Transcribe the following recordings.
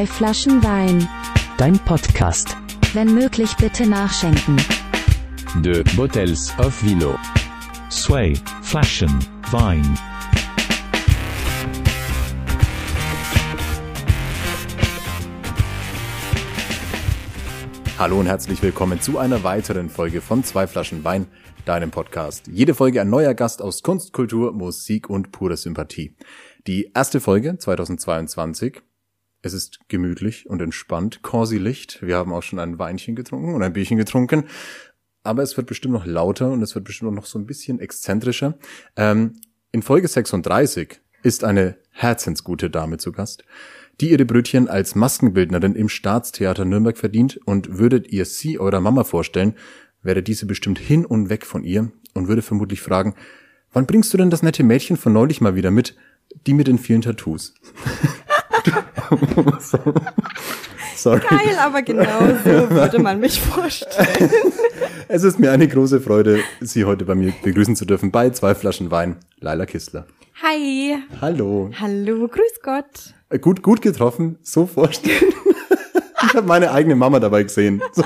Zwei Flaschen Wein. Dein Podcast. Wenn möglich bitte nachschenken. De Bottles of Vino. Sway, Flaschen, Vine. Hallo und herzlich willkommen zu einer weiteren Folge von Zwei Flaschen Wein, deinem Podcast. Jede Folge ein neuer Gast aus Kunst, Kultur, Musik und purer Sympathie. Die erste Folge 2022. Es ist gemütlich und entspannt, Corsi Licht. Wir haben auch schon ein Weinchen getrunken und ein Bierchen getrunken. Aber es wird bestimmt noch lauter und es wird bestimmt noch so ein bisschen exzentrischer. Ähm, in Folge 36 ist eine herzensgute Dame zu Gast die ihre Brötchen als Maskenbildnerin im Staatstheater Nürnberg verdient und würdet ihr sie eurer Mama vorstellen, wäre diese bestimmt hin und weg von ihr und würde vermutlich fragen, wann bringst du denn das nette Mädchen von neulich mal wieder mit, die mit den vielen Tattoos? Sorry. Geil, aber genau so würde man mich vorstellen. es ist mir eine große Freude, Sie heute bei mir begrüßen zu dürfen bei zwei Flaschen Wein, Laila Kistler. Hi. Hallo. Hallo, grüß Gott. Gut, gut getroffen, so vorstellen. ich habe meine eigene Mama dabei gesehen. So.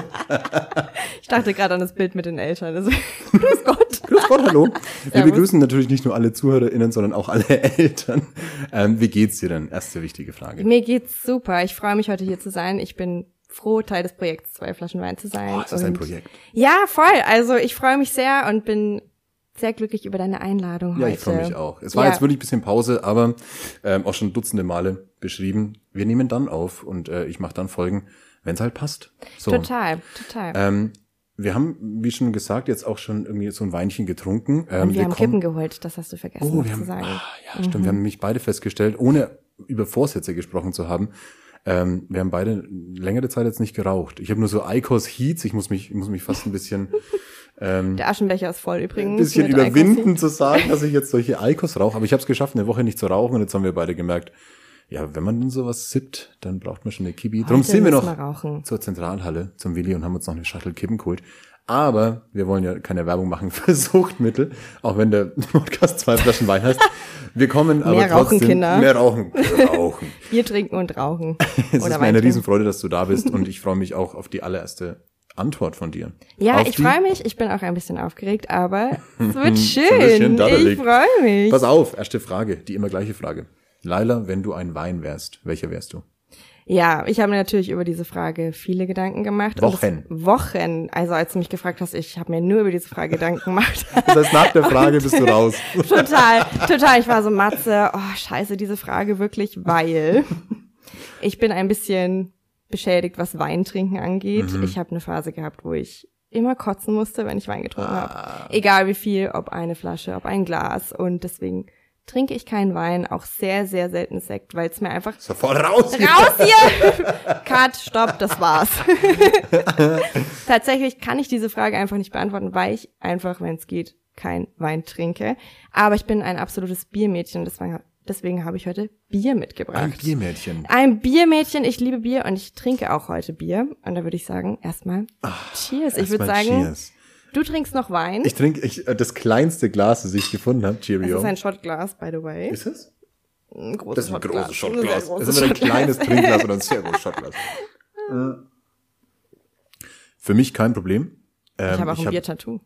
ich dachte gerade an das Bild mit den Eltern. Also, grüß Gott. grüß Gott, hallo. Wir begrüßen natürlich nicht nur alle ZuhörerInnen, sondern auch alle Eltern. Ähm, wie geht's dir denn? Erste wichtige Frage. Mir geht's super. Ich freue mich, heute hier zu sein. Ich bin froh, Teil des Projekts Zwei Flaschen Wein zu sein. Oh, ist das ein Projekt? Ja, voll. Also ich freue mich sehr und bin sehr glücklich über deine Einladung ja, heute. Ja, ich freue mich auch. Es war ja. jetzt wirklich ein bisschen Pause, aber ähm, auch schon dutzende Male beschrieben. Wir nehmen dann auf und äh, ich mache dann Folgen, wenn es halt passt. So. Total, total. Ähm, wir haben, wie schon gesagt, jetzt auch schon irgendwie so ein Weinchen getrunken. Ähm, und wir, wir haben Kippen geholt, das hast du vergessen oh, wir haben, zu sagen. Ah, ja, stimmt. Mhm. Wir haben nämlich beide festgestellt, ohne über Vorsätze gesprochen zu haben, ähm, wir haben beide längere Zeit jetzt nicht geraucht. Ich habe nur so Icos Heats, ich muss mich, ich muss mich fast ein bisschen ähm, Der Aschenbecher ist voll übrigens. Ein bisschen überwinden zu sagen, dass ich jetzt solche Eikos rauche. Aber ich habe es geschafft, eine Woche nicht zu rauchen und jetzt haben wir beide gemerkt, ja, wenn man denn sowas sippt, dann braucht man schon eine Kibi. Darum sind wir noch zur Zentralhalle, zum Willi und haben uns noch eine Schachtel Kippen geholt. Aber wir wollen ja keine Werbung machen für Suchtmittel, auch wenn der Podcast zwei Flaschen Wein heißt. Wir kommen aber mehr trotzdem rauchen, Kinder. mehr rauchen, rauchen. Bier trinken und rauchen. es Oder ist mir eine Riesenfreude, dass du da bist und ich freue mich auch auf die allererste Antwort von dir. Ja, ich freue mich. Ich bin auch ein bisschen aufgeregt, aber es wird schön. ich freue mich. Pass auf, erste Frage, die immer gleiche Frage. Laila, wenn du ein Wein wärst, welcher wärst du? Ja, ich habe mir natürlich über diese Frage viele Gedanken gemacht. Wochen. Wochen. Also als du mich gefragt hast, ich habe mir nur über diese Frage Gedanken gemacht. das heißt, nach der Frage bist du raus. total, total. Ich war so, Matze, oh scheiße, diese Frage wirklich, weil ich bin ein bisschen beschädigt, was Weintrinken angeht. Mhm. Ich habe eine Phase gehabt, wo ich immer kotzen musste, wenn ich Wein getrunken ah. habe. Egal wie viel, ob eine Flasche, ob ein Glas. Und deswegen trinke ich keinen Wein, auch sehr, sehr selten Sekt, weil es mir einfach... Sofort raus! Raus hier! Cut, stopp, das war's. Tatsächlich kann ich diese Frage einfach nicht beantworten, weil ich einfach, wenn es geht, kein Wein trinke. Aber ich bin ein absolutes Biermädchen, deswegen Deswegen habe ich heute Bier mitgebracht. Ein Biermädchen. Ein Biermädchen. Ich liebe Bier und ich trinke auch heute Bier. Und da würde ich sagen, erstmal Ach, Cheers. Ich würde sagen, cheers. Du trinkst noch Wein. Ich trinke äh, das kleinste Glas, das ich gefunden habe. Cheerio. Das ist ein Shotglas, by the way. Ist es? Ein großes das ist ein Shotglas. großes Shotglas. Das ist ein kleines Trinkglas oder ein sehr großes Shotglas. Für mich kein Problem. Ähm, ich habe auch ein Bier-Tattoo.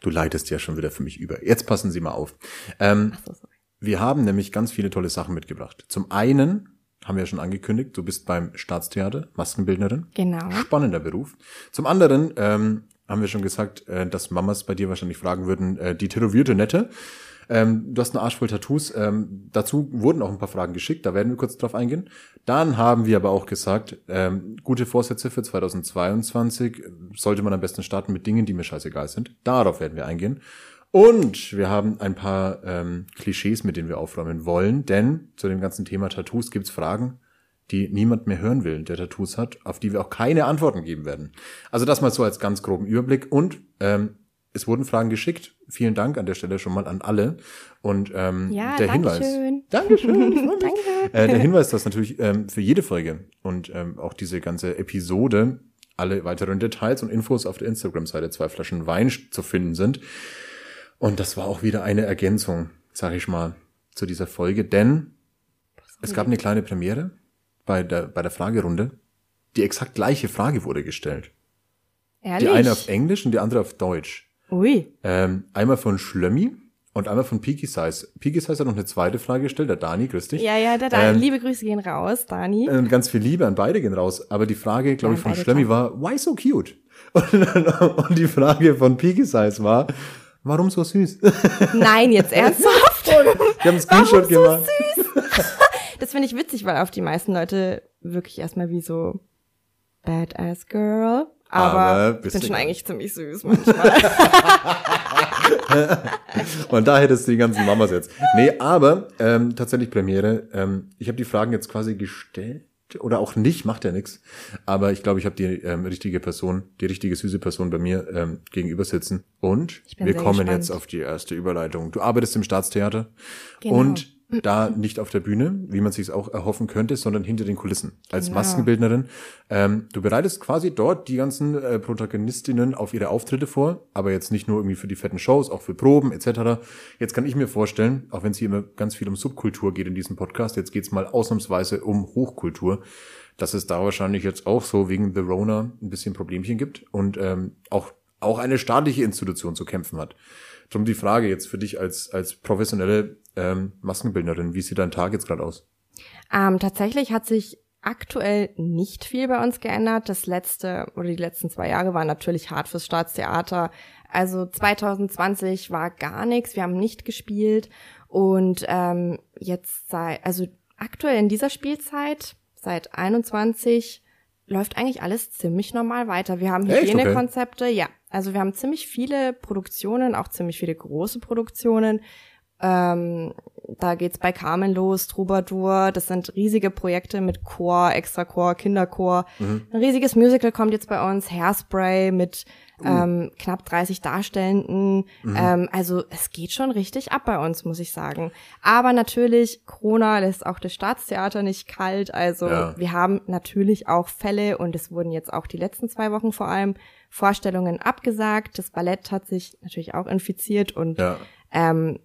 Du leitest ja schon wieder für mich über. Jetzt passen Sie mal auf. Ähm, so. Wir haben nämlich ganz viele tolle Sachen mitgebracht. Zum einen haben wir ja schon angekündigt, du bist beim Staatstheater, Maskenbildnerin. Genau. Spannender Beruf. Zum anderen ähm, haben wir schon gesagt, äh, dass Mamas bei dir wahrscheinlich fragen würden, äh, die tätowierte Nette. Ähm, du hast einen Arsch voll Tattoos. Ähm, dazu wurden auch ein paar Fragen geschickt, da werden wir kurz drauf eingehen. Dann haben wir aber auch gesagt, ähm, gute Vorsätze für 2022 sollte man am besten starten mit Dingen, die mir scheißegal sind. Darauf werden wir eingehen. Und wir haben ein paar ähm, Klischees, mit denen wir aufräumen wollen, denn zu dem ganzen Thema Tattoos gibt's Fragen, die niemand mehr hören will, der Tattoos hat, auf die wir auch keine Antworten geben werden. Also das mal so als ganz groben Überblick. Und ähm, es wurden Fragen geschickt. Vielen Dank an der Stelle schon mal an alle. Und ähm, ja, der Hinweis. Schön. Dankeschön. Danke. Äh, der Hinweis, dass natürlich ähm, für jede Folge und ähm, auch diese ganze Episode alle weiteren Details und Infos auf der Instagram-Seite zwei Flaschen Wein zu finden sind. Und das war auch wieder eine Ergänzung, sag ich mal, zu dieser Folge, denn es gab eine kleine Premiere bei der, bei der Fragerunde, die exakt gleiche Frage wurde gestellt. Ehrlich? Die eine auf Englisch und die andere auf Deutsch. Ui. Ähm, einmal von Schlömmi und einmal von Peaky Size. Peaky Size hat noch eine zweite Frage gestellt, der Dani, grüß dich. Ja, ja, da, da, Ähm, liebe Grüße gehen raus, Dani. Und ganz viel Liebe an beide gehen raus. Aber die Frage, glaube Ja, ich, von toll. war, why so cute? Und, und die Frage von Peaky Size war, warum so süß? Nein, jetzt ernsthaft? Die haben einen Screenshot so gemacht. Das finde ich witzig, weil auf die meisten Leute wirklich erstmal wie so Badass Girl. Aber, Aber ich bin schon eigentlich ziemlich süß manchmal. Und da hättest du die ganzen Mamas jetzt. Nee, aber ähm, tatsächlich Premiere. Ähm, ich habe die Fragen jetzt quasi gestellt oder auch nicht, macht ja nichts. Aber ich glaube, ich habe die ähm, richtige Person, die richtige süße Person bei mir ähm, gegenüber sitzen. Und wir kommen gespannt. jetzt auf die erste Überleitung. Du arbeitest im Staatstheater Genau. und da nicht auf der Bühne, wie man sich auch erhoffen könnte, sondern hinter den Kulissen als Genau. Maskenbildnerin. Ähm, du bereitest quasi dort die ganzen äh, Protagonistinnen auf ihre Auftritte vor, aber jetzt nicht nur irgendwie für die fetten Shows, auch für Proben etc. Jetzt kann ich mir vorstellen, auch wenn es hier immer ganz viel um Subkultur geht in diesem Podcast, jetzt geht's mal ausnahmsweise um Hochkultur, dass es da wahrscheinlich jetzt auch so wegen The Rona ein bisschen Problemchen gibt und ähm, auch auch eine staatliche Institution zu kämpfen hat. Drum die Frage jetzt für dich als als professionelle ähm, Maskenbildnerin, wie sieht dein Tag jetzt gerade aus? ähm, tatsächlich hat sich aktuell nicht viel bei uns geändert. Das letzte oder die letzten zwei Jahre waren natürlich hart fürs Staatstheater. Also 2020 war gar nichts, wir haben nicht gespielt und ähm, jetzt sei also aktuell in dieser Spielzeit seit 21 läuft eigentlich alles ziemlich normal weiter. Wir haben Echt? Okay. Hygienekonzepte, ja. Also wir haben ziemlich viele Produktionen, auch ziemlich viele große Produktionen. Ähm, da geht's bei Carmen los, Troubadour, das sind riesige Projekte mit Chor, Extrachor, Kinderchor. Ein riesiges Musical kommt jetzt bei uns, Hairspray mit ähm, knapp 30 Darstellenden. Ähm, also es geht schon richtig ab bei uns, muss ich sagen. Aber natürlich, Corona lässt auch das Staatstheater nicht kalt. Also Ja. wir haben natürlich auch Fälle und es wurden jetzt auch die letzten zwei Wochen vor allem Vorstellungen abgesagt. Das Ballett hat sich natürlich auch infiziert und Ja. ähm,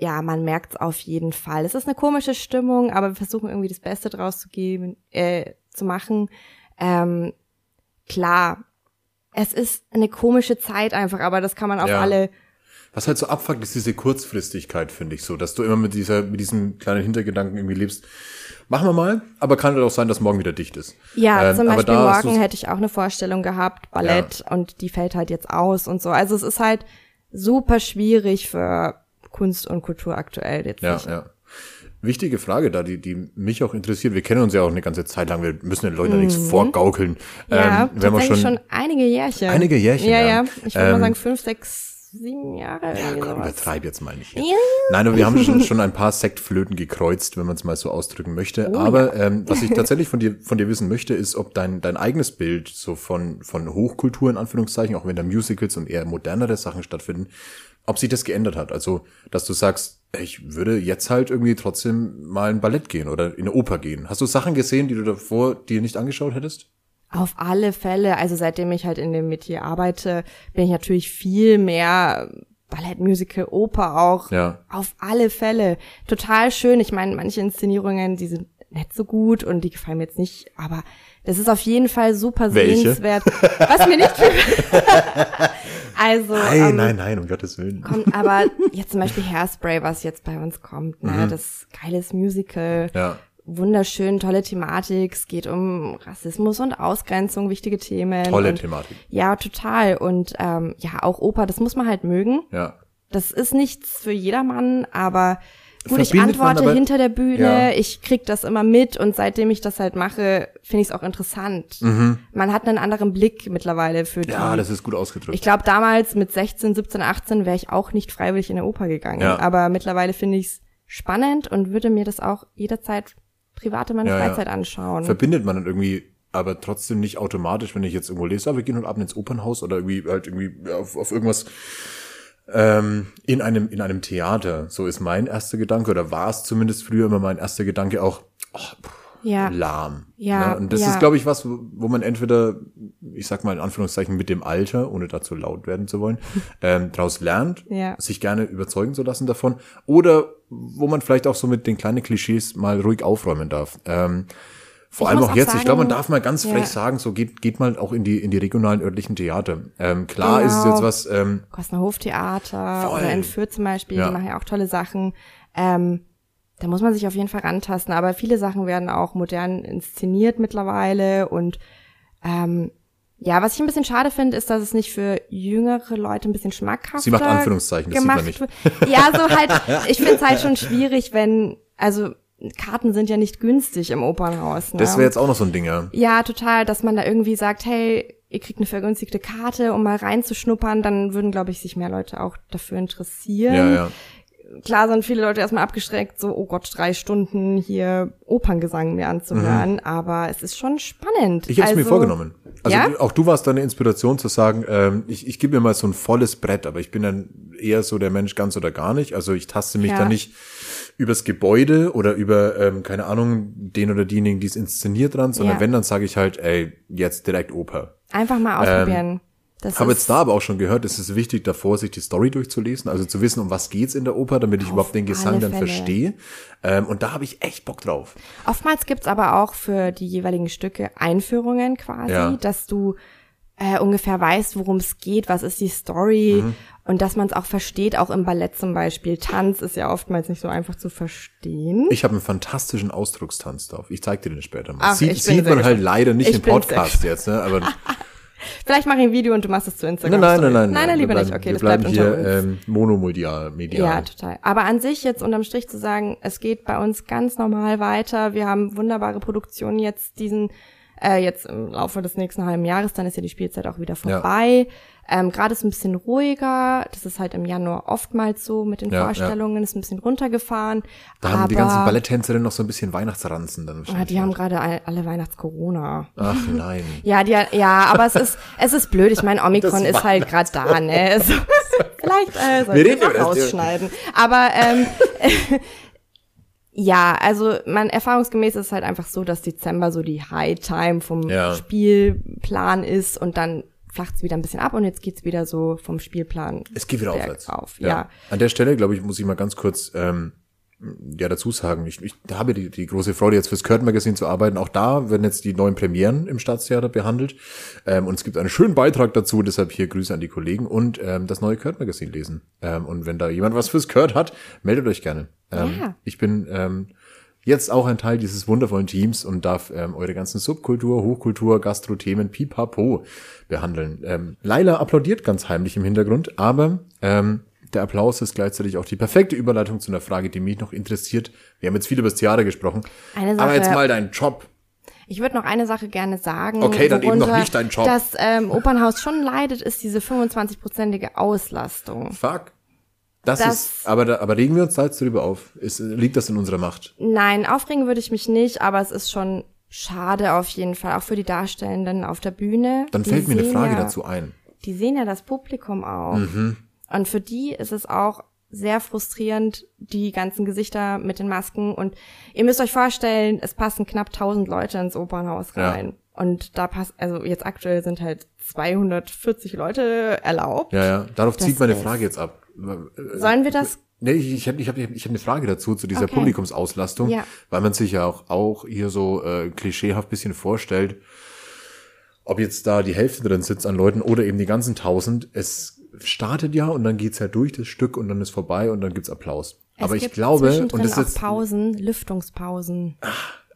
ja, man merkt's auf jeden Fall. Es ist eine komische Stimmung, aber wir versuchen irgendwie das Beste draus zu geben, äh, zu machen. Ähm, klar, es ist eine komische Zeit einfach, aber das kann man auf Ja. alle. Was halt so abfuckt, ist diese Kurzfristigkeit, finde ich so, dass du immer mit dieser, mit diesem kleinen Hintergedanken irgendwie lebst. Machen wir mal, aber kann halt auch sein, dass morgen wieder dicht ist. Ja, Ähm, zum Beispiel morgen hätte ich auch eine Vorstellung gehabt, Ballett, und die fällt halt jetzt aus und so. Also es ist halt super schwierig für Kunst und Kultur aktuell jetzt. Ja, nicht. ja. Wichtige Frage da, die, die mich auch interessiert. Wir kennen uns ja auch eine ganze Zeit lang. Wir müssen den Leuten ja nichts vorgaukeln. Mhm. Ja, ähm, wir haben schon, schon, einige Jährchen. Einige Jährchen, Ja, ja. ja. Ich würde mal Ähm, sagen fünf, sechs, sieben Jahre. Ja, komm, übertreib jetzt mal nicht. Ja. Nein, aber wir haben schon, schon ein paar Sektflöten gekreuzt, wenn man es mal so ausdrücken möchte. Oh, aber ähm, was ich tatsächlich von dir, von dir wissen möchte, ist, ob dein, dein eigenes Bild so von, von Hochkultur in Anführungszeichen, auch wenn da Musicals und eher modernere Sachen stattfinden, ob sich das geändert hat. Also, dass du sagst, ich würde jetzt halt irgendwie trotzdem mal ein Ballett gehen oder in eine Oper gehen. Hast du Sachen gesehen, die du davor dir nicht angeschaut hättest? Auf alle Fälle. Also seitdem ich halt in dem Metier arbeite, bin ich natürlich viel mehr Ballett, Musical, Oper auch. Ja. Auf alle Fälle. Total schön. Ich meine, manche Inszenierungen, die sind nicht so gut und die gefallen mir jetzt nicht, aber das ist auf jeden Fall super Welche? sehenswert. Was mir nicht Also, Nein, ähm, nein, nein, um Gottes Willen. kommt aber jetzt zum Beispiel Hairspray, was jetzt bei uns kommt, ne? Das geiles Musical. Mhm. Ja. Wunderschön, tolle Thematik. Es geht um Rassismus und Ausgrenzung, wichtige Themen. Tolle und, Thematik. Ja, total. Und ähm, ja, auch Oper, das muss man halt mögen. Ja. Das ist nichts für jedermann, aber gut, ich antworte aber- hinter der Bühne, Ja. ich krieg das immer mit und seitdem ich das halt mache, finde ich es auch interessant. Man hat einen anderen Blick mittlerweile für die. Mhm. Ja, das ist gut ausgedrückt. Ich glaube, damals mit 16, 17, 18 wäre ich auch nicht freiwillig in eine Oper gegangen. Ja. Aber mittlerweile finde ich es spannend und würde mir das auch jederzeit privat in meiner Ja. Freizeit anschauen. verbindet man dann irgendwie aber trotzdem nicht automatisch, wenn ich jetzt irgendwo lese, ah, wir gehen heute Abend ins Opernhaus oder irgendwie halt irgendwie auf, auf irgendwas ähm, in einem in einem Theater. So ist mein erster Gedanke oder war es zumindest früher immer mein erster Gedanke auch oh, pff, ja. lahm. Ja, Ne? Und das ja. ist glaube ich was, wo man entweder ich sag mal in Anführungszeichen mit dem Alter, ohne dazu laut werden zu wollen, ähm, daraus lernt, Ja. sich gerne überzeugen zu lassen davon oder wo man vielleicht auch so mit den kleinen Klischees mal ruhig aufräumen darf. Ähm, Vor Ich allem auch auch jetzt, ich sagen- glaube, man darf mal ganz frech Ja. sagen, so geht, geht mal auch in die, in die regionalen örtlichen Theater. Ähm, klar ist es Genau. jetzt was, ähm, Kostner Hoftheater Voll. oder in Fürth zum Beispiel, Ja. die machen ja auch tolle Sachen. Ähm, da muss man sich auf jeden Fall rantasten. Aber viele Sachen werden auch modern inszeniert mittlerweile. Und ähm, ja, was ich ein bisschen schade finde, ist, dass es nicht für jüngere Leute ein bisschen schmackhafter Sie macht Anführungszeichen, das sieht man nicht. wird. Ja, so halt, ich finde es halt schon schwierig, wenn, also Karten sind ja nicht günstig im Opernhaus. Ne? das wäre jetzt auch noch so ein Ding, ja. Ja, total, dass man da irgendwie sagt, hey, ihr kriegt eine vergünstigte Karte, um mal reinzuschnuppern, dann würden, glaube ich, sich mehr Leute auch dafür interessieren. Ja, ja. Klar sind viele Leute erstmal abgeschreckt, so, oh Gott, drei Stunden hier Operngesang mir anzuhören, aber es ist schon spannend. Mhm. Ich habe es mir Also, vorgenommen. Also Ja? auch du warst da eine Inspiration zu sagen, ähm, ich, ich gebe mir mal so ein volles Brett, aber ich bin dann eher so der Mensch ganz oder gar nicht. Also ich taste mich Ja. da nicht übers Gebäude oder über, ähm, keine Ahnung, den oder diejenigen, die es inszeniert dran, sondern Ja. wenn, dann sage ich halt, ey, jetzt direkt Oper. Einfach mal ausprobieren. Das Habe jetzt da aber auch schon gehört, es ist wichtig, davor sich die Story durchzulesen, also zu wissen, um was geht's in der Oper, damit ich überhaupt den Gesang dann Fälle. verstehe. Ähm, und da habe ich echt Bock drauf. Oftmals gibt's aber auch für die jeweiligen Stücke Einführungen quasi, Ja. dass du äh, ungefähr weißt, worum es geht, was ist die Story Mhm. und dass man es auch versteht, auch im Ballett zum Beispiel. Tanz ist ja oftmals nicht so einfach zu verstehen. Ich habe einen fantastischen Ausdruckstanz drauf. Ich zeig dir den später mal. Ach, sieht sieht man halt leider nicht Ich im Podcast jetzt, ne? Aber Vielleicht mache ich ein Video und du machst es zu Instagram. nein, nein, nein, nein. Nein, nein, lieber bleiben, nicht. Okay, das bleibt unter hier uns. ähm, monomedial, medial. Ja, total. Aber an sich jetzt unterm Strich zu sagen, es geht bei uns ganz normal weiter. Wir haben wunderbare Produktionen jetzt diesen, äh, jetzt im Laufe des nächsten halben Jahres, dann ist ja die Spielzeit auch wieder vorbei. Ähm, Gerade ist ein bisschen ruhiger. Das ist halt im Januar oftmals so mit den Ja, Vorstellungen, ist ein bisschen runtergefahren. Da haben die ganzen Balletttänzerinnen noch so ein bisschen Weihnachtsranzen dann Ah, wahrscheinlich. die haben gerade all- alle Weihnachts-Corona. Ach nein. Ja, die, ja, aber es ist, es ist blöd. Ich meine, Omikron ist halt gerade da, ne? Also, vielleicht äh, soll Wir ich das rausschneiden. Aber ähm, ja, also man erfahrungsgemäß ist es halt einfach so, dass Dezember so die High Time vom Ja. Spielplan ist und dann flacht es wieder ein bisschen ab und jetzt geht's wieder so vom Spielplan. Es geht wieder aufwärts. ja. An der Stelle, glaube ich, muss ich mal ganz kurz ähm, ja dazu sagen, ich, ich habe die, die große Freude, jetzt fürs Kurt Magazine zu arbeiten. Auch da werden jetzt die neuen Premieren im Staatstheater behandelt. Ähm, und es gibt einen schönen Beitrag dazu, deshalb hier Grüße an die Kollegen und ähm, das neue Kurt Magazine lesen. Ähm, und wenn da jemand was fürs Kurt hat, meldet euch gerne. Ähm, Ja. Ich bin ähm, jetzt auch ein Teil dieses wundervollen Teams und darf ähm, eure ganzen Subkultur, Hochkultur, Gastro-Themen pipapo behandeln. Ähm, Laila applaudiert ganz heimlich im Hintergrund, aber ähm, der Applaus ist gleichzeitig auch die perfekte Überleitung zu einer Frage, die mich noch interessiert. Wir haben jetzt viel über das Theater gesprochen, Eine aber Sache- jetzt mal dein Job. Ich würde noch eine Sache gerne sagen. Okay, dann eben noch nicht dein Job. Das ähm, Opernhaus schon leidet, ist diese 25-prozentige Auslastung. Fuck. Das, Das- ist, aber, da, aber regen wir uns da jetzt drüber auf. Ist, liegt das in unserer Macht? Nein, aufregen würde ich mich nicht, aber es ist schon schade auf jeden Fall, auch für die Darstellenden auf der Bühne. Dann Die fällt mir eine Frage ja, dazu ein. Die sehen ja das Publikum auch. Mhm. Und für die ist es auch sehr frustrierend, die ganzen Gesichter mit den Masken. Und ihr müsst euch vorstellen, es passen knapp 1000 Leute ins Opernhaus Ja. rein. Und da passt, also jetzt aktuell sind halt 240 Leute erlaubt. Ja, ja. Darauf Das zieht meine Frage jetzt ab. Sollen wir das Nee, ich, ich habe ich hab, ich hab eine Frage dazu, zu dieser Okay. Publikumsauslastung, Ja. weil man sich ja auch, auch hier so äh, klischeehaft bisschen vorstellt, ob jetzt da die Hälfte drin sitzt an Leuten oder eben die ganzen tausend. Es startet ja und dann geht's ja durch das Stück und dann ist vorbei und dann gibt's Applaus. Es aber ich gibt glaube, und das ist Pausen, Lüftungspausen.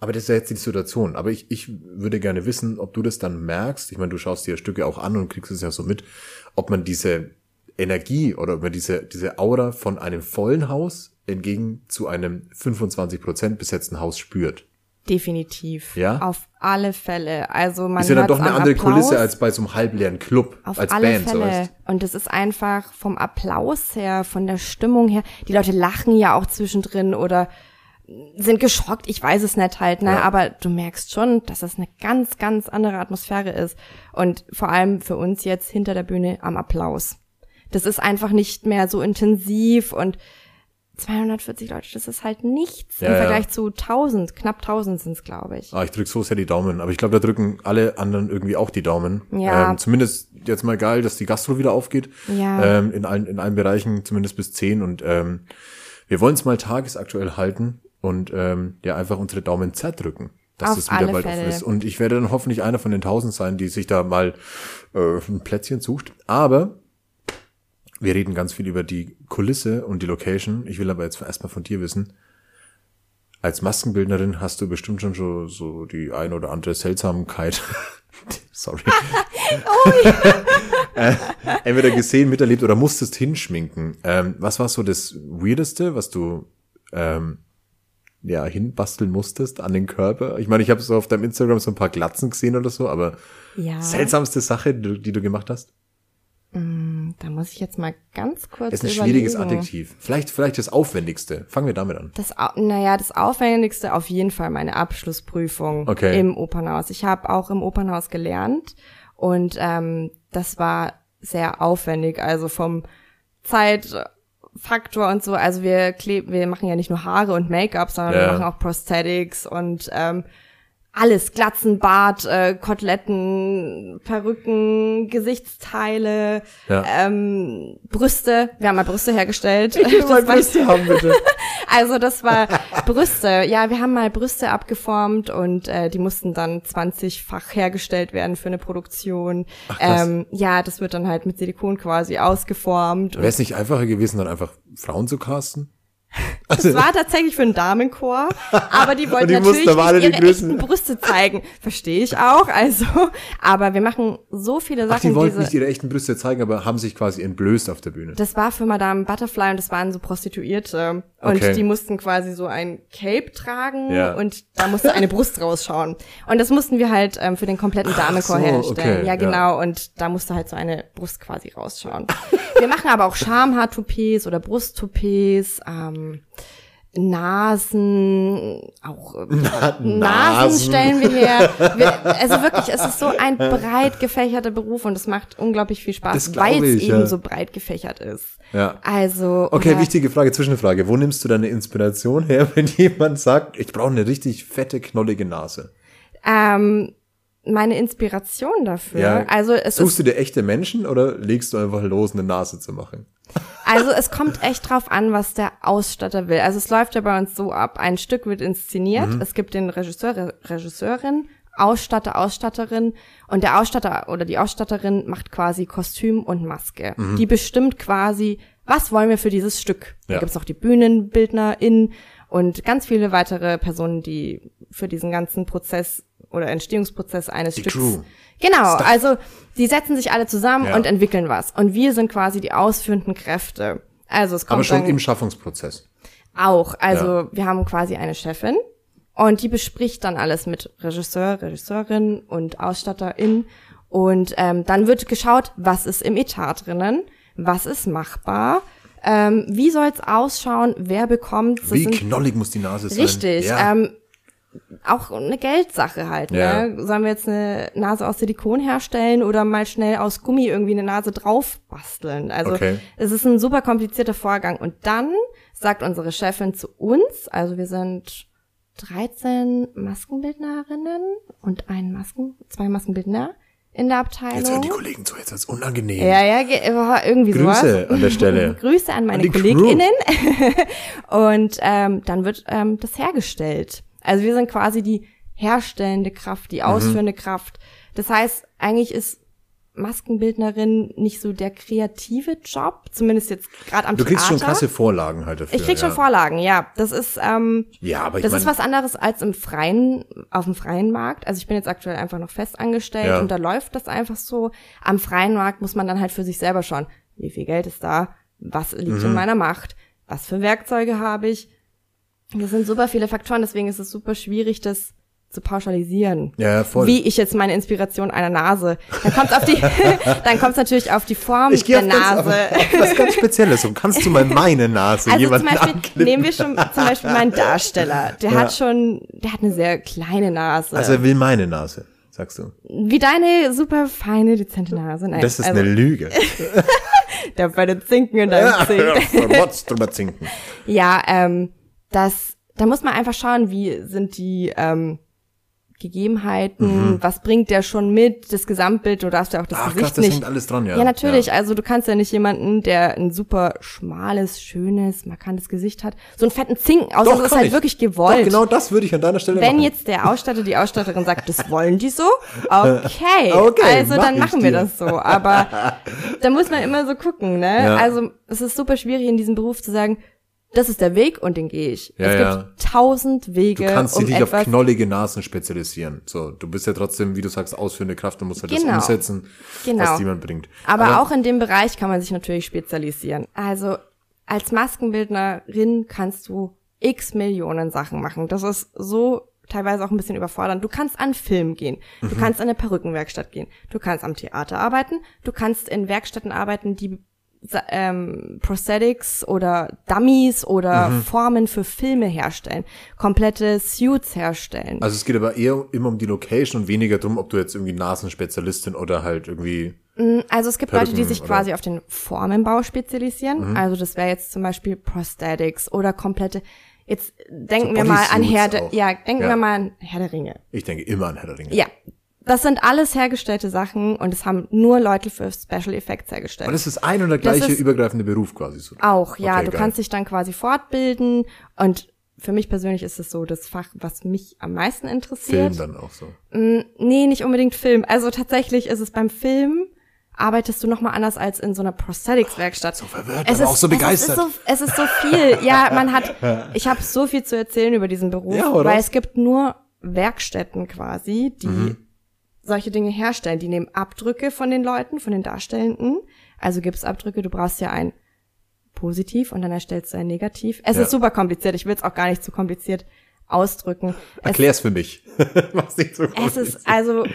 aber das ist ja jetzt die Situation. Aber ich, ich würde gerne wissen, ob du das dann merkst. Ich meine, du schaust dir Stücke auch an und kriegst es ja so mit, ob man diese Energie oder man diese, diese Aura von einem vollen Haus entgegen zu einem 25 Prozent besetzten Haus spürt. Definitiv. Ja? Auf alle Fälle. Also man ist ja dann doch eine andere Applaus. Kulisse als bei so einem halbleeren Club, Auf als alle Band. So Fälle. weißt. Und es ist einfach vom Applaus her, von der Stimmung her. Die Leute lachen ja auch zwischendrin oder sind geschockt. Ich weiß es nicht halt, ne? Ja. Aber du merkst schon, dass das eine ganz, ganz andere Atmosphäre ist. Und vor allem für uns jetzt hinter der Bühne am Applaus. Das ist einfach nicht mehr so intensiv und 240 Leute, das ist halt nichts Ja, im ja. Vergleich zu 1000, knapp 1000 sind es, glaube ich. Ah, ich drück so sehr die Daumen, aber ich glaube, da drücken alle anderen irgendwie auch die Daumen. Ja. Ähm, zumindest jetzt mal geil, dass die Gastro wieder aufgeht. Ja. Ähm, in allen in allen Bereichen, zumindest bis zehn. Und ähm, wir wollen es mal tagesaktuell halten und ähm, ja einfach unsere Daumen zerdrücken. dass Auf das wieder bald offen ist. Und ich werde dann hoffentlich einer von den tausend sein, die sich da mal äh, ein Plätzchen sucht. Aber wir reden ganz viel über die Kulisse und die Location. Ich will aber jetzt erstmal von dir wissen. Als Maskenbildnerin hast du bestimmt schon so, so die ein oder andere Seltsamkeit. Sorry. äh, entweder gesehen, miterlebt oder musstest hinschminken. Ähm, was war so das Weirdeste, was du ähm, ja hinbasteln musstest an den Körper? Ich meine, ich habe so auf deinem Instagram so ein paar Glatzen gesehen oder so, aber Ja, seltsamste Sache, die, die du gemacht hast? Da muss ich jetzt mal ganz kurz Ist ein überlegen. schwieriges Adjektiv. Vielleicht, vielleicht das Aufwendigste. Fangen wir damit an. Das, naja, das Aufwendigste auf jeden Fall meine Abschlussprüfung Okay. im Opernhaus. Ich habe auch im Opernhaus gelernt und ähm, das war sehr aufwendig, also vom Zeitfaktor und so. Also wir kleben, wir machen ja nicht nur Haare und Make-up, sondern Ja. wir machen auch Prosthetics und ähm, alles, Glatzen, Bart, äh, Koteletten, Perücken, Gesichtsteile, Ja. ähm, Brüste. Wir haben mal Brüste hergestellt. Das war- haben, bitte. also das war Brüste. Ja, wir haben mal Brüste abgeformt und äh, die mussten dann 20-fach hergestellt werden für eine Produktion. krass. ähm, ja, das wird dann halt mit Silikon quasi ausgeformt. Wäre es nicht einfacher gewesen, dann einfach Frauen zu casten? Das war tatsächlich für einen Damenchor, aber die wollten die natürlich nicht ihre echten Brüste zeigen. Verstehe ich auch, also. Aber wir machen so viele Ach, Sachen, die wollten diese, nicht ihre echten Brüste zeigen, aber haben sich quasi entblößt auf der Bühne. Das war für Madame Butterfly und das waren so Prostituierte. Und Okay. die mussten quasi so ein Cape tragen Ja. und da musste eine Brust rausschauen. Und das mussten wir halt ähm, für den kompletten Damenchor so, herstellen. okay, ja, ja. genau. Und da musste halt so eine Brust quasi rausschauen. wir machen aber auch Schamhaartoupets oder Brusttoupets, ähm, Nasen, auch äh, Nasen Nasen. stellen wir her. Wir, also wirklich, es ist so ein breit gefächerter Beruf und es macht unglaublich viel Spaß, weil es eben ja. so breit gefächert ist. Ja. Also. Okay, wichtige Frage, Zwischenfrage. Wo nimmst du deine Inspiration her, wenn jemand sagt, ich brauche eine richtig fette, knollige Nase? Ähm, meine Inspiration dafür. Also es Suchst ist, du dir echte Menschen oder legst du einfach los, eine Nase zu machen? Also es kommt echt drauf an, was der Ausstatter will. Also es läuft ja bei uns so ab: Ein Stück wird inszeniert. Mhm. Es gibt den Regisseur, Re- Regisseurin, Ausstatter, Ausstatterin und der Ausstatter oder die Ausstatterin macht quasi Kostüm und Maske. Die bestimmt quasi, was wollen wir für dieses Stück. Ja. Da gibt's noch die BühnenbildnerInnen und ganz viele weitere Personen, die für diesen ganzen Prozess oder Entstehungsprozess eines Die Stücks. Crew. Genau, Stuff. also die setzen sich alle zusammen Ja. und entwickeln was. Und wir sind quasi die ausführenden Kräfte. Also es kommt Aber schon dann im Schaffungsprozess. auch. Also Ja. wir haben quasi eine Chefin und die bespricht dann alles mit Regisseur, Regisseurin und Ausstatterin. Und ähm, dann wird geschaut, was ist im Etat drinnen, was ist machbar, ähm, wie soll's ausschauen, wer bekommt. Wie knollig muss die Nase sein? Richtig. Ja. Ähm, auch eine Geldsache halt. Ja. Ne? Sollen wir jetzt eine Nase aus Silikon herstellen oder mal schnell aus Gummi irgendwie eine Nase drauf basteln? Also Okay. es ist ein super komplizierter Vorgang. Und dann sagt unsere Chefin zu uns, also wir sind 13 Maskenbildnerinnen und ein Masken, zwei Maskenbildner in der Abteilung. Jetzt hören die Kollegen zu, jetzt ist unangenehm. Ja, ja, war irgendwie Grüße sowas. an der Stelle. Grüße an meine An. KollegInnen. und ähm, dann wird ähm, das hergestellt. Also wir sind quasi die herstellende Kraft, Mhm. die ausführende Kraft. Das heißt, eigentlich ist Maskenbildnerin nicht so der kreative Job, zumindest jetzt gerade am Du kriegst Theater. schon krasse Vorlagen halt dafür. ich krieg schon ja. Vorlagen, ja. Das ist ähm, Ja, aber ich das mein, ist was anderes als im freien, auf dem freien Markt. Also ich bin jetzt aktuell einfach noch fest angestellt Ja. und da läuft das einfach so. Am freien Markt muss man dann halt für sich selber schauen, wie viel Geld ist da, was liegt Mhm. in meiner Macht, was für Werkzeuge habe ich. Das sind super viele Faktoren, deswegen ist es super schwierig, das zu pauschalisieren. Ja, voll. Wie ich jetzt meine Inspiration einer Nase. Dann kommt auf die, dann kommt es natürlich auf die Form ich der auf, ganz- Nase. auf, auf was ganz Spezielles. Und kannst du mal meine Nase Also zum jemanden Beispiel, anklippen? nehmen wir schon zum Beispiel meinen Darsteller. Der Ja. hat schon, der hat eine sehr kleine Nase. Also er will meine Nase, sagst du. Wie deine super feine, dezente Nase. Nein, Das ist also, eine Lüge. der bei den Zinken in deinem Zink. Rotz drüber zinken. Ja, ähm, das, da muss man einfach schauen, wie sind die ähm, Gegebenheiten, was bringt der schon mit, das Gesamtbild, du darfst ja auch das Mhm. Ach, Gesicht krass, das nicht. hängt alles dran, ja. Ja, natürlich. Ja. Also du kannst ja nicht jemanden, der ein super schmales, schönes, markantes Gesicht hat, so einen fetten Zinken aus. Doch, das ist halt ich. wirklich gewollt. Doch, genau das würde ich an deiner Stelle Wenn machen. jetzt der Ausstatter, die Ausstatterin sagt, das wollen die so, okay, Okay, also mach dann machen wir dir. das so. Aber da muss man immer so gucken, ne? Ja. Also es ist super schwierig in diesem Beruf zu sagen, das ist der Weg und den gehe ich. Ja, es ja. gibt tausend Wege, Du kannst dich um nicht auf knollige Nasen spezialisieren. So, du bist ja trotzdem, wie du sagst, ausführende Kraft und musst halt Genau. das umsetzen, Genau. was jemand bringt. Aber, auch in dem Bereich kann man sich natürlich spezialisieren. Also als Maskenbildnerin kannst du x Millionen Sachen machen. Das ist so teilweise auch ein bisschen überfordernd. Du kannst an Film gehen, Mhm. du kannst an eine Perückenwerkstatt gehen, du kannst am Theater arbeiten, du kannst in Werkstätten arbeiten, die ähm, Prosthetics oder Dummies oder Mhm. Formen für Filme herstellen, komplette Suits herstellen. Also es geht aber eher immer um die Location und weniger darum, ob du jetzt irgendwie Nasenspezialistin oder halt irgendwie. Also es gibt Leute, die Perücken sich oder- Mhm. quasi auf den Formenbau spezialisieren. Also das wäre jetzt zum Beispiel Prosthetics oder komplette. Jetzt denken So wir mal an der, auch. ja, denken Ja. wir mal an Herr der Ringe. Ich denke immer an Herr der Ringe. Ja, das sind alles hergestellte Sachen und es haben nur Leute für Special Effects hergestellt. Aber das ist ein und der gleiche ist- übergreifende Beruf quasi so. Auch, ja, Okay, du geil. kannst dich dann quasi fortbilden und für mich persönlich ist es so das Fach, was mich am meisten interessiert. Film dann auch so. Mm, Nee, nicht unbedingt Film. Also tatsächlich ist es beim Film arbeitest du noch mal anders als in so einer Prosthetics-Werkstatt. So verwirrt, aber auch so begeistert. Es ist, so, es ist so viel. Ja, man hat, ich habe so viel zu erzählen über diesen Beruf, Ja, weil es gibt nur Werkstätten quasi, die Mhm. Solche Dinge herstellen. Die nehmen Abdrücke von den Leuten, von den Darstellenden. Also Gipsabdrücke. Du brauchst ja ein Positiv und dann erstellst du ein Negativ. Es Ja. ist super kompliziert. Ich will es auch gar nicht zu kompliziert ausdrücken. Es Erklär's für mich. Was nicht so es ist also,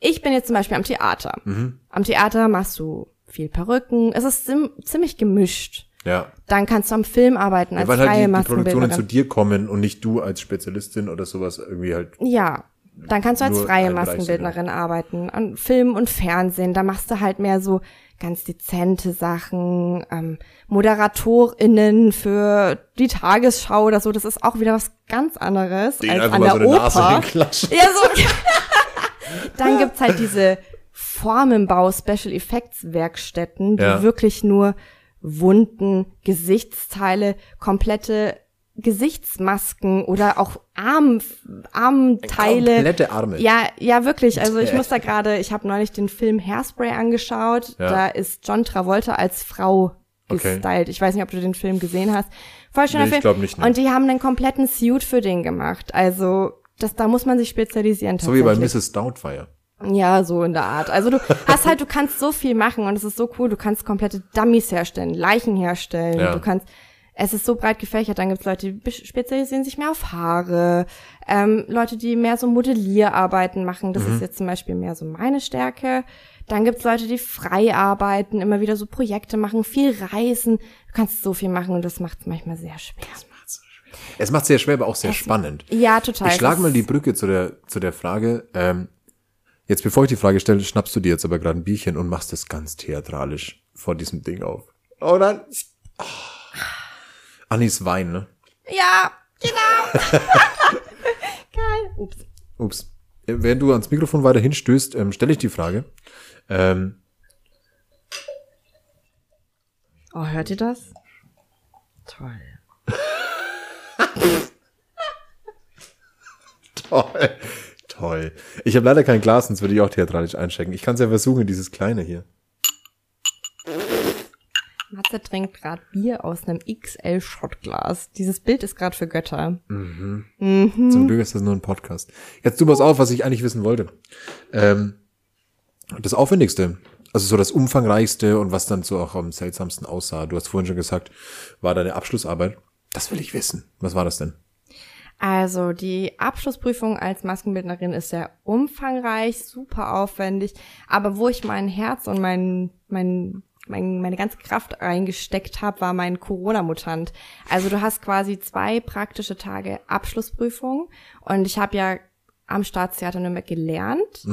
ich bin jetzt zum Beispiel am Theater. Mhm. Am Theater machst du viel Perücken. Es ist ziemlich gemischt. Ja. Dann kannst du am Film arbeiten als Weil halt freie die, die Produktionen zu dir kommen und nicht du als Spezialistin oder sowas irgendwie halt. Ja, dann kannst du als freie Maskenbildnerin arbeiten. An Film und Fernsehen, da machst du halt mehr so ganz dezente Sachen, ähm, ModeratorInnen für die Tagesschau oder so. Das ist auch wieder was ganz anderes als einfach an der so Oper. Ja, so. Dann gibt's halt diese Formenbau Special Effects Werkstätten, die Ja. wirklich nur Wunden, Gesichtsteile, komplette Gesichtsmasken oder auch Arm, Armteile. Komplette Arme. Ja, ja, wirklich. Also ich muss da gerade, ich habe neulich den Film Hairspray angeschaut. Ja. Da ist John Travolta als Frau Okay. gestylt. Ich weiß nicht, ob du den Film gesehen hast. Voll schöner Nee, ich Film. glaub nicht, ne. Und die haben einen kompletten Suit für den gemacht. Also das, da muss man sich spezialisieren. So wie bei. Mrs. Doubtfire. Ja, so in der Art. Also du hast halt, du kannst so viel machen und es ist so cool. Du kannst komplette Dummies herstellen, Leichen herstellen. Ja. Du kannst, es ist so breit gefächert. Dann gibt's Leute, die spezialisieren sich mehr auf Haare. Ähm, Leute, die mehr so Modellierarbeiten machen. Das Mhm. ist jetzt zum Beispiel mehr so meine Stärke. Dann gibt's Leute, die frei arbeiten, immer wieder so Projekte machen, viel reisen. Du kannst so viel machen und das macht es manchmal sehr schwer. Es macht sehr schwer, aber auch sehr spannend. Ja, total. Ich schlage Das- mal die Brücke zu der, zu der Frage. Ähm, jetzt, bevor ich die Frage stelle, schnappst du dir jetzt aber gerade ein Bierchen und machst es ganz theatralisch vor diesem Ding auf. Oh dann. Oh. Anis Wein, ne? Ja, genau. Geil. Ups. Ups. Äh, Während du ans Mikrofon weiter hinstößt, ähm, stelle ich die Frage. Ähm, Oh, hört ihr das? Toll. toll. Toll. Ich habe leider kein Glas, sonst würde ich auch theatralisch einschenken. Ich kann es ja versuchen, dieses kleine hier. Matze trinkt gerade Bier aus einem XL-Shotglas. Dieses Bild ist gerade für Götter. Zum Glück ist das nur ein Podcast. Jetzt du pass auf, was ich eigentlich wissen wollte. Ähm, das Aufwendigste, also so das Umfangreichste und was dann so auch am seltsamsten aussah. Du hast vorhin schon gesagt, war deine Abschlussarbeit. Das will ich wissen. Was war das denn? Also die Abschlussprüfung als Maskenbildnerin ist sehr umfangreich, super aufwendig, aber wo ich mein Herz und mein, mein, mein meine ganze Kraft reingesteckt habe, war mein Corona-Mutant. Also du hast quasi zwei praktische Tage Abschlussprüfung und ich habe ja am Staatstheater Nürnberg gelernt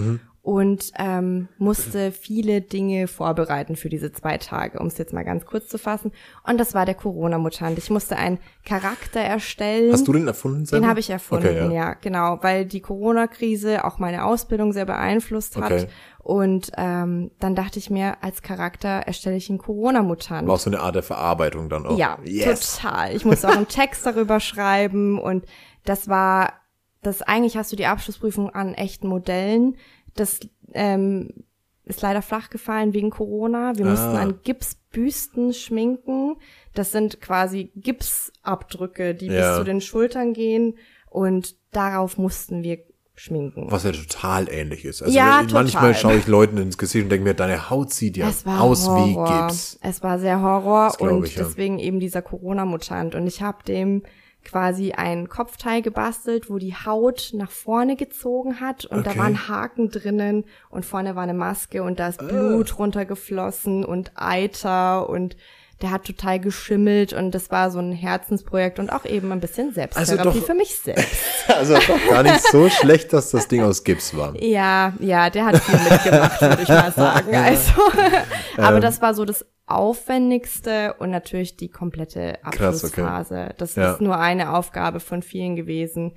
und ähm, musste viele Dinge vorbereiten für diese zwei Tage, um es jetzt mal ganz kurz zu fassen. Und das war der Corona-Mutant. Ich musste einen Charakter erstellen. Hast du den erfunden? Selber? Den habe ich erfunden, Okay, ja. ja. genau, weil die Corona-Krise auch meine Ausbildung sehr beeinflusst hat. Okay. Und ähm, dann dachte ich mir, als Charakter erstelle ich einen Corona-Mutant. War auch so eine Art der Verarbeitung dann auch. Ja, yes. total. Ich musste auch einen Text darüber schreiben und das war, das eigentlich hast du die Abschlussprüfung an echten Modellen. Das ähm, ist leider flach gefallen wegen Corona. Wir mussten Ah. an Gipsbüsten schminken. Das sind quasi Gipsabdrücke, die Ja. bis zu den Schultern gehen und darauf mussten wir schminken. Was ja total ähnlich ist. Also Ja, wenn- manchmal total. schaue ich Leuten ins Gesicht und denke mir, deine Haut sieht ja aus wie Horror. Gips. Es war sehr Horror und ich, ja. deswegen eben dieser Corona-Mutant. Und ich habe dem quasi ein Kopfteil gebastelt, wo die Haut nach vorne gezogen hat und Okay. da waren Haken drinnen und vorne war eine Maske und da Ah. ist Blut runtergeflossen und Eiter und der hat total geschimmelt und das war so ein Herzensprojekt und auch eben ein bisschen Selbsttherapie Also doch- für mich selbst. Also doch gar nicht so schlecht, dass das Ding aus Gips war. Ja, ja, der hat viel mitgemacht, würde ich mal sagen. Also, aber Ähm. das war so das Aufwendigste und natürlich die komplette Krass, okay. Abschlussphase. Das Ja. ist nur eine Aufgabe von vielen gewesen.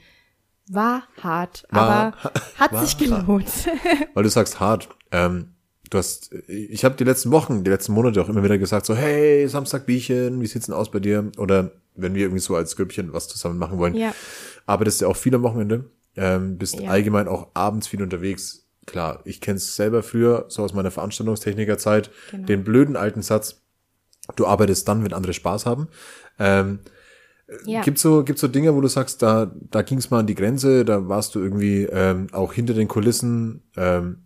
War hart, War- aber hat sich gelohnt. Weil du sagst hart. Ähm, du hast, ich habe die letzten Wochen, die letzten Monate auch immer wieder gesagt, so, hey, Samstag Bierchen, wie sieht's denn aus bei dir? Oder wenn wir irgendwie so als Grüppchen was zusammen machen wollen. Ja. Arbeitest du auch viel am Wochenende, ähm, bist Ja. allgemein auch abends viel unterwegs. Klar, ich kenn's selber früher, so aus meiner Veranstaltungstechnikerzeit, Genau. den blöden alten Satz, du arbeitest dann, wenn andere Spaß haben. Ähm, ja. Gibt's so, gibt's so Dinge, wo du sagst, da, da ging's mal an die Grenze, da warst du irgendwie ähm, auch hinter den Kulissen, ähm,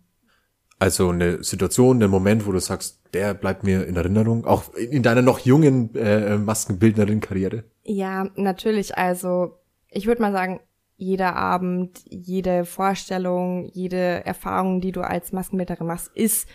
also eine Situation, einen Moment, wo du sagst, der bleibt mir in Erinnerung, auch in in deiner noch jungen äh, Maskenbildnerin-Karriere? Ja, natürlich. Also ich würde mal sagen, jeder Abend, jede Vorstellung, jede Erfahrung, die du als Maskenbildnerin machst, ist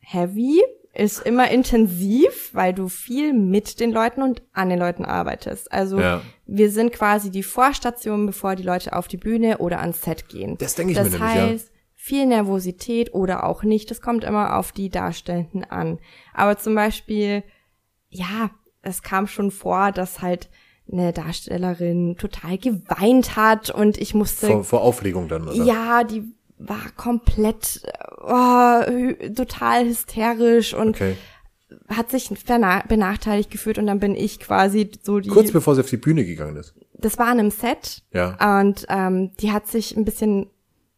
heavy, ist immer intensiv, weil du viel mit den Leuten und an den Leuten arbeitest. Also Ja. wir sind quasi die Vorstation, bevor die Leute auf die Bühne oder ans Set gehen. Das denke ich das mir nämlich, ja. Viel Nervosität oder auch nicht. Das kommt immer auf die Darstellenden an. Aber zum Beispiel, ja, es kam schon vor, dass halt eine Darstellerin total geweint hat und ich musste Vor, vor Aufregung dann, oder? ja, die war komplett oh, total hysterisch und Okay. hat sich benachteiligt gefühlt und dann bin ich quasi so die Kurz bevor sie auf die Bühne gegangen ist. das war in einem Set Ja. und ähm, die hat sich ein bisschen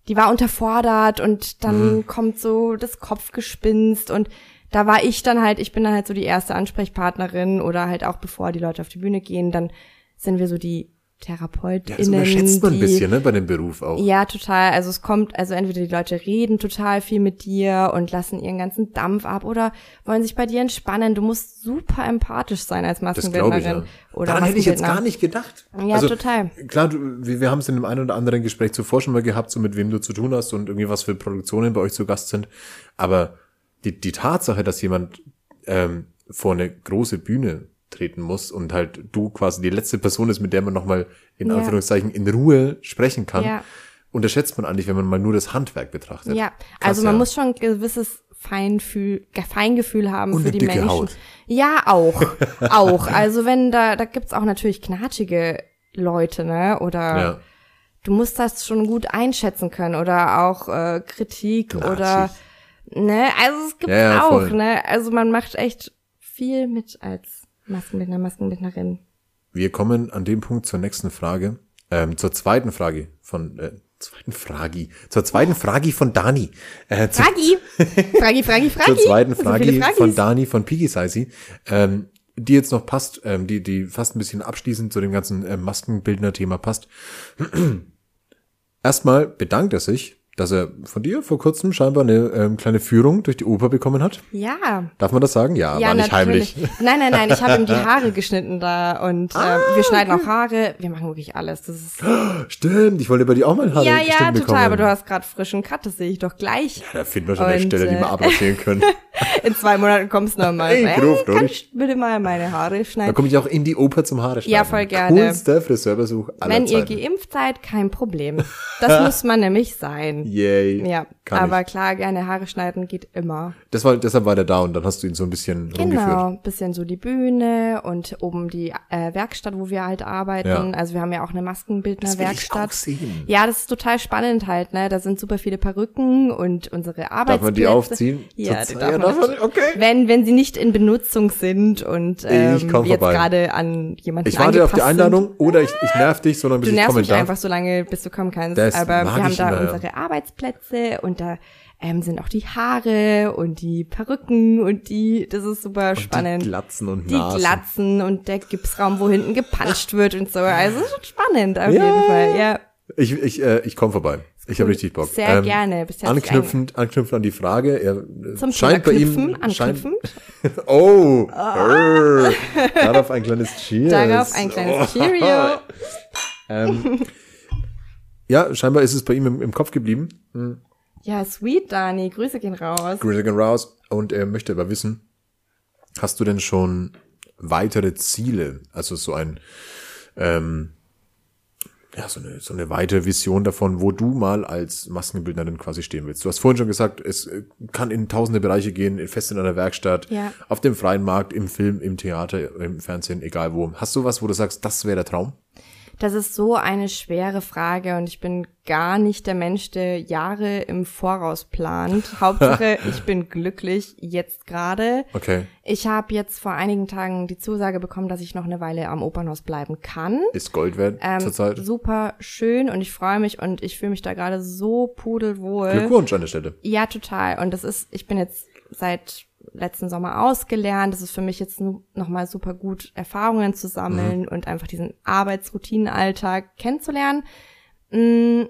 die war unterfordert und dann Mhm. kommt so das Kopfgespinst und da war ich dann halt, ich bin dann halt so die erste Ansprechpartnerin oder halt auch bevor die Leute auf die Bühne gehen, dann sind wir so die TherapeutInnen. Ja, das unterschätzt man ein die, bisschen, ne, bei dem Beruf auch. Ja, total. Also es kommt, also entweder die Leute reden total viel mit dir und lassen ihren ganzen Dampf ab oder wollen sich bei dir entspannen. Du musst super empathisch sein als Das glaube ich, Maskenbildnerin. ja. Oder Daran hätte ich jetzt gar nicht gedacht. Ja, also, total. Klar, du, wir, wir haben es in dem einen oder anderen Gespräch zuvor schon mal gehabt, so mit wem du zu tun hast und irgendwie was für Produktionen bei euch zu Gast sind. Aber die, die Tatsache, dass jemand ähm, vor eine große Bühne treten muss und halt du quasi die letzte Person ist, mit der man nochmal in Ja. Anführungszeichen in Ruhe sprechen kann, Ja. unterschätzt man eigentlich, wenn man mal nur das Handwerk betrachtet. Ja, Krass, also man ja. muss schon ein gewisses Feinfühl, Ge- Feingefühl haben Und für die dicke Menschen. Haut. Ja, auch, auch. Also wenn da, da gibt's auch natürlich knatschige Leute, ne? Oder Ja. du musst das schon gut einschätzen können oder auch äh, Kritik Knatschig. oder ne, also es gibt's Ja, ja, auch, voll. ne? Also man macht echt viel mit als Maskenbildner, Maskenbildnerin. Wir kommen an dem Punkt zur nächsten Frage, ähm, zur zweiten Frage von äh, zweiten Fragi, zur zweiten Fragi von Dani. Äh, zu, Fragi! Fragi, Fragi, Fragi! zur zweiten So Frage viele Fragis. von Dani von Piggy Saisi, ähm, die jetzt noch passt, ähm, die die fast ein bisschen abschließend zu dem ganzen äh, Maskenbildner-Thema passt. Erstmal bedankt er sich, dass er von dir vor kurzem scheinbar eine ähm, kleine Führung durch die Oper bekommen hat. Ja, Darf man das sagen? Ja, Ja, war nicht natürlich. heimlich. Nein, nein, nein, ich habe ihm die Haare geschnitten da und Ah, äh, wir schneiden auch Haare. Wir machen wirklich alles. Das ist Stimmt, ich wollte bei dir auch mal Haare ja, ja, geschnitten total. bekommen. Aber du hast gerade frischen Cut, das sehe ich doch gleich. Ja, da finden wir schon eine Und, Stelle, die wir äh, abrasieren können. In zwei Monaten kommst du nochmal. Ich ruf durch. bitte mal meine Haare Da schneiden? komme ich auch in die Oper zum Haare schneiden. Ja, voll gerne. Coolster Friseurbesuch aller Wenn ihr Zeiten. geimpft seid, kein Problem. Das muss man nämlich sein. Yay. Ja, Kann aber ich. klar, gerne Haare schneiden geht immer. Das war, deshalb war der da und dann hast du ihn so ein bisschen rumgeführt. Genau, bisschen so die Bühne und oben die äh, Werkstatt, wo wir halt arbeiten. Ja. Also wir haben ja auch eine Maskenbildner-Werkstatt. auch sehen. Ja, das ist total spannend halt, ne? Da sind super viele Perücken und unsere Arbeitsplätze. Darf man die aufziehen? Ja, Zur die Zeit- darf ja, darf man- okay. Wenn, wenn sie nicht in Benutzung sind und ähm, jetzt gerade an jemanden Ich warte auf die Einladung oder ich, ich nerv dich, sondern bis Du ich nervst kommen mich darf. einfach so lange, bis du kommen kannst. Das Aber wir haben da immer, ja. unsere Arbeitsplätze und da ähm, sind auch die Haare und die Perücken und die, das ist super spannend. Die Glatzen und Die Nasen. Glatzen und der Gipsraum, wo hinten gepanscht wird und so. Also es ist schon spannend auf Ja. jeden Fall. Ja, Ich, ich, äh, ich komme vorbei. Ich habe richtig Bock. Ähm, Sehr gerne. Bist herzlich anknüpfend, anknüpfend an die Frage. Er äh, zum scheint bei ihm Knüpfen, scheint, anknüpfend. Oh, brr. darauf ein kleines Cheers. Darauf ein kleines Oh. Cheerio. Ähm, ja, scheinbar ist es bei ihm im, im Kopf geblieben. Ja, sweet, Dani. Grüße gehen raus. Grüße gehen raus. Und er möchte aber wissen, hast du denn schon weitere Ziele? Also so ein, ähm, ja, so eine, so eine weitere Vision davon, wo du mal als Maskenbildnerin quasi stehen willst. Du hast vorhin schon gesagt, es äh, kann in tausende Bereiche gehen, fest in einer Werkstatt, Ja. auf dem freien Markt, im Film, im Theater, im Fernsehen, egal wo. Hast du was, wo du sagst, das wäre der Traum? Das ist so eine schwere Frage und ich bin gar nicht der Mensch, der Jahre im Voraus plant. Hauptsache, ich bin glücklich jetzt gerade. Okay. Ich habe jetzt vor einigen Tagen die Zusage bekommen, dass ich noch eine Weile am Opernhaus bleiben kann. Ist Gold wert Ähm, zurzeit? super schön und ich freue mich und ich fühle mich da gerade so pudelwohl. Glückwunsch an der Stelle. Ja, total. Und das ist, ich bin jetzt seit letzten Sommer ausgelernt. Das ist für mich jetzt nochmal super gut, Erfahrungen zu sammeln und einfach diesen Arbeitsroutinenalltag kennenzulernen. Mm,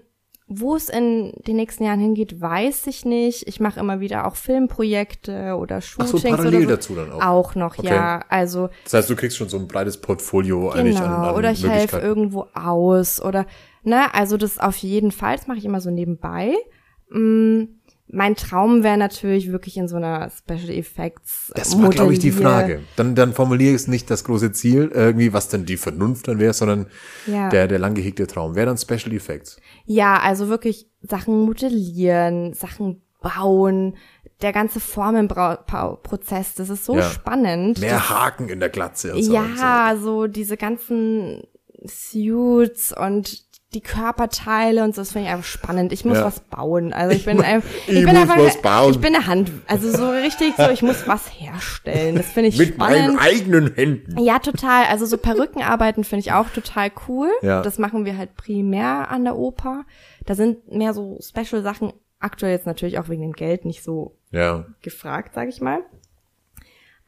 Wo es in den nächsten Jahren hingeht, weiß ich nicht. Ich mache immer wieder auch Filmprojekte oder Ach Shootings so, parallel oder so. dazu dann auch. Auch noch, Okay. ja. Also Das heißt, du kriegst schon so ein breites Portfolio eigentlich an, Genau, an oder ich helfe irgendwo aus oder ne, also das auf jeden Fall, das mache ich immer so nebenbei. Mm, mein Traum wäre natürlich wirklich in so einer Special Effects Das war, glaube ich, die Frage. Dann, dann formuliere ich nicht das große Ziel, irgendwie, was denn die Vernunft dann wäre, sondern Ja. der, der lang gehegte Traum. Wäre dann Special Effects. Ja, also wirklich Sachen modellieren, Sachen bauen, der ganze Formenprozess, das ist so Ja. spannend. Mehr Haken in der Glatze und so. und Ja, so diese ganzen Suits und die Körperteile und so, das finde ich einfach spannend. Ich muss Ja. was bauen. Also ich bin einfach, ich, Ich bin einfach, ich bin eine Hand, also so richtig so, ich muss was herstellen. Das finde ich so. Mit meinen spannend. eigenen Händen. Ja, total. Also so Perückenarbeiten finde ich auch total cool. Ja. Das machen wir halt primär an der Oper. Da sind mehr so Special-Sachen aktuell jetzt natürlich auch wegen dem Geld nicht so Ja. gefragt, sag ich mal.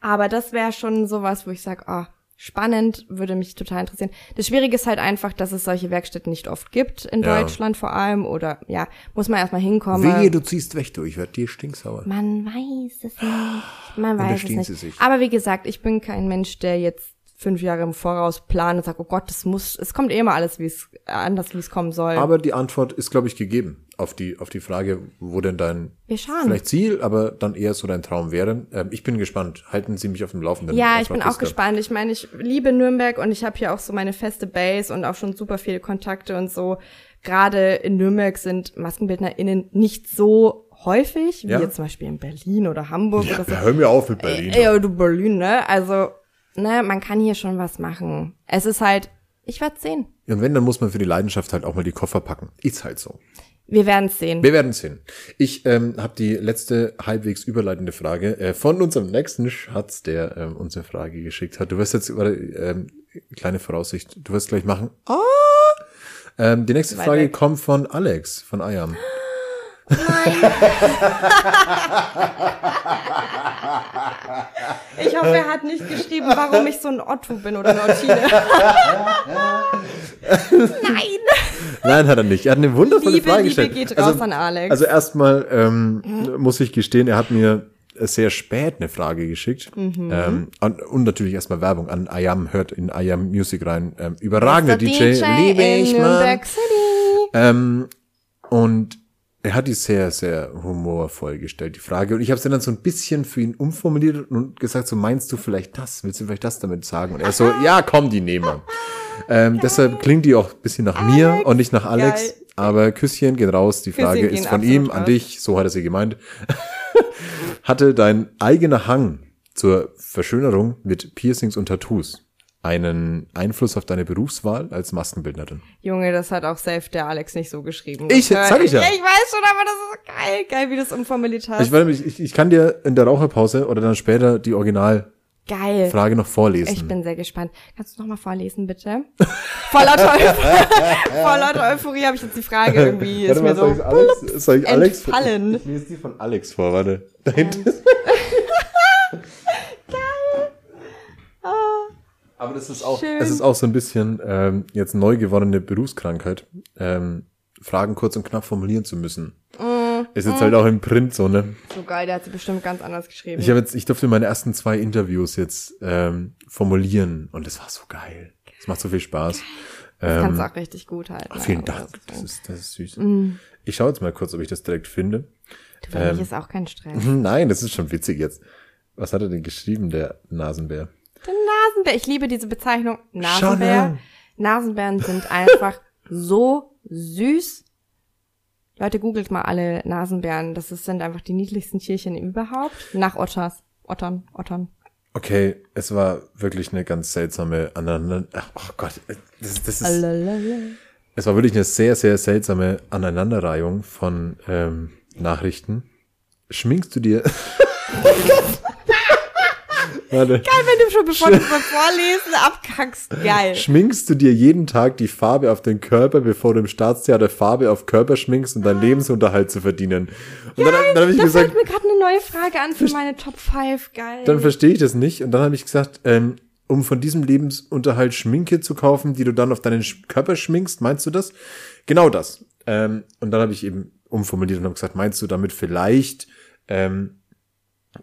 Aber das wäre schon sowas, wo ich sage, ah, spannend, würde mich total interessieren. Das Schwierige ist halt einfach, dass es solche Werkstätten nicht oft gibt, in Ja. Deutschland vor allem. Oder ja, muss man erstmal hinkommen. Wehe, du ziehst weg, du. Ich werde dir stinksauer. Man weiß es nicht. Man weiß es nicht. sie sich. Aber wie gesagt, ich bin kein Mensch, der jetzt fünf Jahre im Voraus plant und sagt, oh Gott, das muss, es kommt eh immer alles, wie es anders, wie es kommen soll. Aber die Antwort ist, glaube ich, gegeben auf die, auf die Frage, wo denn dein Wir vielleicht Ziel, aber dann eher so dein Traum wäre. Ähm, ich bin gespannt. Halten Sie mich auf dem Laufenden. Ja, ich bin auch gespannt. Ich meine, ich liebe Nürnberg und ich habe hier auch so meine feste Base und auch schon super viele Kontakte und so. Gerade in Nürnberg sind MaskenbildnerInnen nicht so häufig, wie Ja. jetzt zum Beispiel in Berlin oder Hamburg oder so. Ja, hör mir auf mit Berlin. Ey, ey, du Berlin, ne? Also, ne, man kann hier schon was machen. Es ist halt, ich werd's sehen. Und wenn, dann muss man für die Leidenschaft halt auch mal die Koffer packen. Ist halt so. Wir werden's sehen. Wir werden sehen. Ich ähm, habe die letzte halbwegs überleitende Frage äh, von unserem nächsten Schatz, der ähm, uns eine Frage geschickt hat. Du wirst jetzt ähm, kleine Voraussicht, du wirst gleich machen. Ah! Ähm, die nächste Frage weg. kommt von Alex von Ayam. Ich hoffe, er hat nicht geschrieben, warum ich so ein Otto bin oder eine Ottine. Nein. Nein, hat er nicht. Er hat eine wundervolle Liebe, Frage Liebe gestellt. geht raus an Alex. Also erstmal ähm, muss ich gestehen, er hat mir sehr spät eine Frage geschickt. Mhm. Ähm, und, und natürlich erstmal Werbung an Ayam, hört in Ayam Music rein. Ähm, überragender Der DJ, liebe ich, Mann. Ähm, und er hat die sehr, sehr humorvoll gestellt, die Frage. Und ich habe sie dann so ein bisschen für ihn umformuliert und gesagt, so meinst du vielleicht das? Willst du vielleicht das damit sagen? Und er so, ja, komm, die nehmen wir. Ähm, deshalb klingt die auch ein bisschen nach mir Alex, und nicht nach Alex. geil. Aber Küsschen geht raus. Die Frage Küsschen ist gehen von ihm an raus. dich. So hat er sie gemeint. Hatte dein eigener Hang zur Verschönerung mit Piercings und Tattoos einen Einfluss auf deine Berufswahl als Maskenbildnerin? Junge, das hat auch safe der Alex nicht so geschrieben. Ich- Das sag ich ja. Ich weiß schon, aber das ist geil. Geil, wie du es umformuliert hast. Ich, ich, ich kann dir in der Raucherpause oder dann später die Originalfrage geil. noch vorlesen. Ich bin sehr gespannt. Kannst du noch mal vorlesen, bitte? Vor lauter, Euphorie, vor lauter Euphorie habe ich jetzt die Frage irgendwie, ist Warte mir mal, soll ich so Alex, soll ich Alex entfallen. Ich, lese die von Alex vor, warte. Da hinten. Aber das ist auch, Schön. es ist auch so ein bisschen ähm, jetzt neu gewonnene Berufskrankheit, ähm, Fragen kurz und knapp formulieren zu müssen. Mm, ist jetzt halt auch im Print so, ne? so geil, der hat sie bestimmt ganz anders geschrieben. Ich habe jetzt, ich durfte meine ersten zwei Interviews jetzt ähm, formulieren und das war so geil. Es macht so viel Spaß. das kannst Ähm, du auch richtig gut halten. ach, vielen ja, Dank. Das ist, das ist süß. Mm. Ich schaue jetzt mal kurz, ob ich das direkt finde. Du, für mich ist auch kein Stress. Nein, das ist schon witzig jetzt. Was hat er denn geschrieben, der Nasenbär? Der Nasenbär, ich liebe diese Bezeichnung Nasenbär. Nasenbären sind einfach so süß. Leute, googelt mal alle Nasenbären. Das ist, sind einfach die niedlichsten Tierchen überhaupt. Nach Otters. Ottern, Ottern. Okay, es war wirklich eine ganz seltsame aneinander. Ach, oh Gott, das, das ist. Lalalala. Es war wirklich eine sehr, sehr seltsame Aneinanderreihung von ähm, Nachrichten. Schminkst du dir? Warte. Geil, wenn du schon bevor du beim Vorlesen abkackst. Geil. Schminkst du dir jeden Tag die Farbe auf den Körper, bevor du im Staatstheater Farbe auf Körper schminkst, um deinen Lebensunterhalt zu verdienen? Und dann, dann habe ich Da gesagt, fällt mir gerade eine neue Frage an für meine Top 5. Geil. dann verstehe ich das nicht. Und dann habe ich gesagt, ähm, um von diesem Lebensunterhalt Schminke zu kaufen, die du dann auf deinen Körper schminkst, meinst du das? Genau das. Ähm, und dann habe ich eben umformuliert und habe gesagt, meinst du damit vielleicht, ähm,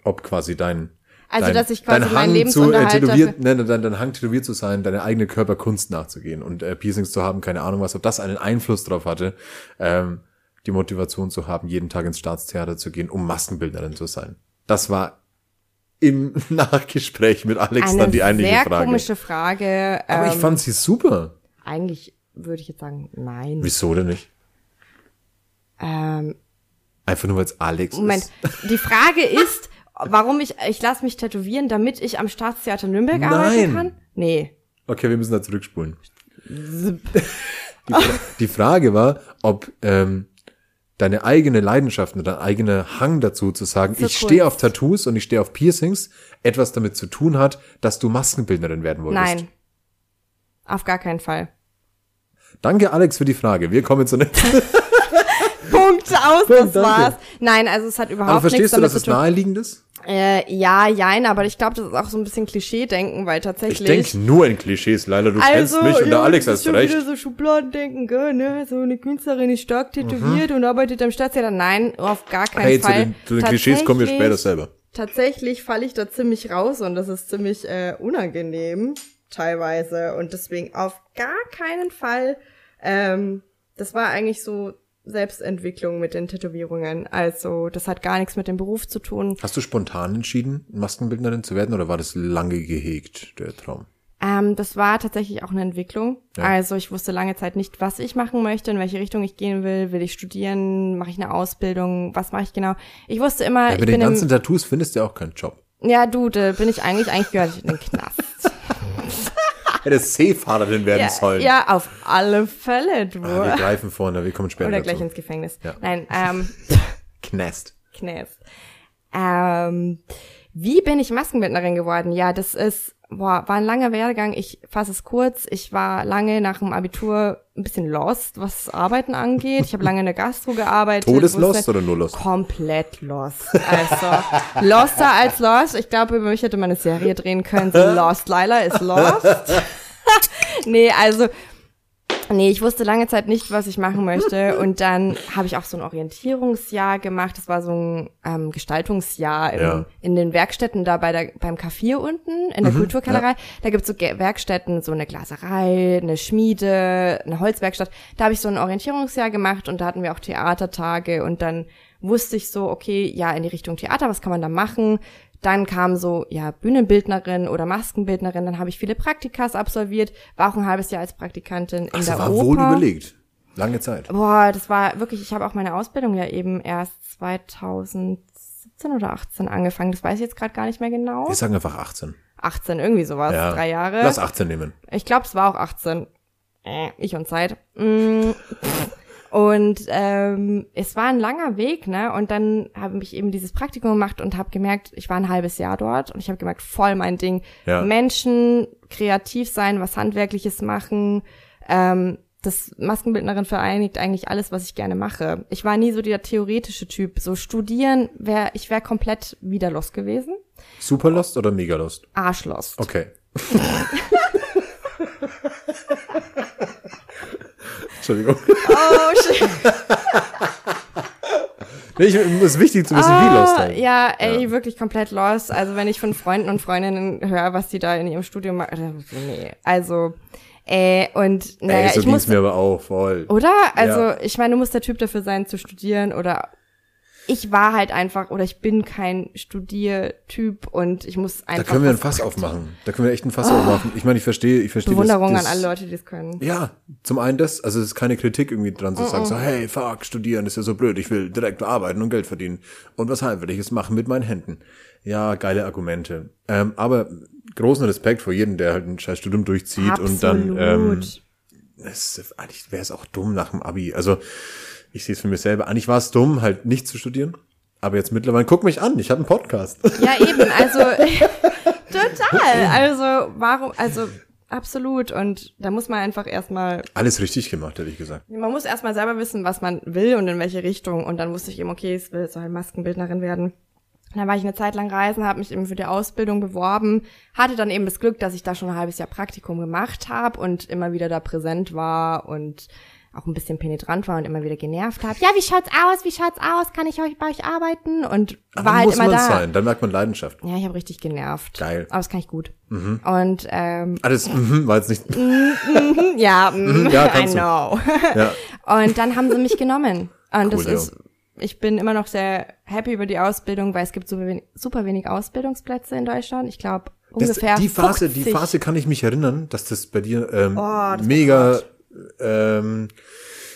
ob quasi dein Also, dein, dass ich quasi dein meinen Hang zu, äh, tätowiert, nein, dein, dein Hang tätowiert zu sein, deine eigene Körperkunst nachzugehen und äh, Piercings zu haben, keine Ahnung was, ob das einen Einfluss drauf hatte, ähm, die Motivation zu haben, jeden Tag ins Staatstheater zu gehen, um Maskenbildnerin zu sein. Das war im Nachgespräch mit Alex eine dann die eigentliche sehr Frage. komische Frage. Aber ich ähm, fand sie super. eigentlich würde ich jetzt sagen, nein. Wieso denn nicht? Ähm, Einfach nur, weil es Alex Moment, ist. die Frage ist, warum ich, ich lasse mich tätowieren, damit ich am Staatstheater Nürnberg Nein. arbeiten kann? Nee. Okay, wir müssen da zurückspulen. Die, die Frage war, ob ähm, deine eigene Leidenschaft und dein eigener Hang dazu zu sagen, ich stehe auf. Tattoos und ich stehe auf Piercings, etwas damit zu tun hat, dass du Maskenbildnerin werden wolltest. Nein. Auf gar keinen Fall. Danke, Alex, für die Frage. Wir kommen zur nächsten. Punkt aus, Punkt, das danke. war's. Nein, also es hat überhaupt Aber nichts verstehst du, damit dass zu es naheliegend ist? Äh, ja, jein, aber ich glaube, das ist auch so ein bisschen Klischee-Denken, weil Ich tatsächlich. denke nur in Klischees, Leila. Du kennst mich und der ja, Alex das hast recht. wieder so Schubladendenken, gell, ne? So eine Künstlerin ist stark tätowiert und arbeitet am Staatstheater. Nein, auf gar keinen Mhm. Hey, zu Fall. den, zu den Klischees kommen wir später selber. Tatsächlich falle ich da ziemlich raus und das ist ziemlich äh, unangenehm teilweise und deswegen auf gar keinen Fall. Ähm, das war eigentlich so Selbstentwicklung mit den Tätowierungen. Also das hat gar nichts mit dem Beruf zu tun. Hast du spontan entschieden, Maskenbildnerin zu werden oder war das lange gehegt, der Traum? Ähm, das war tatsächlich auch eine Entwicklung. Ja. Also ich wusste lange Zeit nicht, was ich machen möchte, in welche Richtung ich gehen will. Will ich studieren? Mache ich eine Ausbildung? Was mache ich genau? Ich wusste immer, Ja, bin den ganzen Tattoos findest du ja auch keinen Job. ja du, da bin ich eigentlich, eigentlich gehöre ich in den Knast. Hätte Seefahrerin werden ja, sollen. ja, auf alle Fälle, du. Ah, wir greifen vorne, wir kommen später Oder dazu. gleich ins Gefängnis. Ja. Nein, ähm, Knast. Knast. Ähm, wie bin ich Maskenbildnerin geworden? Ja, das ist, boah, war ein langer Werdegang. Ich fasse es kurz. Ich war lange nach dem Abitur ein bisschen lost, was Arbeiten angeht. Ich habe lange in der Gastro gearbeitet. Todeslost wusste- oder nur Lost? Komplett lost. Also, loster als lost. Ich glaube, über mich hätte man eine Serie drehen können. So lost. Lila ist lost. nee, also, Nee, ich wusste lange Zeit nicht, was ich machen möchte. Und dann habe ich auch so ein Orientierungsjahr gemacht. Das war so ein ähm, Gestaltungsjahr in, Ja. in den Werkstätten da bei der, beim Café unten, in der Kulturkellerei. Da gibt's so Ge- Werkstätten, so eine Glaserei, eine Schmiede, eine Holzwerkstatt. Da habe ich so ein Orientierungsjahr gemacht und da hatten wir auch Theatertage. Und dann wusste ich so, okay, ja, in die Richtung Theater, was kann man da machen? Dann kam so, ja, Bühnenbildnerin oder Maskenbildnerin. Dann habe ich viele Praktikas absolviert, war auch ein halbes Jahr als Praktikantin in Das der war Oper. wohl überlegt. Lange Zeit. Boah, das war wirklich, ich habe auch meine Ausbildung ja eben erst 2017 oder 18 angefangen. Das weiß ich jetzt gerade gar nicht mehr genau. Wir sagen einfach 18. 18, irgendwie sowas, Ja. drei Jahre. Lass 18 nehmen. Ich glaube, es war auch 18. Äh, ich und Zeit. Mm. Und ähm, es war ein langer Weg, ne? Und dann habe ich eben dieses Praktikum gemacht und habe gemerkt, ich war ein halbes Jahr dort und ich habe gemerkt, voll mein Ding. Ja. Menschen, kreativ sein, was Handwerkliches machen. Ähm, das Maskenbildnerin vereinigt eigentlich alles, was ich gerne mache. Ich war nie so der theoretische Typ. So studieren wäre, ich wäre komplett wieder los gewesen. Super Lost oder Mega Lost? Arschlost. Okay. Entschuldigung. Oh, shit. Nee, ich, ist wichtig zu wissen, wie Lost Ah, halt. ja, ey, wirklich komplett lost. Also wenn ich von Freunden und Freundinnen höre, was die da in ihrem Studium machen, nee. Also, äh, und naja, Ey, so ich muss, mir aber auch voll. oder? Also Ja. ich meine, du musst der Typ dafür sein, zu studieren oder ich war halt einfach oder ich bin kein Studiertyp und ich muss Da einfach können wir ein Fass aufmachen. Da können wir echt ein Fass aufmachen. Ich meine, ich verstehe, ich verstehe Bewunderung das, an das, alle Leute, die das können. Ja, zum einen das, also es ist keine Kritik irgendwie dran zu sagen, so, hey, fuck, studieren ist ja so blöd, ich will direkt arbeiten und Geld verdienen und was Handwerkliches machen mit meinen Händen. Ja, geile Argumente. Ähm, aber großen Respekt vor jedem, der halt ein scheiß Studium durchzieht und dann, ähm, es, ist- eigentlich wäre es auch dumm nach dem Abi. Also ich sehe es für mich selber. Eigentlich war es dumm, halt nicht zu studieren. Aber jetzt mittlerweile, guck mich an, ich habe einen Podcast. Ja, eben, also total. Also warum, also absolut. Und da muss man einfach erstmal Alles richtig gemacht, hätte ich gesagt. Man muss erstmal selber wissen, was man will und in welche Richtung. Und dann wusste ich eben, okay, ich will soll Maskenbildnerin werden. Und dann war ich eine Zeit lang reisen, habe mich eben für die Ausbildung beworben, hatte dann eben das Glück, dass ich da schon ein halbes Jahr Praktikum gemacht habe und immer wieder da präsent war und auch ein bisschen penetrant war und immer wieder genervt habe. Ja, wie schaut's aus? Wie schaut's aus? Kann ich euch bei euch arbeiten? Und war halt muss immer man da. sein, dann merkt man Leidenschaft. Ja, ich habe richtig genervt. Geil. Aber das kann ich gut. Und ähm, Alles mhm, war jetzt nicht. ja, mm, ja, I kannst du. know. Ja. Und dann haben sie mich genommen. Und Cool, das ist, ich bin immer noch sehr happy über die Ausbildung, weil es gibt super wenig, super wenig Ausbildungsplätze in Deutschland. Ich glaube Das, ungefähr die Phase, die 50. Phase kann ich mich erinnern, dass das bei dir ähm, Oh, das mega. Ähm,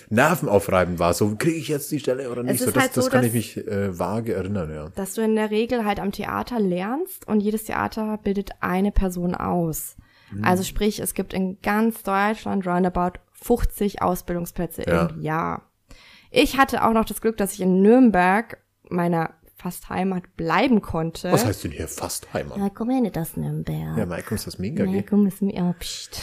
nervenaufreibend war. So, kriege ich jetzt die Stelle oder nicht? so, das, halt das so, kann dass- ich mich äh, vage erinnern, ja. dass du in der Regel halt am Theater lernst und jedes Theater bildet eine Person aus. Mhm. Also sprich, es gibt in ganz Deutschland roundabout 50 Ausbildungsplätze Ja. im Jahr. Ich hatte auch noch das Glück, dass ich in Nürnberg, meiner fast Heimat, bleiben konnte. Was heißt denn hier fast Heimat? Ja, komm nicht aus Nürnberg. Ja, Mike, ist das mega, Ja, gell? komm aus, pst.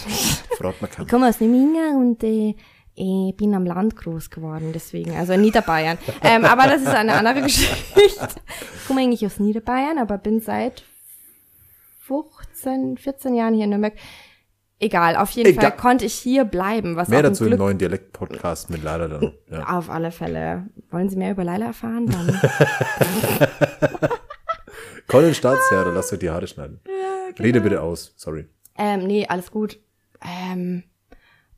Fragt man kann. Ich komme aus Neminga und äh, ich bin am Land groß geworden, deswegen, also in Niederbayern. ähm, aber das ist eine andere Geschichte. Ich komme eigentlich aus Niederbayern, aber bin seit 15, 14 Jahren hier in Nürnberg. Egal, auf jeden Egal. Fall konnte ich hier bleiben, was Mehr dazu im Glück neuen Dialekt-Podcast mit Lala dann. Ja. auf alle Fälle. Wollen Sie mehr über Leila erfahren? Dann Colin Staatsherr, lass euch die Haare schneiden. Rede bitte aus, sorry. Ähm, nee, alles gut. Ähm,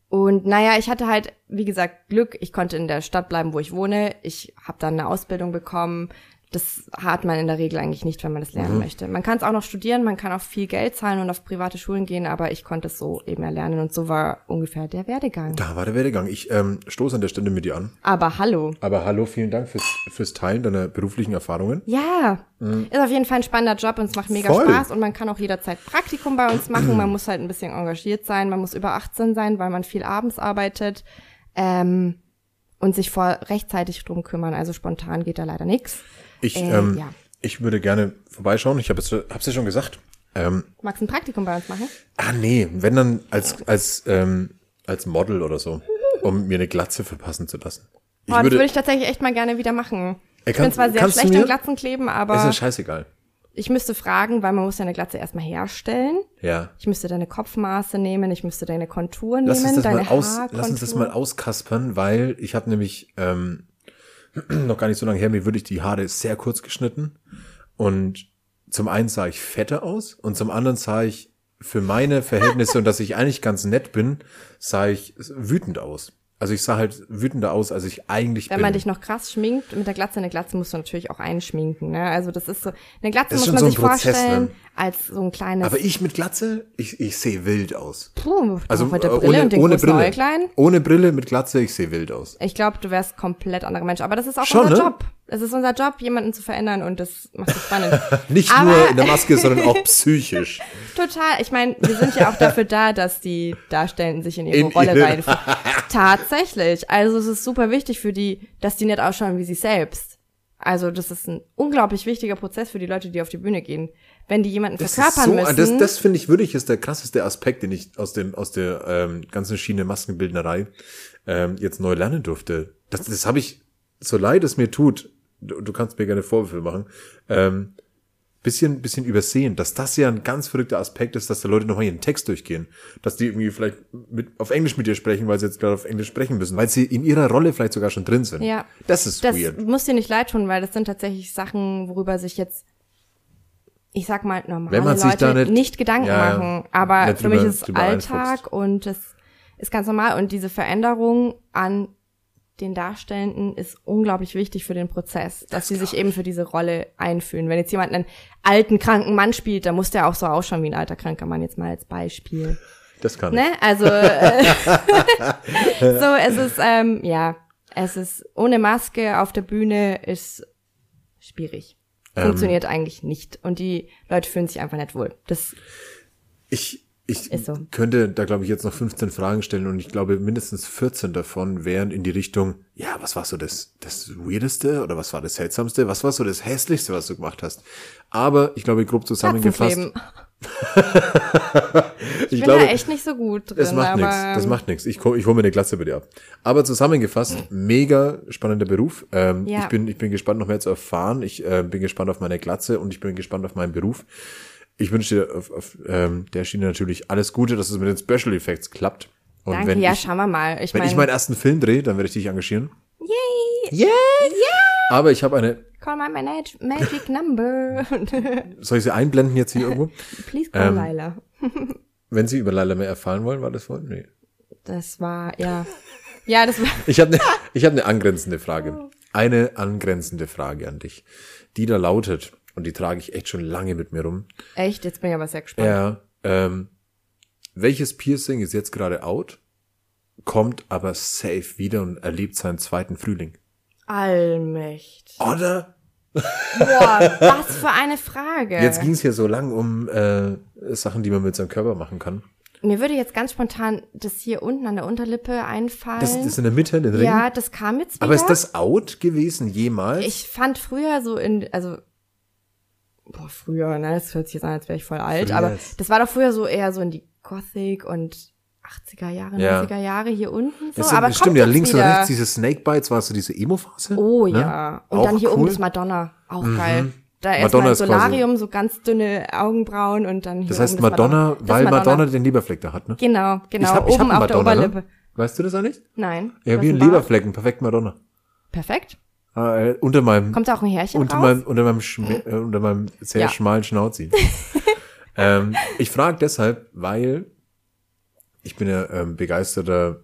und naja, ich hatte halt, wie gesagt, Glück. Ich konnte in der Stadt bleiben, wo ich wohne. Ich habe dann eine Ausbildung bekommen. Das hat man in der Regel eigentlich nicht, wenn man das lernen möchte. Man kann es auch noch studieren, man kann auch viel Geld zahlen und auf private Schulen gehen, aber ich konnte es so eben erlernen und so war ungefähr der Werdegang. Da war der Werdegang. Ich ähm, stoße an der Stelle mit dir an. Aber hallo. Aber hallo, vielen Dank fürs, fürs Teilen deiner beruflichen Erfahrungen. Ja, ist auf jeden Fall ein spannender Job und es macht mega Mhm. Voll. Spaß und man kann auch jederzeit Praktikum bei uns machen. Man muss halt ein bisschen engagiert sein, man muss über 18 sein, weil man viel abends arbeitet ähm, und sich vor rechtzeitig drum kümmern. Also spontan geht da leider nix. Ich, Äh, ähm, ja. ich würde gerne vorbeischauen. Ich habe es hab's ja schon gesagt. Ähm, Magst du ein Praktikum bei uns machen? ah nee, wenn dann als als ähm, als Model oder so, um mir eine Glatze verpassen zu lassen. Ich Boah, das würde ich tatsächlich echt mal gerne wieder machen. Ey, ich bin zwar sehr schlecht im Glatzen kleben, aber ist ja scheißegal. ich müsste fragen, weil man muss ja eine Glatze erstmal herstellen. Ja. Ich müsste deine Kopfmaße nehmen, ich müsste deine Konturen Lass uns, nehmen, das deine mal aus, lass uns das mal auskaspern, weil ich habe nämlich ähm, noch gar nicht so lange her, mir würde ich die Haare sehr kurz geschnitten. Und zum einen sah ich fetter aus und zum anderen sah ich für meine Verhältnisse und dass ich eigentlich ganz nett bin, sah ich wütend aus. Also ich sah halt wütender aus, als ich eigentlich Wenn bin. man dich noch krass schminkt, mit der Glatze, eine Glatze musst du natürlich auch einschminken, ne? Also das ist so, eine Glatze muss man so sich Prozess, vorstellen ne? als so ein kleines, Aber ich mit Glatze, ich, ich sehe wild aus. puh, Also mit der Brille ohne, und den ohne Brille. Äuglein. Ohne Brille mit Glatze, ich sehe wild aus. Ich glaube, du wärst komplett anderer Mensch. Aber das ist auch Schon, unser ne? Job. Es ist unser Job, jemanden zu verändern und das macht es spannend. Nicht Aber- nur in der Maske, sondern auch psychisch. Total. Ich meine, wir sind ja auch dafür da, dass die Darstellenden sich in ihre In Rolle reinfühlen. Tatsächlich. Also es ist super wichtig für die, dass die nicht ausschauen wie sie selbst. Also das ist ein unglaublich wichtiger Prozess für die Leute, die auf die Bühne gehen. Wenn die jemanden Das verkörpern so, müssen. das, das finde ich wirklich ist der krasseste Aspekt, den ich aus dem aus der ähm, ganzen Schiene Maskenbildnerei ähm, jetzt neu lernen durfte. Das, das habe ich, so leid es mir tut, du, du kannst mir gerne Vorwürfe machen, ähm, bisschen bisschen übersehen, dass das ja ein ganz verrückter Aspekt ist, dass da Leute nochmal ihren Text durchgehen, dass die irgendwie vielleicht mit, auf Englisch mit dir sprechen, weil sie jetzt gerade auf Englisch sprechen müssen, weil sie in ihrer Rolle vielleicht sogar schon drin sind. Ja. Das ist das weird. muss dir nicht leid tun, weil das sind tatsächlich Sachen, worüber sich jetzt, ich sag mal, normale Leute nicht- nicht, Gedanken ja, machen. Aber für mich ist es Alltag und es ist ganz normal. Und diese Veränderung an den Darstellenden ist unglaublich wichtig für den Prozess, dass sie sich eben für diese Rolle einfühlen. Wenn jetzt jemand einen alten, kranken Mann spielt, dann muss der auch so ausschauen wie ein alter, kranker Mann, jetzt mal als Beispiel. Das kann ich. Ne? Also äh, so, es ist ähm, ja, es ist ohne Maske auf der Bühne ist schwierig. Ähm. Funktioniert eigentlich nicht und die Leute fühlen sich einfach nicht wohl. Das Ich, ich so. könnte da, glaube ich, jetzt noch 15 Fragen stellen und ich glaube, mindestens 14 davon wären in die Richtung, ja, was war so das, das Weirdeste oder was war das Seltsamste? Was war so das Hässlichste, was du gemacht hast? Aber ich glaube, grob zusammengefasst, ich, Ich bin glaube, da echt nicht so gut drin. das macht nichts. Das macht nichts. Ich, ich hole mir eine Glatze bei dir ab. Aber zusammengefasst, mega spannender Beruf. Ähm, Ja. Ich bin, ich bin gespannt, noch mehr zu erfahren. Ich äh, bin gespannt auf meine Glatze und ich bin gespannt auf meinen Beruf. Ich wünsche dir auf, auf ähm, der Schiene natürlich alles Gute, dass es mit den Special Effects klappt. Und Danke, wenn ja, ich, schauen wir mal. Ich wenn ich meine, meinen ersten Film drehe, dann werde ich dich engagieren. yay, Yeah! Aber ich habe eine, call my magic, magic number. soll ich sie einblenden jetzt hier irgendwo? Please call Ähm, Laila. Wenn Sie über Laila mehr erfahren wollen, war das vorhin? Nee. Das war, ja. Ja, das war, Ich habe eine ich hab ne angrenzende Frage. Eine angrenzende Frage an dich, die da lautet, und die trage ich echt schon lange mit mir rum. echt, jetzt bin ich aber sehr gespannt. Ja, ähm, welches Piercing ist jetzt gerade out, kommt aber safe wieder und erlebt seinen zweiten Frühling? Allmächt. Oder? Boah, was für eine Frage. Jetzt ging es hier so lang um äh, Sachen, die man mit seinem Körper machen kann. Mir würde jetzt ganz spontan das hier unten an der Unterlippe einfallen. Das, das in der Mitte, den Ring. ja, das kam jetzt wieder. aber ist das out gewesen jemals? Ich fand früher so in, also, boah, früher, ne, das hört sich jetzt an, als wäre ich voll alt, Früher aber ist- das war doch früher so eher so in die Gothic und 80er Jahre, Ja. 90er Jahre hier unten so, Das aber stimmt, kommt ja, jetzt links wieder. und rechts diese Snakebites, war es so diese Emo-Phase? Oh ne? ja. Und Auch dann hier oben cool. Mhm. das Madonna. Auch geil. Da erstmal Madonna ein ist quasi- Solarium, so ganz dünne Augenbrauen und dann hier Das heißt oben Madonna, Das weil Madonna. Madonna den Leberfleck da hat, ne? Genau, genau. ich hab, ich oben hab auf der Madonna, Oberlippe. Ne? Weißt du das eigentlich? Nein. Ja, wie ein ein? Leberflecken, perfekt Madonna. Perfekt. Äh, unter meinem, Kommt auch ein Härchen unter raus? meinem, unter meinem, Schme äh, unter meinem sehr Ja. schmalen Schnauzi. ähm, ich frage deshalb, weil ich bin ja ähm, begeisterter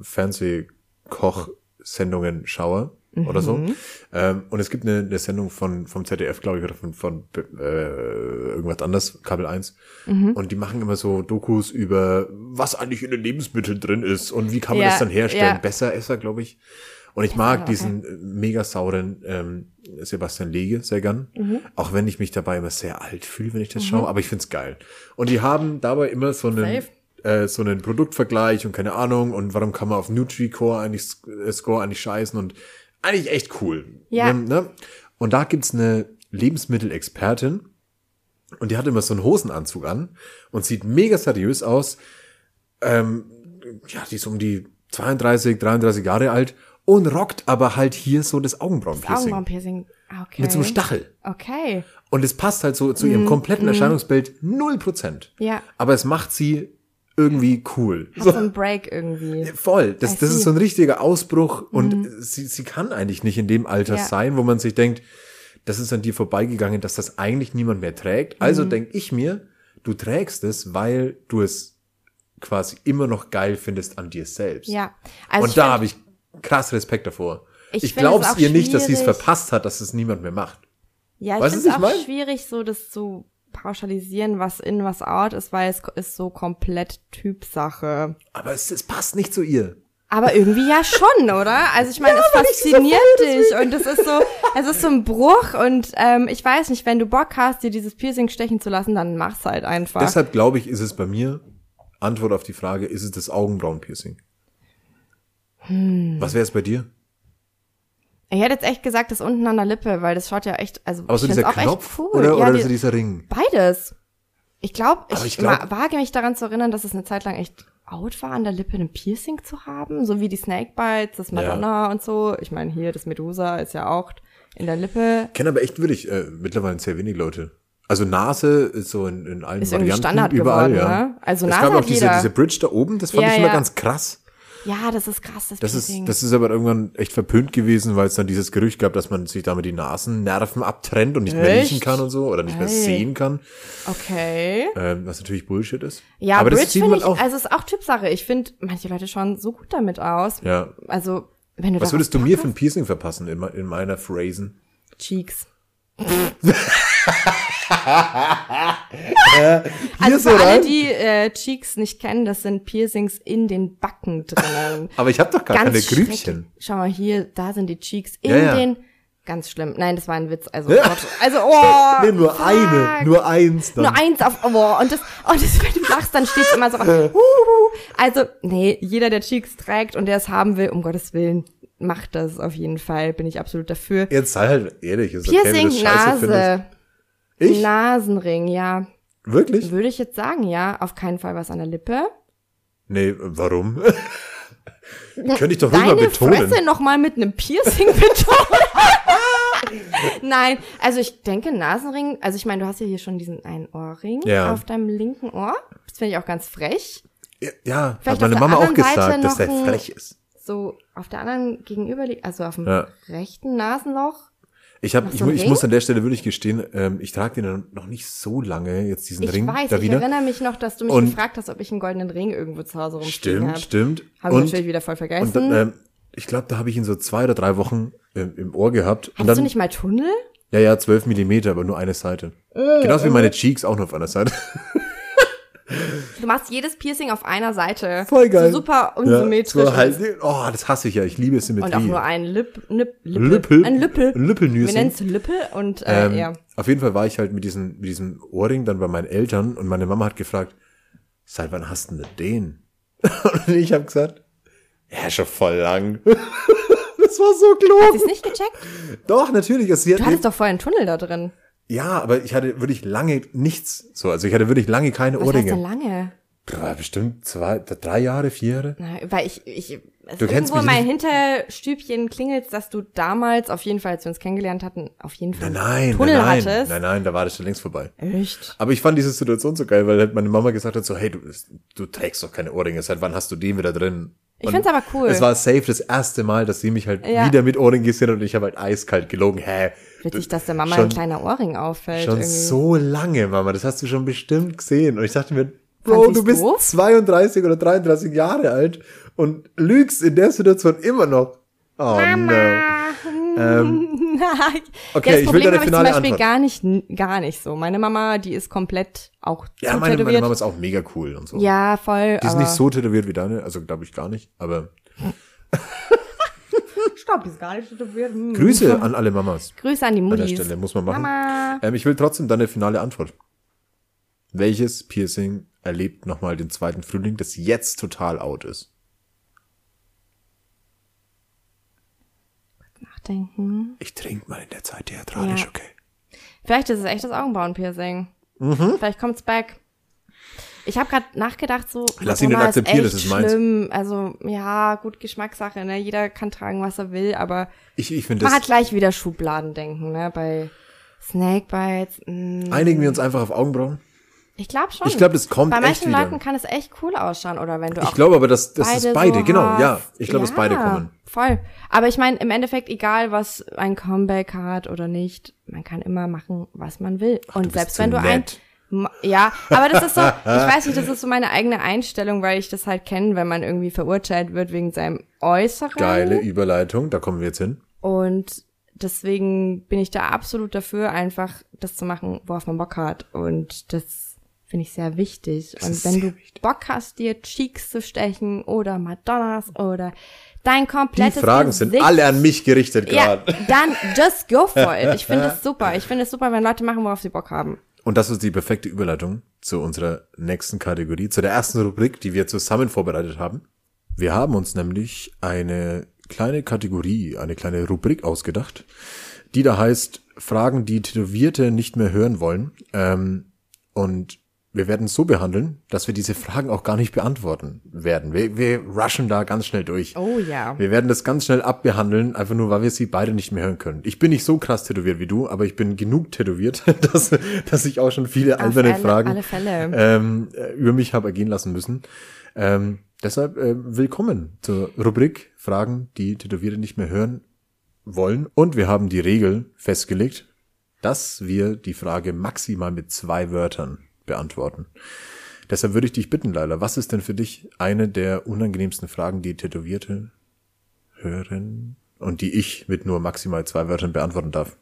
Fernsehkoch-Sendungen Schauer oder so. Mhm. Ähm, und es gibt eine, eine Sendung von vom ZDF, glaube ich, oder von, von äh, irgendwas anderes, Kabel 1. Mhm. Und die machen immer so Dokus über, was eigentlich in den Lebensmitteln drin ist und wie kann man Ja, das dann herstellen. ja. Besser Esser, glaube ich. Und ich mag okay. diesen äh, mega sauren ähm, Sebastian Lege sehr gern. Mhm. Auch wenn ich mich dabei immer sehr alt fühle, wenn ich das schaue. Aber ich find's geil. Und die haben dabei immer so einen, äh, so einen Produktvergleich und keine Ahnung. Und warum kann man auf Nutri-Core eigentlich, äh, Score eigentlich scheißen und eigentlich echt cool. Ja. Ähm, ne? Und da gibt's eine Lebensmittelexpertin. Und die hat immer so einen Hosenanzug an und sieht mega seriös aus. Ähm, ja, die ist um die 32, 33 Jahre alt und rockt aber halt hier so das Augenbrauenpiercing. Augenbrauenpiercing. Okay. Mit so einem Stachel. Okay. Und es passt halt so zu ihrem kompletten Erscheinungsbild null Prozent. Mhm. Ja. Aber es macht sie irgendwie cool. Hat so einen Break irgendwie. Voll. Das, I das ist so ein richtiger Ausbruch und sie, sie kann eigentlich nicht in dem Alter Ja. sein, wo man sich denkt, das ist an dir vorbeigegangen, dass das eigentlich niemand mehr trägt. Mhm. Also denke ich mir, du trägst es, weil du es quasi immer noch geil findest an dir selbst. Ja. Also und da habe ich krass Respekt davor. Ich Ich, find es ihr nicht, dass sie es schwierig. verpasst hat, dass es niemand mehr macht. Ja, ich finde es auch mein? schwierig, so das zu pauschalisieren, was in, was out ist, weil es ist so komplett Typsache. Aber es, es passt nicht zu ihr. Aber irgendwie ja schon, oder? Also ich meine, es fasziniert dich und es ist so, es ist so ein Bruch und ähm, ich weiß nicht, wenn du Bock hast, dir dieses Piercing stechen zu lassen, dann mach's halt einfach. Deshalb glaube ich, ist es bei mir, Antwort auf die Frage, ist es das Augenbrauenpiercing? Hm. Was wäre es bei dir? ich hätte jetzt echt gesagt, das unten an der Lippe, weil das schaut ja echt, also Aber so dieser auch Knopf echt cool. oder, ja, oder die, so dieser Ring? beides. Ich glaube, ich, ich glaub- wage mich daran zu erinnern, dass es eine Zeit lang echt out war, an der Lippe ein Piercing zu haben, so wie die Snakebites, das Madonna und so. Ich meine, hier das Medusa ist ja auch in der Lippe. Kennen aber echt wirklich äh, mittlerweile sehr wenig Leute. Also Nase ist so in, in allen Ist irgendwie Varianten Standard überall, geworden, ja. ne? Also es Nase gab auch diese, jeder. diese Bridge da oben, das fand Ja, ich immer ja. ganz krass. Ja, das ist krass, das, Das Piercing. ist, das ist aber irgendwann echt verpönt gewesen, weil es dann dieses Gerücht gab, dass man sich damit die Nasennerven abtrennt und nicht mehr Echt? riechen kann und so oder nicht mehr Hey. sehen kann. okay. Ähm, was natürlich Bullshit ist. Ja, aber Bridge das sieht finde man ich, auch. also ist auch Typsache. Ich finde, manche Leute schauen so gut damit aus. ja. Also, wenn du Was würdest du mir für ein Piercing verpassen in, in meiner Phrasen? Cheeks. Hier Also so für alle, die äh, Cheeks nicht kennen, das sind Piercings in den Backen drinnen. Aber ich habe doch gar keine schrecklich. Grübchen. Schau mal hier, da sind die Cheeks in Ja, ja. den. Ganz schlimm. Nein, das war ein Witz. Also, Gott. also oh. Nee, nur fuck. eine, nur eins dann. Nur eins auf, oh, und das, oh, das, wenn du lachst, dann steht's immer so, huhu. Also, nee, jeder, der Cheeks trägt und der es haben will, um Gottes Willen, macht das auf jeden Fall, bin ich absolut dafür. Jetzt sei halt ehrlich, ist okay, wenn du Piercing, scheiße findest. Ich? Nasenring, ja. Wirklich? Würde ich jetzt sagen, ja. Auf keinen Fall was an der Lippe. Nee, warum? Könnte ich doch ruhig mal betonen. Fresse noch mal mit einem Piercing betonen. Nein, also ich denke Nasenring, also ich meine, du hast ja hier schon diesen einen Ohrring Ja. auf deinem linken Ohr. Das finde ich auch ganz frech. Ja, Ja, hat meine Mama auch anderen Seite gesagt, dass der frech ist. So auf der anderen gegenüber, also auf dem Ja. rechten Nasenloch. Ich, hab, ich, so ich Ring? muss an der Stelle wirklich gestehen, ähm, ich trage den noch nicht so lange, jetzt diesen Ich Ring, weiß, ich Davina. erinnere mich noch, dass du mich Und- gefragt hast, ob ich einen goldenen Ring irgendwo zu Hause rumstehen Stimmt, habe. stimmt. Habe ich Und, natürlich wieder voll vergessen. und ähm, ich glaube, da habe ich ihn so zwei oder drei Wochen ähm, im Ohr gehabt. und Hast dann, du nicht mal Tunnel? Ja, ja, zwölf Millimeter, aber nur eine Seite. Äh, Genauso wie meine Cheeks auch nur auf einer Seite. Du machst jedes Piercing auf einer Seite. Voll geil. So super Ja, unsymmetrisch. so halt, oh, das hasse ich ja. Ich liebe Symmetrie. und auch nur ein Lip, Lip, Lippe. Lüppel. Ein Lüppel. Ein Lüppelnüschen. Wir nennen es Lüppel und äh, Ähm, ja. Auf jeden Fall war ich halt mit diesem, mit diesem Ohrring dann bei meinen Eltern und meine Mama hat gefragt, seit wann hast du denn den? Und ich habe gesagt, ja, schon voll lang. das war so Hast du klug. es nicht gecheckt? Doch, natürlich. Also sie Du hat, hattest doch vorher einen Tunnel da drin. Ja, aber ich hatte wirklich lange nichts. So, also ich hatte wirklich lange keine Was heißt denn Ohrringe. lange? War bestimmt zwei, drei Jahre, vier Jahre. Na, weil ich, ich, es Du kennst irgendwo mein Hinterstübchen klingelt, dass du damals, auf jeden Fall, als wir uns kennengelernt hatten, auf jeden Fall Nein, nein, Tunnel nein, nein, hattest. nein, nein, da war das schon längst vorbei. Echt? Aber ich fand diese Situation so geil, weil halt meine Mama gesagt hat so, hey, du, du trägst doch keine Ohrringe, seit wann hast du den wieder drin? Ich find's aber cool. Es war safe das erste Mal, dass sie mich halt Ja. wieder mit Ohrringen gesehen hat und ich habe halt eiskalt gelogen. Hä? Witzig, dass der Mama schon, ein kleiner Ohrring auffällt. Schon irgendwie. so lange, Mama, das hast du schon bestimmt gesehen. Und ich dachte mir, Bro, du bist doof? 32 oder 33 Jahre alt und lügst in der Situation immer noch. Oh no. Ähm, Okay, ja, das ich will Problem deine habe ich zum finale Beispiel Antwort. gar nicht, gar nicht so. Meine Mama, die ist komplett auch ja, meine, meine tätowiert. Mama ist auch mega cool und so. ja, voll. Die ist nicht so tätowiert wie deine, also glaube ich gar nicht, aber Ich glaube, die ist gar nicht tätowiert. Hm. Grüße an alle Mamas. Grüße an die An der. Stelle muss man machen. Mama. Ähm, ich will trotzdem deine finale Antwort. Welches Piercing erlebt nochmal den zweiten Frühling, das jetzt total out ist? Nachdenken. Ich trinke mal in der Zeit theatralisch, Ja. okay. Vielleicht ist es echt das Augenbrauenpiercing. Mhm. Vielleicht kommt's back. Ich habe gerade nachgedacht, so Lass ihn nicht akzeptieren, ist das echt ist meins. schlimm. Also ja, gut Geschmackssache, ne? Jeder kann tragen, was er will, aber Ich, ich finde man das. hat gleich wieder Schubladendenken, ne? Bei Snakebites. Mh, Einigen wir uns einfach auf Augenbrauen? ich glaube schon. Ich glaube, das kommt Bei echt manchen wieder. Leuten kann es echt cool ausschauen oder wenn du Ich auch glaube aber, dass, dass beide es beide, so genau, hast. ja. Ich glaube, dass beide kommen. Voll. Aber ich meine, im Endeffekt, egal was ein Comeback hat oder nicht, man kann immer machen, was man will. Und bist selbst wenn du nett. ein ja, aber das ist so, ich weiß nicht, das ist so meine eigene Einstellung, weil ich das halt kenne, wenn man irgendwie verurteilt wird wegen seinem Äußeren. Geile Überleitung, da kommen wir jetzt hin. Und deswegen bin ich da absolut dafür, einfach das zu machen, worauf man Bock hat. Und das finde ich sehr wichtig. ist Und wenn du wichtig. Bock hast, dir Cheeks zu stechen oder Madonnas oder dein Die komplettes Fragen sind Gesicht, alle an mich gerichtet ja, gerade. dann just go for it. Ich finde es super. Ich finde es super, wenn Leute machen, worauf sie Bock haben. Und das ist die perfekte Überleitung zu unserer nächsten Kategorie, zu der ersten Rubrik, die wir zusammen vorbereitet haben. Wir haben uns nämlich eine kleine Kategorie, eine kleine Rubrik ausgedacht, die da heißt Fragen, die Tätowierte nicht mehr hören wollen. Ähm, und wir werden es so behandeln, dass wir diese Fragen auch gar nicht beantworten werden. Wir, wir rushen da ganz schnell durch. Oh ja. Wir werden das ganz schnell abbehandeln, einfach nur, weil wir sie beide nicht mehr hören können. Ich bin nicht so krass tätowiert wie du, aber ich bin genug tätowiert, dass, dass ich auch schon viele alberne Fragen alle Fälle. Ähm, äh, über mich habe ergehen lassen müssen. Ähm, deshalb äh, willkommen zur Rubrik Fragen, die Tätowierte nicht mehr hören wollen. Und wir haben die Regel festgelegt, dass wir die Frage maximal mit zwei Wörtern beantworten. Deshalb würde ich dich bitten, Leila, was ist denn für dich eine der unangenehmsten Fragen, die Tätowierte hören und die ich mit nur maximal zwei Wörtern beantworten darf?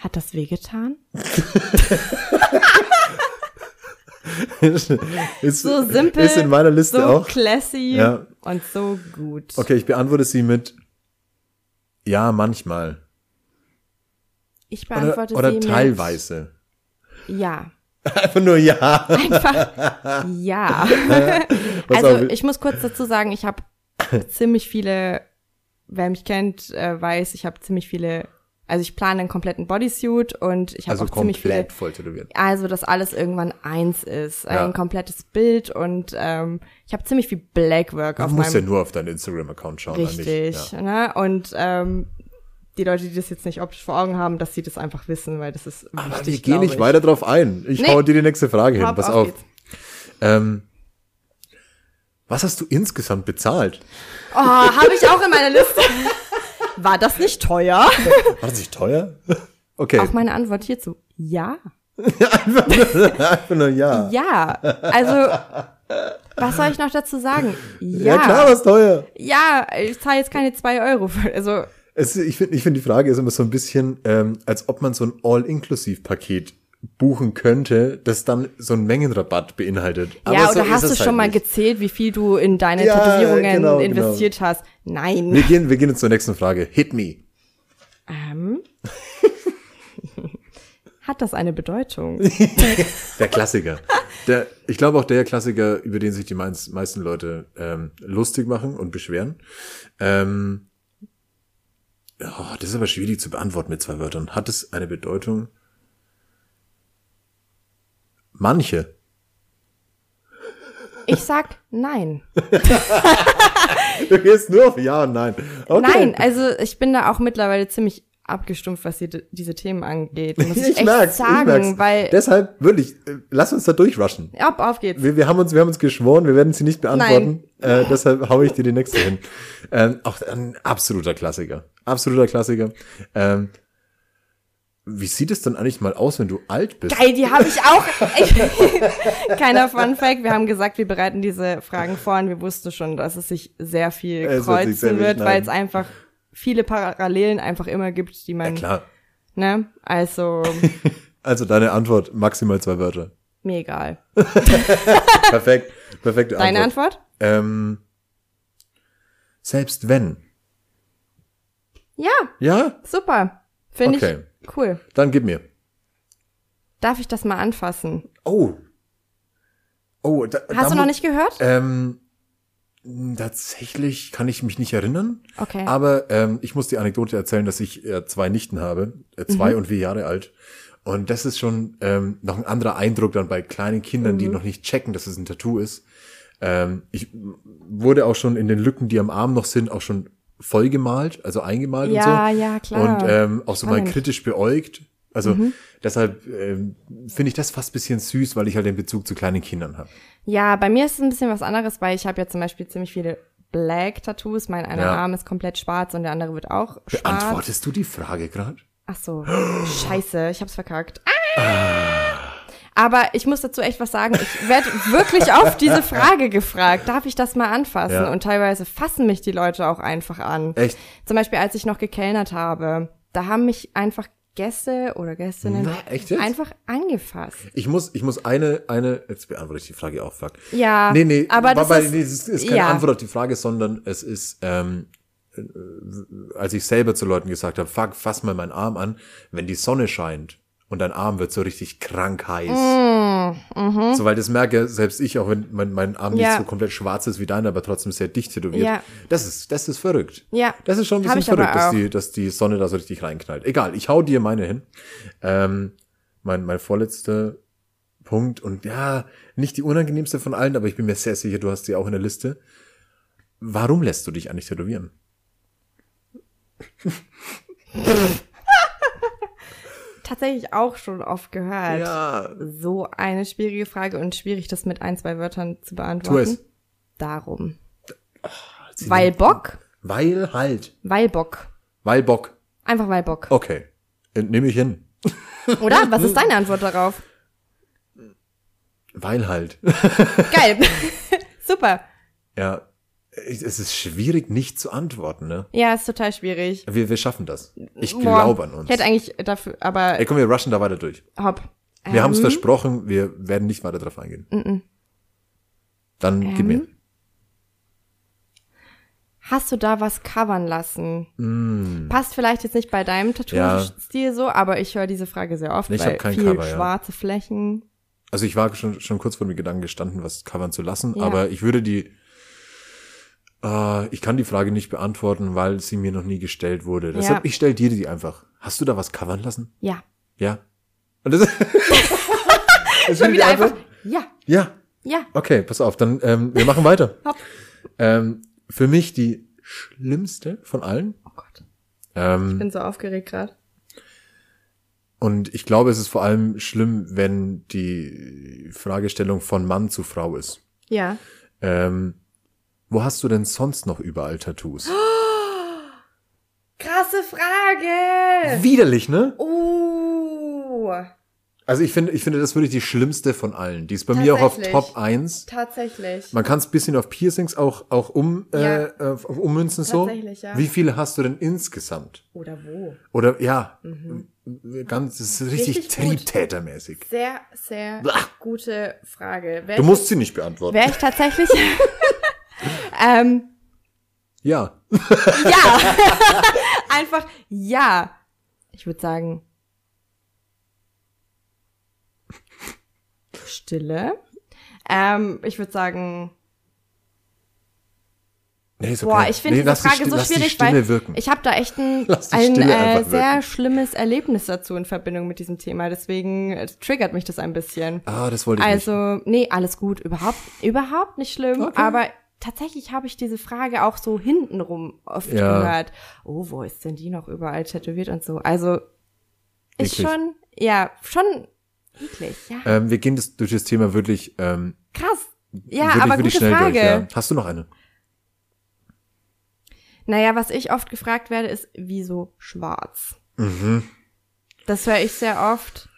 Hat das wehgetan? ist, So simpel. Ist in meiner Liste so auch. classy Ja. und so gut. Okay, ich beantworte sie mit ja, manchmal. Ich Oder, beantworte oder sie mit teilweise. Ja. Einfach nur ja. Einfach ja. Also ich muss kurz dazu sagen, ich habe ziemlich viele, wer mich kennt, äh, weiß, ich habe ziemlich viele, also ich plane einen kompletten Bodysuit und ich habe Also auch ziemlich viele, voll tätowiert. also dass alles irgendwann eins ist, Ja. ein komplettes Bild und ähm, ich habe ziemlich viel Blackwork Du auf musst ja meinem nur auf deinen Instagram-Account schauen. richtig. Ja. ne? Und ähm, die Leute, die das jetzt nicht optisch vor Augen haben, dass sie das einfach wissen, weil das ist wichtig, gehen glaub nicht ich. weiter drauf ein. Ich Nee. hau dir die nächste Frage hin. Pass auf auf. Ähm, was hast du insgesamt bezahlt? Oh, habe ich auch in meiner Liste. War das nicht teuer? War das nicht teuer? Okay. Auch meine Antwort hierzu. Ja. Einfach nur ja. Ja. Also, was soll ich noch dazu sagen? Ja, Ja. klar, was teuer. Ja, ich zahle jetzt keine zwei Euro für, also, Es, ich finde, ich finde die Frage ist immer so ein bisschen, ähm, als ob man so ein All-Inklusiv-Paket buchen könnte, das dann so einen Mengenrabatt beinhaltet. Aber ja, so oder ist hast du es schon halt mal nicht. gezählt, wie viel du in deine Ja, Tätowierungen genau, genau. investiert hast? Nein. Wir gehen, wir gehen jetzt zur nächsten Frage. Hit me. Ähm. Hat das eine Bedeutung? Der Klassiker. Der, ich glaube auch der Klassiker, über den sich die meisten Leute ähm, lustig machen und beschweren. Ähm, oh, das ist aber schwierig zu beantworten mit zwei Wörtern. Hat es eine Bedeutung? Manche. Ich sag nein. Du gehst nur auf Ja und Nein. Okay. Nein, also ich bin da auch mittlerweile ziemlich abgestumpft, was die, diese Themen angeht. Muss ich, ich echt merk's, sagen, ich weil Deshalb wirklich, äh, lass uns da durchrushen. ab, auf geht's. Wir, wir haben uns, wir haben uns geschworen, wir werden sie nicht beantworten. Äh, deshalb hau ich dir die nächste hin. Ähm, auch ein absoluter Klassiker. Absoluter Klassiker. Ähm, wie sieht es dann eigentlich mal aus, wenn du alt bist? Geil, die habe ich auch. Keiner Fun Fact. Wir haben gesagt, wir bereiten diese Fragen vor und wir wussten schon, dass es sich sehr viel wird sich sehr kreuzen wird, weil es einfach viele Parallelen einfach immer gibt, die man, Klar. ne, also Also deine Antwort, maximal zwei Wörter. mir egal. Perfekt. Perfekte Deine Antwort. Antwort? Ähm, selbst wenn. Ja, Ja? super. Finde Okay. ich cool. Dann gib mir. Darf ich das mal anfassen? Oh. Oh, da, da Hast du mu- noch nicht gehört? Ähm, tatsächlich kann ich mich nicht erinnern. Okay. Aber ähm, ich muss die Anekdote erzählen, dass ich äh, zwei Nichten habe, äh, Mhm. zwei und vier Jahre alt. Und das ist schon ähm, noch ein anderer Eindruck dann bei kleinen Kindern, Mhm. die noch nicht checken, dass es ein Tattoo ist. Ähm, ich wurde auch schon in den Lücken, die am Arm noch sind, auch schon vollgemalt, also eingemalt Ja, und so. ja, klar. Und ähm, auch so mal Spannend. Mhm. kritisch beäugt. Also deshalb ähm, finde ich das fast bisschen süß, weil ich halt den Bezug zu kleinen Kindern habe. Ja, bei mir ist es ein bisschen was anderes, weil ich habe ja zum Beispiel ziemlich viele Black-Tattoos. Mein einer Ja. Arm ist komplett schwarz und der andere wird auch schwarz. Beantwortest du die Frage gerade? Ach so, scheiße, ich hab's verkackt. Ah! Aber ich muss dazu echt was sagen. Ich werde wirklich auf diese Frage gefragt. Darf ich das mal anfassen? Ja. Und teilweise fassen mich die Leute auch einfach an. Echt? Zum Beispiel, als ich noch gekellnert habe, da haben mich einfach Gäste oder Gästinnen Na, echt jetzt? einfach angefasst. Ich muss, ich muss eine, eine, jetzt beantworte ich die Frage auch, fuck. Ja, Nee, nee, aber das wobei, ist- nee, das ist keine ja. Antwort auf die Frage, sondern es ist, ähm, äh, als ich selber zu Leuten gesagt habe, fuck, fass mal meinen Arm an, wenn die Sonne scheint und dein Arm wird so richtig krank heiß. So, weil das merke selbst ich, auch wenn mein, mein Arm nicht Mhm. Ja. so komplett schwarz ist wie deiner, aber trotzdem sehr dicht tätowiert. Ja. Das ist, das ist verrückt. Ja. Das ist schon ein bisschen verrückt, dass die, dass die Sonne da so richtig reinknallt. Egal, ich hau dir meine hin. Ähm, mein, mein vorletzter Punkt und ja, nicht die unangenehmste von allen, aber ich bin mir sehr sicher, du hast sie auch in der Liste. Warum lässt du dich eigentlich tätowieren? Tatsächlich auch schon oft gehört. Ja, So eine schwierige Frage und schwierig, das mit ein, zwei Wörtern zu tu beantworten. es. Darum. Weil Bock? Weil halt. Weil Bock. Weil Bock. Einfach weil Bock. Okay. Nehme ich hin. Oder? Was ist deine Antwort darauf? Weil halt. Geil. Super. Ja. Es ist schwierig, nicht zu antworten, ne? Ja, ist total schwierig. Wir, wir schaffen das. Ich Boah, glaube an uns. Ich hätte eigentlich dafür, aber Ey, komm, wir rushen da weiter durch. hopp. Wir haben es Ähm, versprochen, wir werden nicht weiter drauf eingehen. Dann gib Ähm, mir. Hast du da was covern lassen? Mm. Passt vielleicht jetzt nicht bei deinem Tattoo-Stil so, aber ich höre diese Frage sehr oft, Nee, ich weil kein viel Cover, ja. schwarze Flächen. Also ich war schon, schon kurz vor dem Gedanken gestanden, was covern zu lassen, Ja. aber ich würde die, äh, ich kann die Frage nicht beantworten, weil sie mir noch nie gestellt wurde. Deshalb, Ja. ich stell dir die einfach. Hast du da was covern lassen? Ja. Ja. Und das, das Schon wieder einfach. Ja, Ja. ja. Okay, pass auf, dann ähm, wir machen weiter. Ähm, für mich die schlimmste von allen. Oh Gott. Ähm, Bin so aufgeregt gerade. Und ich glaube, es ist vor allem schlimm, wenn die Fragestellung von Mann zu Frau ist. Ja. Ähm, wo hast du denn sonst noch überall Tattoos? Krasse Frage. Widerlich, ne? Uh. Also ich finde, ich finde, das wirklich die schlimmste von allen. Die ist bei mir auch auf. Top 1. Tatsächlich. Man kann es bisschen auf Piercings auch, auch um, Ja. äh, äh, auf ummünzen so. Tatsächlich, ja. Wie viele hast du denn insgesamt? Oder wo? Oder ja, ganz, das ist richtig, Mhm. Richtig triebtätermäßig. Sehr, sehr Blah. gute Frage. Wär Du ich- musst sie nicht beantworten. Wäre ich tatsächlich. ähm, Ja. ja. Einfach ja. Ich würde sagen. Stille. Ähm, ich würde sagen. Nee, ist Boah, ich finde Nee, diese die Frage Sti- so die schwierig, weil ich habe da echt ein, die ein äh, sehr wirken. schlimmes Erlebnis dazu in Verbindung mit diesem Thema. Deswegen äh, triggert mich das ein bisschen. Ah, das wollte ich nicht. Also, nee, alles gut, überhaupt, überhaupt nicht schlimm, Okay. aber tatsächlich habe ich diese Frage auch so hintenrum oft Ja. gehört. Oh, wo ist denn die noch überall tätowiert und so? Also, ist Eklig. schon, ja, schon eklig, ja. Ähm, wir gehen das, durch das Thema wirklich, ähm, Krass. Ja, wirklich, aber wirklich gute Frage. durch. Ja. Hast du noch eine? Naja, was ich oft gefragt werde, ist, wieso schwarz? Mhm. Das höre ich sehr oft,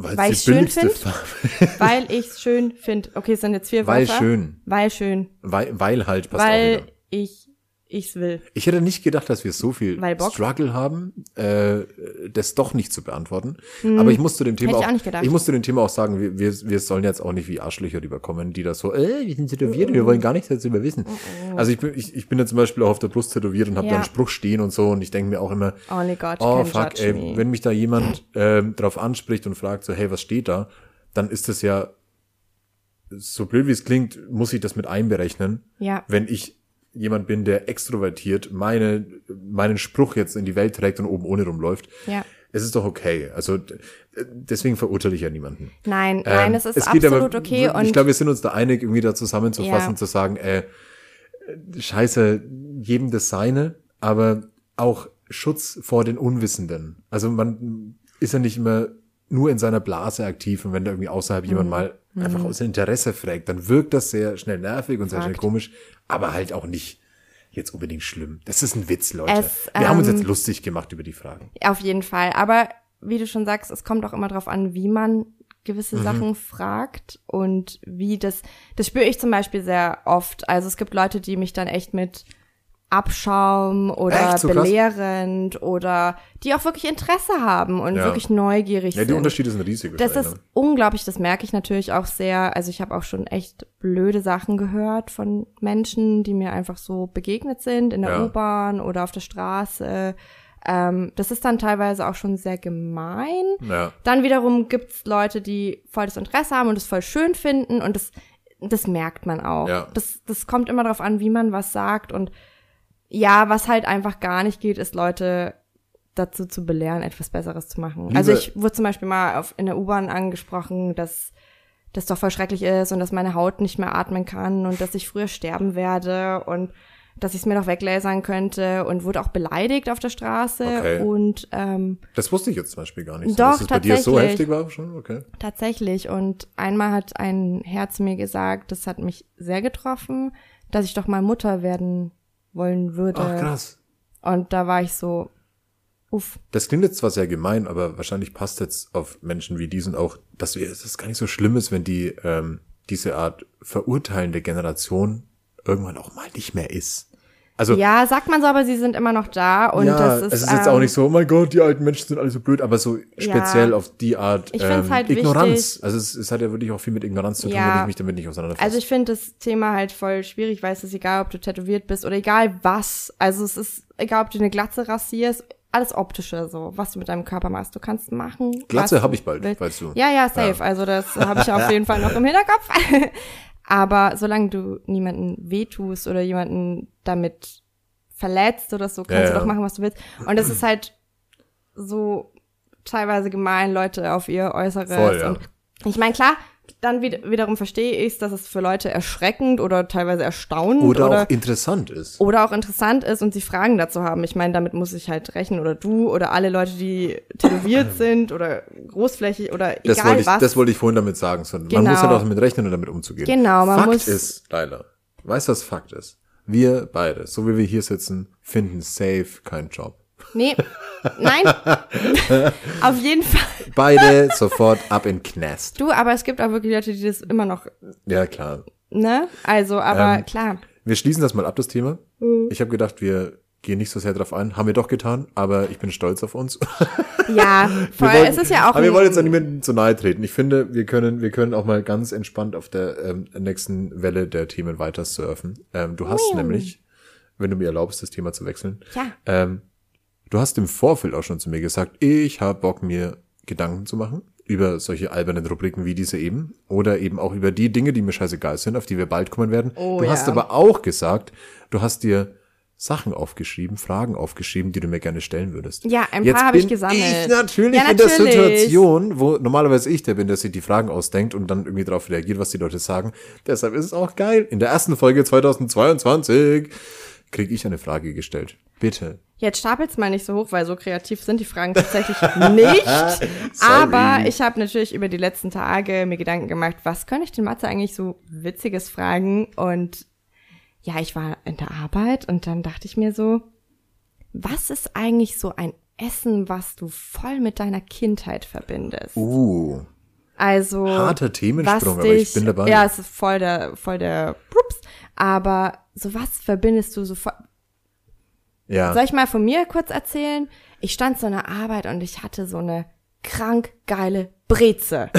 Weil die ich's schön billigste find? Farbe- weil ich es schön finde. Okay, es sind jetzt vier Weil Wörter. schön. Weil schön. Weil, weil halt, passt auch weil wieder. ich ich's will. Ich hätte nicht gedacht, dass wir so viel? Struggle haben, äh, das doch nicht zu beantworten. Aber ich muss zu dem Thema Hm. Hätte auch, auch ich muss zu dem Thema auch sagen, wir, wir, wir sollen jetzt auch nicht wie Arschlöcher rüberkommen, die das so, äh, wir sind tätowiert, wir wollen gar nichts darüber wissen. Also ich bin, ich, ich bin ja zum Beispiel auch auf der Brust tätowiert und habe Ja. da einen Spruch stehen und so und ich denke mir auch immer, Only God oh can fuck, ey, me. wenn mich da jemand ähm, drauf anspricht und fragt so, hey, was steht da, dann ist das ja, so blöd wie es klingt, muss ich das mit einberechnen Ja. wenn ich jemand bin, der extrovertiert meine, meinen Spruch jetzt in die Welt trägt und oben ohne rumläuft, Ja. es ist doch okay. Also deswegen verurteile ich ja niemanden. Nein, nein, Ähm, es ist geht absolut aber- okay. Und ich glaube, wir sind uns da einig, irgendwie da zusammenzufassen, Ja. zu sagen, äh, scheiße, jedem das seine, aber auch Schutz vor den Unwissenden. Also man ist ja nicht immer nur in seiner Blase aktiv und wenn da irgendwie außerhalb Mhm. jemand mal einfach aus Interesse fragt, dann wirkt das sehr schnell nervig und sehr schnell Fakt. komisch, aber halt auch nicht jetzt unbedingt schlimm. Das ist ein Witz, Leute. Es, wir haben uns ähm, jetzt lustig gemacht über die Fragen. Auf jeden Fall. Aber wie du schon sagst, es kommt auch immer darauf an, wie man gewisse Mhm. Sachen fragt und wie das, das spüre ich zum Beispiel sehr oft. Also es gibt Leute, die mich dann echt mit Abschaum oder Echt? So krass? belehrend oder die auch wirklich Interesse haben und Ja. wirklich neugierig Ja, die sind. Unterschiede sind riesig. Das ist unglaublich, das merke ich natürlich auch sehr. Also ich habe auch schon echt blöde Sachen gehört von Menschen, die mir einfach so begegnet sind in der Ja. U-Bahn oder auf der Straße. Ähm, das ist dann teilweise auch schon sehr gemein. ne? Ja. Dann wiederum gibt's Leute, die voll das Interesse haben und es voll schön finden und das, das merkt man auch. Ja. Das, das kommt immer darauf an, wie man was sagt und ja, was halt einfach gar nicht geht, ist Leute dazu zu belehren, etwas Besseres zu machen. Liebe- also ich wurde zum Beispiel mal auf, in der U-Bahn angesprochen, dass das doch voll schrecklich ist und dass meine Haut nicht mehr atmen kann und dass ich früher sterben werde und dass ich es mir doch weglasern könnte und wurde auch beleidigt auf der Straße Okay. und ähm, Das wusste ich jetzt zum Beispiel gar nicht. so, Doch, dass es bei dir so heftig war schon, okay. Tatsächlich. Und einmal hat ein Herr zu mir gesagt, das hat mich sehr getroffen, dass ich doch mal Mutter werden wollen würde. Ach krass. Und da war ich so, uff. Das klingt jetzt zwar sehr gemein, aber wahrscheinlich passt jetzt auf Menschen wie diesen auch, dass es gar nicht so schlimm ist, wenn die ähm, diese Art verurteilende Generation irgendwann auch mal nicht mehr ist. Also Ja, sagt man so, aber sie sind immer noch da und ja, das ist. es ist jetzt auch ähm, nicht so, oh mein Gott, die alten Menschen sind alle so blöd, aber so speziell auf die Art Ich ähm, halt Ignoranz. wichtig- Also es, es hat ja wirklich auch viel mit Ignoranz zu tun, Ja. wenn ich mich damit nicht auseinandersetze. Also ich finde das Thema halt voll schwierig, weil es ist egal, ob du tätowiert bist oder egal was. Also es ist egal, ob du eine Glatze rasierst, alles optische so, was du mit deinem Körper machst. Du kannst machen. Glatze was hab ich bald, willst. weißt du. Ja, ja, safe. Also das habe ich auf jeden Fall noch im Hinterkopf. Aber solange du niemanden wehtust oder jemanden damit verletzt oder so, kannst Ja, du doch machen, was du willst. Und es ist halt so teilweise gemein, Leute auf ihr Äußeres. Voll, ja. Und ich meine, klar, dann wieder, wiederum verstehe ich, dass es für Leute erschreckend oder teilweise erstaunend oder, oder, auch interessant ist. oder auch interessant ist und sie Fragen dazu haben. Ich meine, damit muss ich halt rechnen oder du oder alle Leute, die tätowiert sind oder großflächig oder Das egal wollte ich, was. das wollte ich vorhin damit sagen. So, Man Genau. muss halt auch damit rechnen und damit umzugehen. Genau, man Fakt muss- ist, Leila, weißt du, was Fakt ist? Wir beide, so wie wir hier sitzen, finden safe keinen Job. Nee, nein, auf jeden Fall. Beide sofort ab in Knast. Du, aber es gibt auch wirklich Leute, die das immer noch, Ja, klar. ne? Also, aber Ähm, klar. Wir schließen das mal ab, das Thema. Mhm. Ich habe gedacht, wir gehen nicht so sehr drauf ein. Haben wir doch getan, aber ich bin stolz auf uns. Ja, voll, wollten- es ist ja auch. Aber wir wollen jetzt an niemanden zu nahe treten. Ich finde, wir können, wir können auch mal ganz entspannt auf der ähm, nächsten Welle der Themen weiter surfen. Ähm, du hast nämlich, wenn du mir erlaubst, das Thema zu wechseln, Ja. ähm, du hast im Vorfeld auch schon zu mir gesagt, ich habe Bock, mir Gedanken zu machen über solche albernen Rubriken wie diese eben oder eben auch über die Dinge, die mir scheißegal sind, auf die wir bald kommen werden. Oh, du hast ja. aber auch gesagt, du hast dir Sachen aufgeschrieben, Fragen aufgeschrieben, die du mir gerne stellen würdest. Ja, ein Jetzt paar habe ich bin gesammelt. Ich natürlich Ja, in der natürlich. Situation, wo normalerweise ich der bin, der sich die Fragen ausdenkt und dann irgendwie darauf reagiert, was die Leute sagen. Deshalb ist es auch geil. In der ersten Folge 2022 kriege ich eine Frage gestellt. Bitte. Jetzt stapelt's mal nicht so hoch, weil so kreativ sind die Fragen tatsächlich nicht. Aber ich habe natürlich über die letzten Tage mir Gedanken gemacht, was könnte ich den Mathe eigentlich so Witziges fragen? Und ja, ich war in der Arbeit und dann dachte ich mir so, was ist eigentlich so ein Essen, was du voll mit deiner Kindheit verbindest? Uh, Also harter Themensprung, was aber ich dich- bin dabei. Ja, es ist voll der, voll der Pups. Aber so was verbindest du so voll, ja. soll ich mal von mir kurz erzählen? Ich stand so in der Arbeit und ich hatte so eine krank geile Breze.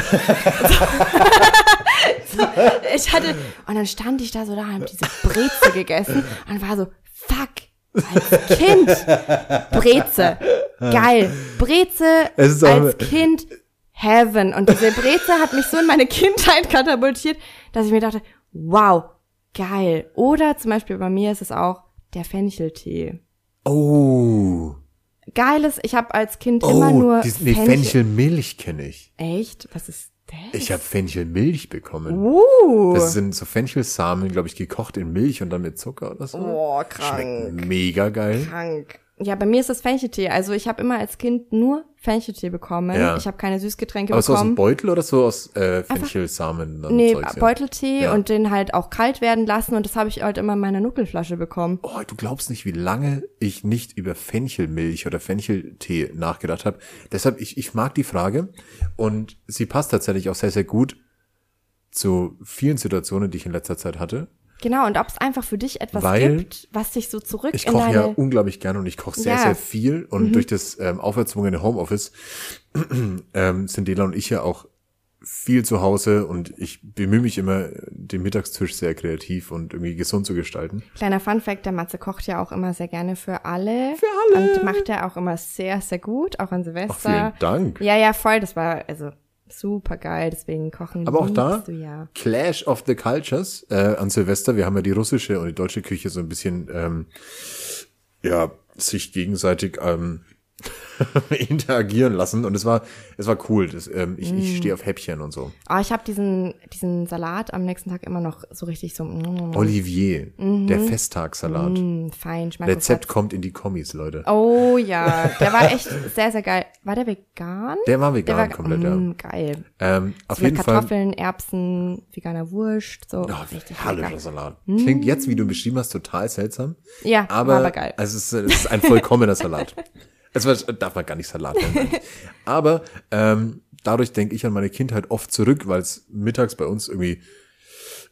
so, ich hatte, und dann stand ich da so da und hab diese Breze gegessen und war so, fuck, als Kind, Breze, geil, Breze als Kind, Heaven. Und diese Breze hat mich so in meine Kindheit katapultiert, dass ich mir dachte, wow, geil. Oder zum Beispiel bei mir ist es auch der Fencheltee. Oh. geiles, ich habe als Kind immer nur Oh, dies, nee, Fenchelmilch kenne ich. Echt? Was ist das? Ich habe Fenchelmilch bekommen. Uh. Das sind so Fenchelsamen, glaube ich, gekocht in Milch und dann mit Zucker oder so. Oh, krank. Schmeckt mega geil. Krank. Ja, bei mir ist das Fencheltee. Also ich habe immer als Kind nur Fencheltee bekommen. Ja. Ich habe keine Süßgetränke Aber so aus dem bekommen. Beutel oder so aus äh, Fenchelsamen? dann Nee, Zeugs, ja? Beuteltee Ja. und den halt auch kalt werden lassen und das habe ich halt immer in meiner Nuckelflasche bekommen. Oh, du glaubst nicht, wie lange ich nicht über Fenchelmilch oder Fencheltee nachgedacht habe. Deshalb, ich, ich mag die Frage und sie passt tatsächlich auch sehr, sehr gut zu vielen Situationen, die ich in letzter Zeit hatte. Genau, und ob es einfach für dich etwas Weil gibt, was dich so zurück Ich koche ja unglaublich gerne und ich koche sehr, Ja. Mhm. sehr viel. Und durch das ähm, auferzwungene Homeoffice ähm, sind Dela und ich ja auch viel zu Hause und ich bemühe mich immer, den Mittagstisch sehr kreativ und irgendwie gesund zu gestalten. Kleiner Funfact, der Matze kocht ja auch immer sehr gerne für alle. Für alle. Und macht er auch immer sehr, sehr gut, auch an Silvester. Ach, vielen Dank. Ja, ja, voll, das war also super geil, deswegen kochen Aber auch da, Du ja. Clash of the Cultures äh, an Silvester. Wir haben ja die russische und die deutsche Küche so ein bisschen, ähm, ja, sich gegenseitig ähm, interagieren lassen. Und es war, es war cool. Das, ähm, ich, Mm. ich stehe auf Häppchen und so. Aber ich habe diesen, diesen Salat am nächsten Tag immer noch so richtig so mm, Olivier, der Festtagssalat. mm, fein. Schmack Rezept kommt in die Kommis, Leute. Oh ja, der war echt sehr, sehr geil. War der vegan? Der war vegan war komplett, mm, Geil. ja. Ähm, auf So mit jeden Fall. Kartoffeln, Erbsen, veganer Wurst, so Oh, richtig herrlicher. Salat. Klingt jetzt, wie du beschrieben hast, total seltsam. Ja, aber, aber geil. Also es, ist, es ist ein vollkommener Salat. Es war, darf man gar nicht Salat nennen. aber ähm, dadurch denke ich an meine Kindheit oft zurück, weil es mittags bei uns irgendwie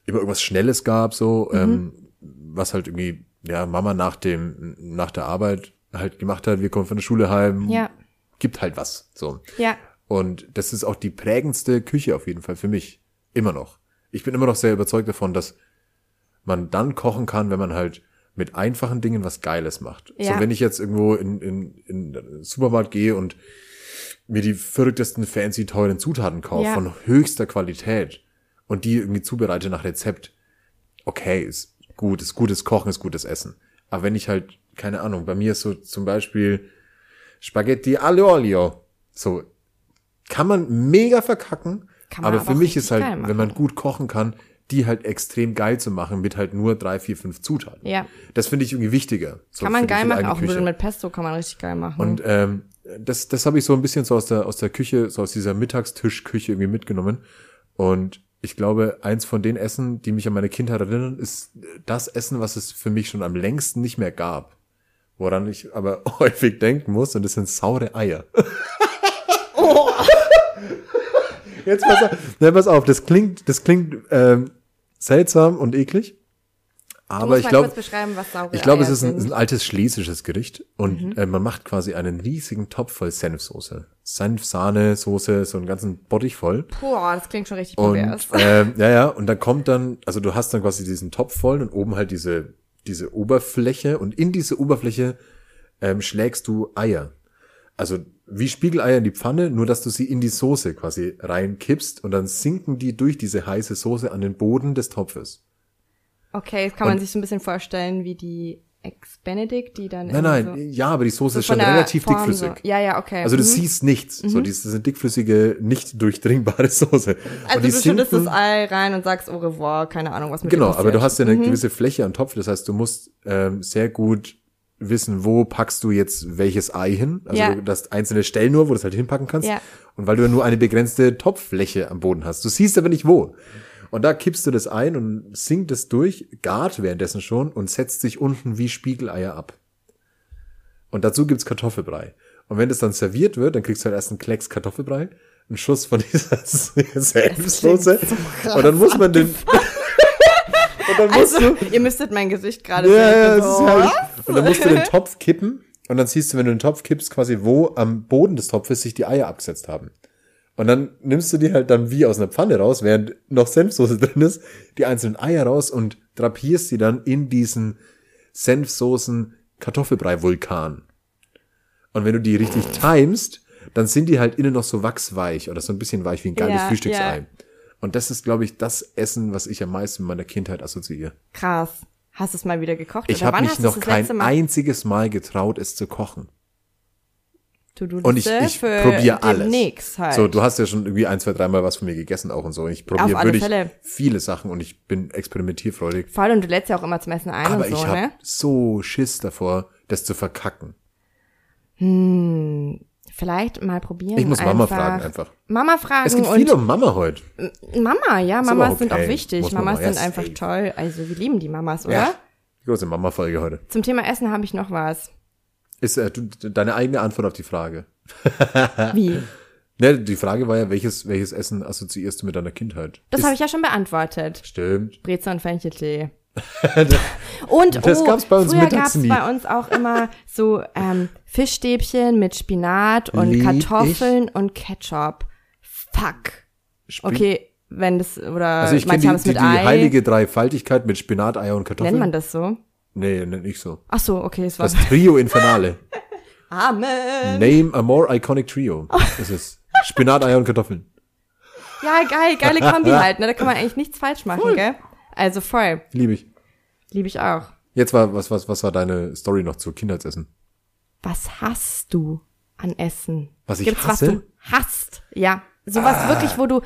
immer irgendwas Schnelles gab, so Mhm. ähm, was halt irgendwie ja Mama nach dem nach der Arbeit halt gemacht hat. Wir kommen von der Schule heim, Ja. gibt halt was. So. Ja, Und das ist auch die prägendste Küche auf jeden Fall für mich. Immer noch. Ich bin immer noch sehr überzeugt davon, dass man dann kochen kann, wenn man halt mit einfachen Dingen was Geiles macht. Ja. So wenn ich jetzt irgendwo in, in, in den Supermarkt gehe und mir die verrücktesten fancy teuren Zutaten kaufe Ja. von höchster Qualität und die irgendwie zubereite nach Rezept, okay, ist gut, ist gutes Kochen, ist gutes Essen. Aber wenn ich halt, keine Ahnung, bei mir ist so zum Beispiel Spaghetti aglio olio, so kann man mega verkacken, aber aber für mich ist halt, wenn man gut kochen kann, die halt extrem geil zu machen mit halt nur drei, vier, fünf Zutaten. Ja. Das finde ich irgendwie wichtiger. So kann man geil machen, auch ein Küche. bisschen mit Pesto kann man richtig geil machen. Und ähm, das, das habe ich so ein bisschen so aus der, aus der Küche, so aus dieser Mittagstischküche irgendwie mitgenommen. Und ich glaube, eins von den Essen, die mich an meine Kindheit erinnern, ist das Essen, was es für mich schon am längsten nicht mehr gab. Woran ich aber häufig denken muss, und das sind saure Eier. Jetzt pass auf, ne, pass auf, das klingt, das klingt ähm, seltsam und eklig. Aber ich glaube, ich glaube, es ist ein, ein altes schlesisches Gericht und Mhm. äh, man macht quasi einen riesigen Topf voll Senfsoße. Senf, Sahne, Soße, so einen ganzen Bottich voll. Boah, das klingt schon richtig pervers. ähm, ja, ja, und dann kommt dann, also du hast dann quasi diesen Topf voll und oben halt diese diese Oberfläche und in diese Oberfläche ähm, schlägst du Eier. Also wie Spiegeleier in die Pfanne, nur dass du sie in die Soße quasi reinkippst und dann sinken die durch diese heiße Soße an den Boden des Topfes. Okay, das kann man und- sich so ein bisschen vorstellen wie die Ex-Benedict, die dann Nein, nein, so, ja, aber die Soße so ist schon relativ Form dickflüssig. So. Ja, ja, okay. Also du Mhm. siehst nichts. So, das ist eine dickflüssige, nicht durchdringbare Soße. Also die du schüttest das Ei rein und sagst au revoir, keine Ahnung, was mit Genau, aber du hast ja eine gewisse Fläche am Topf. Das heißt, du musst ähm, sehr gut wissen, wo packst du jetzt welches Ei hin. Also Ja. du hast einzelne Stellen nur, wo du es halt hinpacken kannst. Ja. Und weil du ja nur eine begrenzte Topffläche am Boden hast. Du siehst aber nicht wo. Und da kippst du das ein und sinkt es durch, gart währenddessen schon und setzt sich unten wie Spiegeleier ab. Und dazu gibt's Kartoffelbrei. Und wenn das dann serviert wird, dann kriegst du halt erst einen Klecks Kartoffelbrei, einen Schuss von dieser Senfsoße. und dann muss man den, und dann musst Also, du, ihr müsstet mein Gesicht gerade ja, sehen. ja, herrlich. Und dann musst du den Topf kippen und dann siehst du, wenn du den Topf kippst, quasi wo am Boden des Topfes sich die Eier abgesetzt haben. Und dann nimmst du die halt dann wie aus einer Pfanne raus, während noch Senfsoße drin ist, die einzelnen Eier raus und drapierst sie dann in diesen Senfsoßen Kartoffelbrei-Vulkan. Und wenn du die richtig timest, dann sind die halt innen noch so wachsweich oder so ein bisschen weich wie ein geiles Ja, Frühstücksei. ja. Und das ist, glaube ich, das Essen, was ich am meisten mit meiner Kindheit assoziiere. Krass. Hast du es mal wieder gekocht? Ich habe mich noch kein einziges Mal getraut, es zu kochen. Und ich, ich probiere alles. halt. So, du hast ja schon irgendwie ein, zwei, dreimal was von mir gegessen auch und so. Ich probiere wirklich Fälle. viele Sachen und ich bin experimentierfreudig. Voll, und du lädst ja auch immer zum Essen ein Aber und so, ich habe ne? so Schiss davor, das zu verkacken. Vielleicht mal probieren. Ich muss Mama einfach. fragen einfach. Mama fragen Es geht viel um Mama heute. Mama, ja, Ist Mamas aber sind auch okay. wichtig. Mamas sind einfach safe. toll. Also wir lieben die Mamas, oder? Ja. Die große Mama-Folge heute. Zum Thema Essen habe ich noch was. Ist äh, du, deine eigene Antwort auf die Frage. Wie? Ne, die Frage war ja, welches, welches Essen assoziierst du mit deiner Kindheit? Das habe ich ja schon beantwortet. Stimmt. Brezel und Fencheltee. und Das oh, gab's bei uns früher gab's nie. bei uns auch immer so ähm, Fischstäbchen mit Spinat und Lieb Kartoffeln und Ketchup. Fuck. Spin- Okay, wenn das oder Also ich manche die, haben es die, mit die Ei. heilige Dreifaltigkeit mit Spinat, Eier und Kartoffeln. Nennt man das so? Nee, nennt nicht so. Ach so, okay, es war Das Trio Infernale. Amen. Name a more iconic trio. Das ist Spinat, Eier und Kartoffeln. Ja, geil, geile Kombi halt, ne? Da kann man eigentlich nichts falsch machen, gell? Also voll. Liebe ich. Liebe ich auch. Jetzt war, was, was, was war deine Story noch zu Kindheitsessen? Was hast du an Essen? Was ich Gibt's hasse? Ah. was du hast? Ja. Sowas wirklich, wo du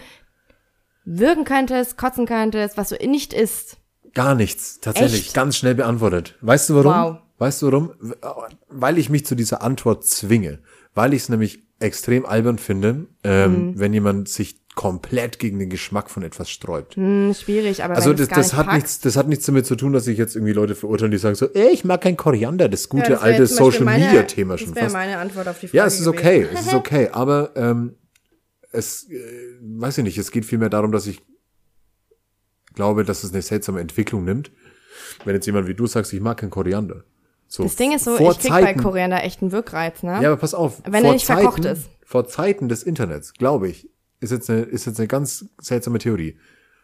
würgen könntest, kotzen könntest, was du nicht isst. Gar nichts. Tatsächlich. Echt? Ganz schnell beantwortet. Weißt du warum? Wow. Weißt du warum? Weil ich mich zu dieser Antwort zwinge. Weil ich es nämlich extrem albern finde, ähm, Mhm. wenn jemand sich komplett gegen den Geschmack von etwas sträubt. Hm, schwierig, aber Also das, das nicht hat packst, nichts, das hat nichts damit zu tun, dass ich jetzt irgendwie Leute verurteilen, die sagen so, ey, ich mag kein Koriander, das gute Ja, das alte Social meine- Media Thema schon Das wäre fast. meine Antwort auf die Frage. Ja, es ist gewesen. okay, es ist okay, aber ähm, es, äh, weiß ich nicht, es geht vielmehr darum, dass ich glaube, dass es eine seltsame Entwicklung nimmt. Wenn jetzt jemand wie du sagst, ich mag kein Koriander. So, Das Ding ist so, ich krieg bei Zeiten- Koriander echt einen Wirkreiz, ne? Ja, aber pass auf. Wenn er nicht verkocht ist. Vor Zeiten des Internets, glaube ich, ist jetzt eine, ist jetzt eine ganz seltsame Theorie.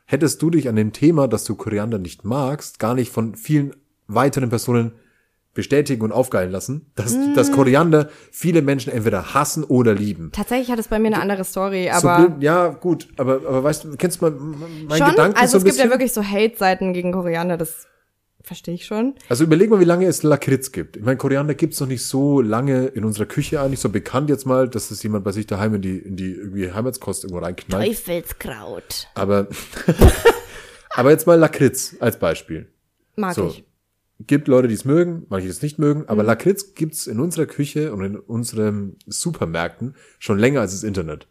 Hättest du dich an dem Thema, dass du Koriander nicht magst, gar nicht von vielen weiteren Personen bestätigen und aufgeilen lassen, dass, Mm. dass Koriander viele Menschen entweder hassen oder lieben. Tatsächlich hat es bei mir eine andere Story, So aber blöd- ja, gut, aber, aber weißt du, kennst du mein, mein schon, Gedanken also so ein es gibt ja bisschen? wirklich so Hate-Seiten gegen Koriander, das verstehe ich schon. Also überleg mal, wie lange es Lakritz gibt. Ich meine, Koriander gibt's noch nicht so lange in unserer Küche eigentlich, so bekannt jetzt mal, dass es jemand bei sich daheim in die, in die irgendwie Heimatskost irgendwo reinknallt. Teufelskraut. Aber, aber jetzt mal Lakritz als Beispiel. Mag So. ich. Gibt Leute, die es mögen, manche die es nicht mögen, Mhm. aber Lakritz gibt's in unserer Küche und in unseren Supermärkten schon länger als das Internet.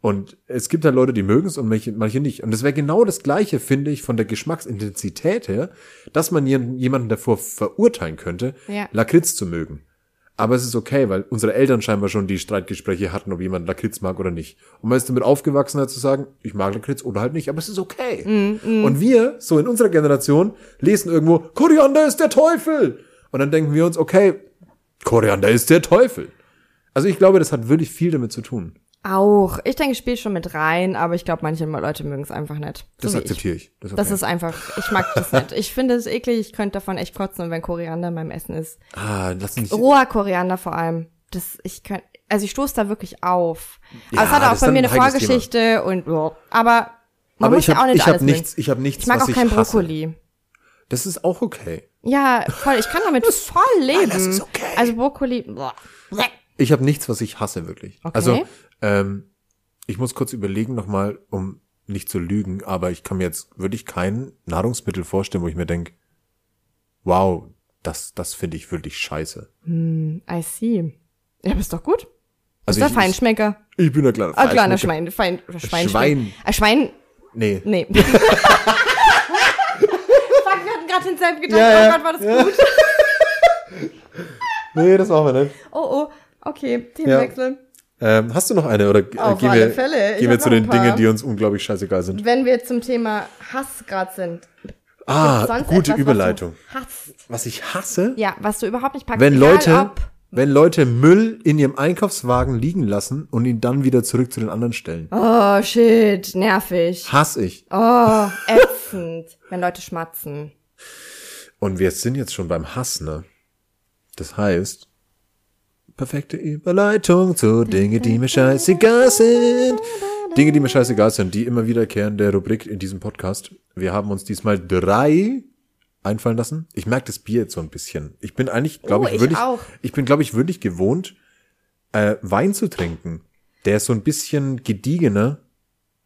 Und es gibt halt Leute, die mögen es und manche, manche nicht. Und das wäre genau das Gleiche, finde ich, von der Geschmacksintensität her, dass man jemanden davor verurteilen könnte, Ja. Lakritz zu mögen. Aber es ist okay, weil unsere Eltern scheinbar schon die Streitgespräche hatten, ob jemand Lakritz mag oder nicht. Und man ist damit aufgewachsen, halt zu sagen, ich mag Lakritz oder halt nicht, aber es ist okay. Und wir, so in unserer Generation, lesen irgendwo, Koriander ist der Teufel. Und dann denken wir uns, okay, Koriander ist der Teufel. Also ich glaube, das hat wirklich viel damit zu tun. Auch. Ich denke, ich spiele schon mit rein, aber ich glaube, manche Leute mögen es einfach nicht. So Das akzeptiere ich. Das, ist Das okay. ist einfach, ich mag das nicht. Ich finde es eklig, ich könnte davon echt kotzen, und wenn Koriander in meinem Essen ist. ah, lass nicht. Roher Koriander vor allem. Das, ich kann, also ich stoße da wirklich auf. Ja, aber es hat das auch bei mir ein eine Vorgeschichte und, ja, aber man aber muss ich ja auch nicht ich hab alles nichts, mögen. ich habe nichts, Ich mag auch kein ich hasse. Brokkoli. Das ist auch okay. Ja, voll, ich kann damit voll leben. das ist okay. Also Brokkoli, boah. Ich habe nichts, was ich hasse, wirklich. Okay. Also, ähm, ich muss kurz überlegen nochmal, um nicht zu lügen, aber ich kann mir jetzt wirklich kein Nahrungsmittel vorstellen, wo ich mir denk, wow, das, das finde ich wirklich scheiße. I see. Ja, aber ist doch gut. Also ist der ich- Feinschmecker. Ich, ich bin ein kleiner Ah, kleiner Feinschmecker. Schwein, Fein, Schwein, Schwein. Ein Schwein, Nee. nee. Fuck, wir hatten gerade denselben Gedanken. Ja, ja. Oh Gott, war das gut. Nee, das machen wir nicht. Oh, oh. Okay, Themenwechsel. Ähm, hast du noch eine oder Auf gehen alle wir, Fälle. Ich gehen wir zu den. Dingen, die uns unglaublich scheißegal sind? Wenn wir zum Thema Hass gerade sind. Ah, gute etwas, Überleitung. Was. Was ich hasse, Ja, was du überhaupt nicht packst. wenn Leute, wenn Leute Müll in ihrem Einkaufswagen liegen lassen und ihn dann wieder zurück zu den anderen stellen. oh, shit, nervig. Hass ich. Oh, ätzend. wenn Leute schmatzen. Und wir sind jetzt schon beim Hass, ne? Das heißt, perfekte Überleitung zu Dinge, die mir scheißegal sind. Dinge, die mir scheißegal sind, die immer wiederkehrende Rubrik in diesem Podcast. Wir haben uns diesmal drei einfallen lassen. Ich merke das Bier jetzt so ein bisschen. Ich bin eigentlich, glaube Oh, ich, ich wirklich, auch. ich bin, glaube ich, wirklich gewohnt, äh, Wein zu trinken, der ist so ein bisschen gediegener.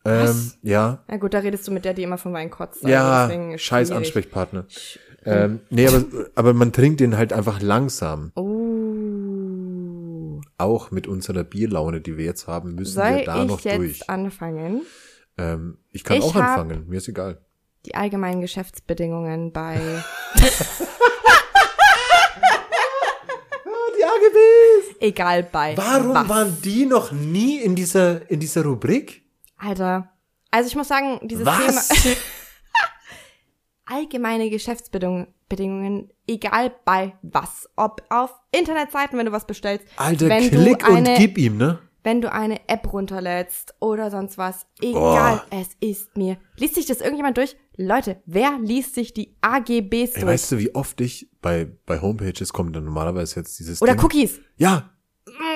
Ähm, Was? ja, Na gut, da redest du mit der, die immer vom Wein kotzt. also ja, scheiß. Ansprechpartner. Ähm, nee, aber, aber man trinkt den halt einfach langsam. Oh. Auch mit unserer Bierlaune, die wir jetzt haben, müssen Soll wir da ich noch jetzt durch. anfangen? Ähm, ich kann Ich auch anfangen, mir ist egal. Die allgemeinen Geschäftsbedingungen bei Die AGBs! egal bei Warum was. waren die noch nie in dieser, in dieser Rubrik? Alter. Also ich muss sagen, dieses Was? Thema allgemeine Geschäftsbedingungen, Bedingungen, egal bei was, ob auf Internetseiten, wenn du was bestellst, Alter, wenn klick du eine, und gib ihm, ne? wenn du eine App runterlädst oder sonst was, egal, Oh. es ist mir. Liest sich das irgendjemand durch? Leute, wer liest sich die AGBs Ey, durch? weißt du, wie oft ich bei, bei Homepages kommt dann normalerweise jetzt dieses oder Ding. Cookies. Ja.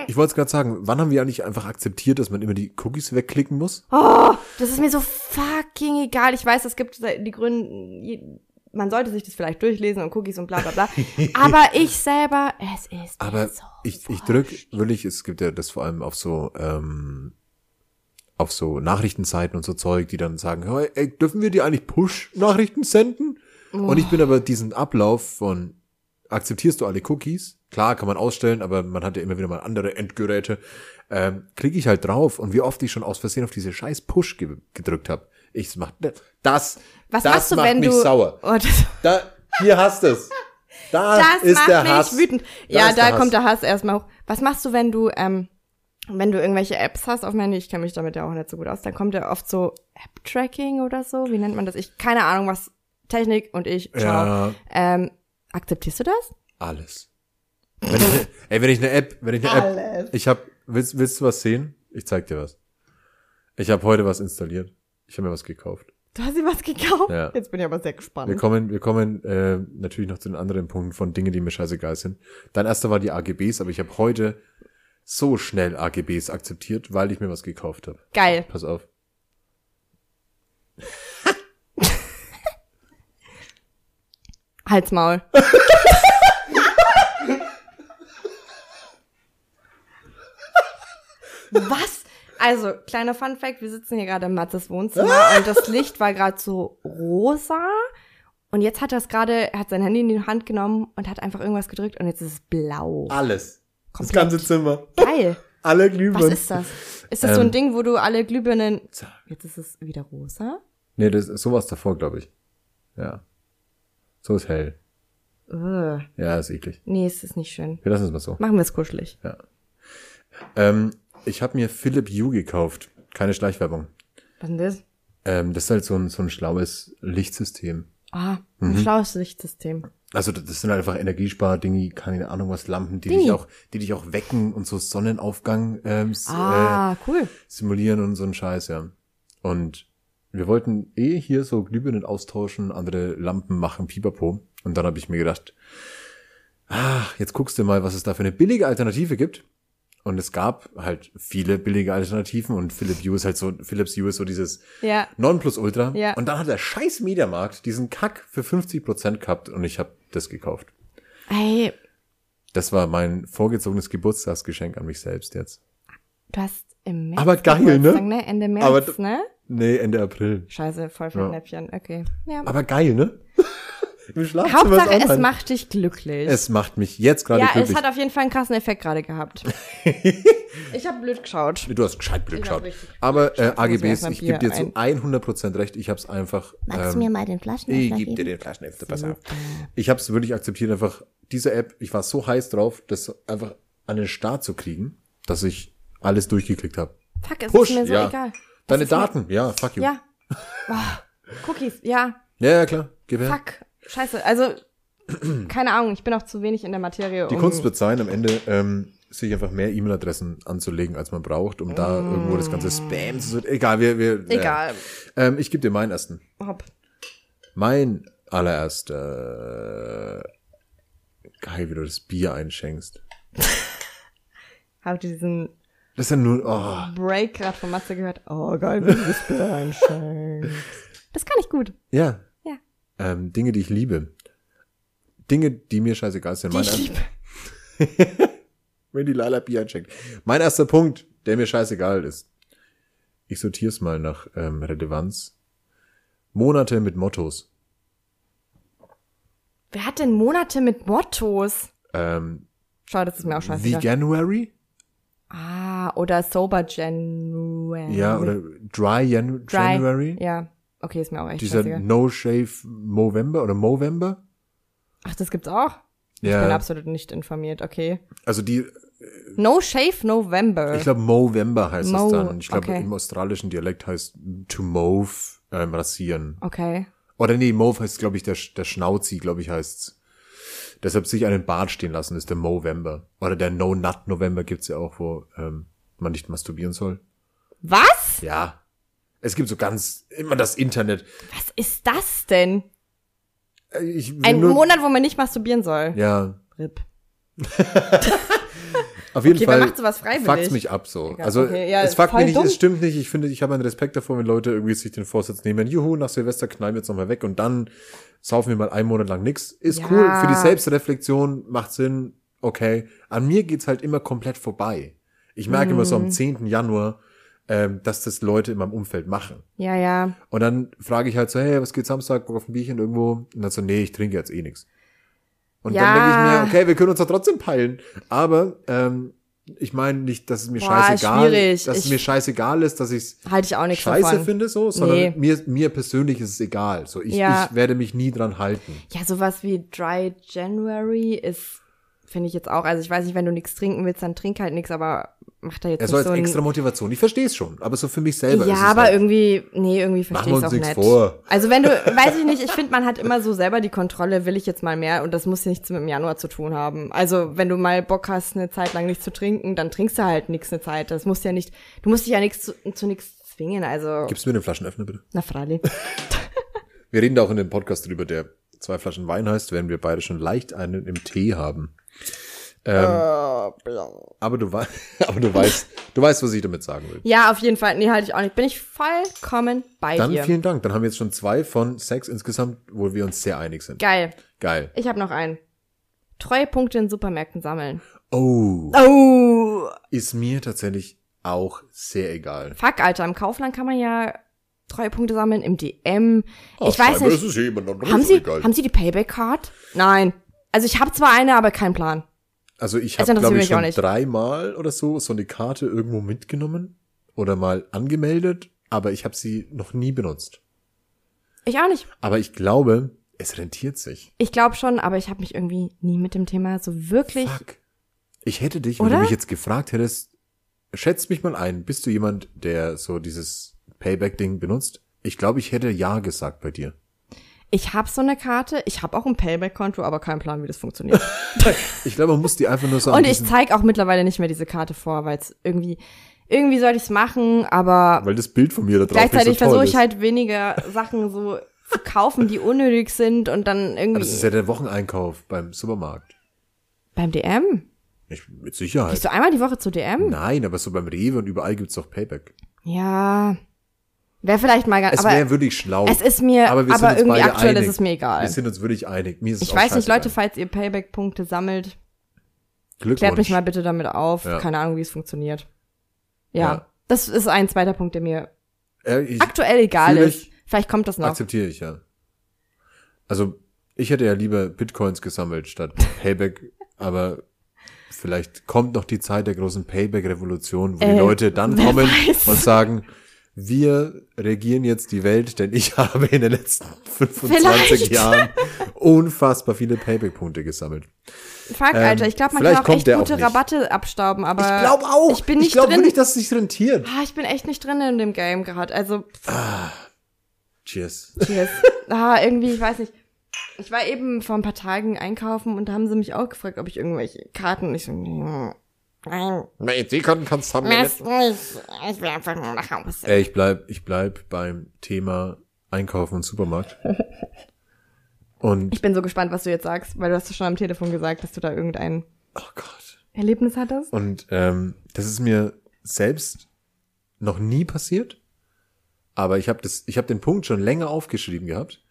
Ich wollte es gerade sagen, wann haben wir eigentlich einfach akzeptiert, dass man immer die Cookies wegklicken muss? Oh, das ist mir so fucking egal. Ich weiß, es gibt die Gründe, man sollte sich das vielleicht durchlesen und Cookies und bla bla bla. Aber ich selber, es ist Aber so ich, ich drück wirklich, es gibt ja das vor allem auf so, ähm, auf so Nachrichtenseiten und so Zeug, die dann sagen, hey, ey, dürfen wir dir eigentlich Push-Nachrichten senden? Und ich bin aber diesen Ablauf von, akzeptierst du alle Cookies? Klar, kann man ausstellen, aber man hat ja immer wieder mal andere Endgeräte. Ähm, Klicke ich halt drauf und wie oft ich schon aus Versehen auf diese scheiß Push ge gedrückt habe. Ich mach das. Was das machst du, macht wenn mich du sauer. Oh, Da, hier hast es. Da das ist macht der mich Hass. wütend. Da ja, da der Hass. kommt der Hass erstmal hoch. Was machst du, wenn du ähm, wenn du irgendwelche Apps hast auf Handy? Ich kenne mich damit ja auch nicht so gut aus. Dann kommt ja oft so App-Tracking oder so. Wie nennt man das? Ich keine Ahnung, was Technik und ich. Ciao. Ja. Ähm, akzeptierst du das? Alles. Wenn ich ne, ey, wenn ich eine App, wenn ich eine App, Alles. ich hab, willst, willst du was sehen? Ich zeig dir was. Ich habe heute was installiert. Ich habe mir was gekauft. Du hast dir was gekauft? Ja. Jetzt bin ich aber sehr gespannt. Wir kommen, wir kommen äh, natürlich noch zu den anderen Punkten von Dingen, die mir scheißegal sind. Dein erster war die AGBs, aber ich habe heute so schnell AGBs akzeptiert, weil ich mir was gekauft habe. Geil. Pass auf. Halsmaul. Was? Also, kleiner Fun Fact, wir sitzen hier gerade im Matzes Wohnzimmer und das Licht war gerade so rosa. Und jetzt hat er es gerade, er hat sein Handy in die Hand genommen und hat einfach irgendwas gedrückt und jetzt ist es blau. Alles. Komplett. Das ganze Zimmer. Geil. Alle Was Glühbirnen. ist das? Ist das so ein Ähm, Ding, wo du alle Glühbirnen. Jetzt ist es wieder rosa? Nee, das ist sowas davor, glaube ich. Ja. So ist hell. Ugh. Ja, ist eklig. Nee, es ist nicht schön. Wir lassen es mal so. Machen wir es kuschelig. Ähm, ich habe mir Philips Hue gekauft. Keine Schleichwerbung. Was denn das? Ähm, das ist halt so ein, so ein schlaues Lichtsystem. Ah, ein Mhm. schlaues Lichtsystem. Also das sind halt einfach Energiespar-Dinge, keine Ahnung was, Lampen, die Dingi. dich auch, die dich auch wecken und so Sonnenaufgang ähm, s- äh, Ah, cool. simulieren und so ein Scheiß, ja. Und wir wollten eh hier so Glühbirnen austauschen, andere Lampen machen, pipapo. Und dann habe ich mir gedacht, ah, jetzt guckst du mal, was es da für eine billige Alternative gibt. Und es gab halt viele billige Alternativen und Philips Hue ist halt so, Philips Hue ist so dieses Ja. Nonplusultra. Ja. Und dann hat der scheiß Mediamarkt diesen Kack für 50% gehabt und ich habe das gekauft. Ey, Das war mein vorgezogenes Geburtstagsgeschenk an mich selbst jetzt. du hast im März. Aber geil, ne? Ne? Ende März, Aber ne? Nee, Ende April. Scheiße, voll Ja. Fettnäpfchen. Okay. Ja. Aber geil, ne? Im Schlafzimmer Hauptsache, es ein- macht dich glücklich. Es macht mich jetzt gerade ja, glücklich. es hat auf jeden Fall einen krassen Effekt gerade gehabt. ich habe blöd geschaut. du hast gescheit blöd Ich geschaut. Aber äh, AGBs, mal ich gebe dir zu 100% recht. Ich habe es einfach. Magst du ähm, mir mal den Ich Flaschenöffner gebe dir den Flaschenhefte, pass auf. Ich habe es wirklich akzeptiert, einfach diese App, ich war so heiß drauf, das einfach an den Start zu kriegen, dass ich alles durchgeklickt habe. Fuck, es Push, ist mir so ja. egal. Deine ist mir- Daten, ja, fuck you. Ja. Oh, Cookies, ja. ja, ja, klar, gib her. Fuck. Scheiße. Also, keine Ahnung, ich bin auch zu wenig in der Materie. Die um, Kunst wird sein, am Ende ähm, sich einfach mehr E-Mail-Adressen anzulegen, als man braucht, um da irgendwo das ganze Spam zu... Egal, wir... wir Mm. Egal. Äh, ähm, ich gebe dir meinen ersten. Hopp. Mein allererster... Geil, wie du das Bier einschenkst. Habt ihr diesen Das ist ja nur... Oh, Break gerade von Matze gehört? Oh, geil, wie du das Bier einschenkst. Das kann ich gut. ja. Ähm, Dinge, die ich liebe. Dinge, die mir scheißegal sind. Die Mein ich liebe. wenn die Lala Bier einschenkt. Mein erster Punkt, der mir scheißegal ist. Ich sortiere es mal nach ähm, Relevanz. Monate mit Mottos. Wer hat denn Monate mit Mottos? Ähm, Schau, das ist mir auch wie scheiße. January? Ah, oder Sober January. Ja, oder Dry Janu Dry. January? Ja, okay, ist mir auch echt Dieser scheißegal. No Shave Movember oder Movember? Ach, das gibt's auch? Ich bin Ja, absolut nicht informiert, okay. also die, No Shave November. ich glaube Movember heißt Mo, es dann. Ich glaube okay. im australischen Dialekt heißt to move ähm, rasieren. okay. Oder nee, Move heißt glaube ich der, der Schnauzi, glaube ich heißt's. Deshalb sich einen Bart stehen lassen ist der Movember. Oder der No Nut November gibt's ja auch, wo ähm, man nicht masturbieren soll. Was? Ja. Es gibt so ganz immer das Internet. Was ist das denn? Äh, Ein nur, Monat, wo man nicht masturbieren soll. Ja, RIP. auf jeden Okay, Fall. macht sowas freiwillig? Fuckt's mich ab so. Egal, Also okay, ja, es fuckt mich nicht, dumm. es stimmt nicht. Ich finde, ich habe einen Respekt davor, wenn Leute irgendwie sich den Vorsatz nehmen, juhu, nach Silvester knallen wir jetzt nochmal weg und dann saufen wir mal einen Monat lang nix. Ist Ja. cool, für die Selbstreflexion macht Sinn, okay. An mir geht's halt immer komplett vorbei. Ich merke immer Mhm. so am 10. Januar, ähm, dass das Leute in meinem Umfeld machen. Ja, ja. Und dann frage ich halt so, hey, was geht Samstag, Bock auf ein Bierchen irgendwo? Und dann so, nee, ich trinke jetzt eh nix. Und Ja. dann denke ich mir, okay, wir können uns doch trotzdem peilen. Aber ähm, ich meine nicht, dass es mir Boah, scheißegal schwierig. dass es Ich- mir scheißegal ist, dass ich's Halte ich auch scheiße davon. finde, so, sondern Nee. mir, mir persönlich ist es egal. So, ich, Ja. ich werde mich nie dran halten. Ja, sowas wie Dry January ist, finde ich jetzt auch. Also ich weiß nicht, wenn du nichts trinken willst, dann trink halt nichts, aber mach da jetzt Er soll als so extra Motivation. Ich verstehe es schon, aber so für mich selber Ja, es aber halt, irgendwie, nee, irgendwie verstehe ich uns auch nicht. vor. Also wenn du, weiß ich nicht, ich finde, man hat immer so selber die Kontrolle, will ich jetzt mal mehr und das muss ja nichts mit dem Januar zu tun haben. Also wenn du mal Bock hast, eine Zeit lang nichts zu trinken, dann trinkst du halt nichts eine Zeit. Das muss ja nicht, du musst dich ja nichts zu, zu nichts zwingen, also, Gibst du mir den Flaschenöffner bitte? na freilich. Wir reden da auch in dem Podcast drüber, der zwei Flaschen Wein heißt, wenn wir beide schon leicht einen im Tee haben. Ähm, aber du weißt, aber du weißt, du weißt, was ich damit sagen will. Ja, auf jeden Fall, nee, halte ich auch nicht. Bin ich vollkommen bei Dann dir. vielen Dank. Dann haben wir jetzt schon zwei von sechs insgesamt, wo wir uns sehr einig sind. Geil. Geil. Ich habe noch einen. Treuepunkte in Supermärkten sammeln. Oh, Oh. ist mir tatsächlich auch sehr egal. Fuck, Alter, im Kaufland kann man ja Treuepunkte sammeln, im DM. Ah, ich weiß nicht. Haben Sie, haben Sie die Payback-Card? Nein. Also ich habe zwar eine, aber keinen Plan. Also ich habe, glaube ich, schon dreimal oder so so eine Karte irgendwo mitgenommen oder mal angemeldet, aber ich habe sie noch nie benutzt. Ich auch nicht. Aber ich glaube, es rentiert sich. Ich glaube schon, aber ich habe mich irgendwie nie mit dem Thema so wirklich. Fuck. Ich hätte dich, wenn Oder? du mich jetzt gefragt hättest, schätz mich mal ein, bist du jemand, der so dieses Payback-Ding benutzt? Ich glaube, ich hätte ja gesagt bei dir. Ich habe so eine Karte, ich habe auch ein Payback-Konto, aber keinen Plan, wie das funktioniert. Ich glaube, man muss die einfach nur so Und ich zeige auch mittlerweile nicht mehr diese Karte vor, weil es irgendwie, irgendwie sollte ich es machen, aber weil das Bild von mir da drauf gleichzeitig so versuche ich halt weniger Sachen so zu kaufen, die unnötig sind und dann Aber irgendwie das ist ja der Wocheneinkauf beim Supermarkt. beim DM. Ich, mit Sicherheit. Gehst du einmal die Woche zu DM? Nein, aber so beim Rewe und überall gibt's doch Payback. Ja. Wäre vielleicht mal ganz, Es wäre wirklich schlau. es ist mir, aber, aber, irgendwie aktuell einig. ist es mir egal. Wir sind uns wirklich einig. Mir ist Ich weiß nicht. Leute, falls ihr Payback-Punkte sammelt, klärt mich mal bitte damit auf. Ja. Keine Ahnung, wie es funktioniert. Ja. Ja. Das ist ein zweiter Punkt, der mir Äh, aktuell egal ist. ich- Vielleicht kommt das noch. akzeptiere ich, ja. Also, ich hätte ja lieber Bitcoins gesammelt statt Payback, aber vielleicht kommt noch die Zeit der großen Payback-Revolution, wo die Äh, Leute dann kommen weiß. und sagen, wir regieren jetzt die Welt, denn ich habe in den letzten 25 Vielleicht. Jahren unfassbar viele Payback-Punkte gesammelt. Fuck, Ähm, Alter, ich glaube, man kann auch echt auch gute nicht. Rabatte abstauben, aber ich glaube auch. ich bin ich nicht glaube drin. wirklich, dass es sich rentiert. Ah, ich bin echt nicht drin in dem Game gerade. Also, Cheers. cheers. ah, irgendwie, ich weiß nicht. Ich war eben vor ein paar Tagen einkaufen und da haben sie mich auch gefragt, ob ich irgendwelche Karten. Ich so, nein, Nee, die können kannst haben das nicht. Ich will einfach nur nach Hause. Ey, ich bleib, ich bleib beim Thema Einkaufen und Supermarkt. Und, Ich bin so gespannt, was du jetzt sagst, weil du hast ja schon am Telefon gesagt, dass du da irgendein oh Gott. Erlebnis hattest. Und ähm, das ist mir selbst noch nie passiert. Aber ich habe das, ich habe den Punkt schon länger aufgeschrieben gehabt.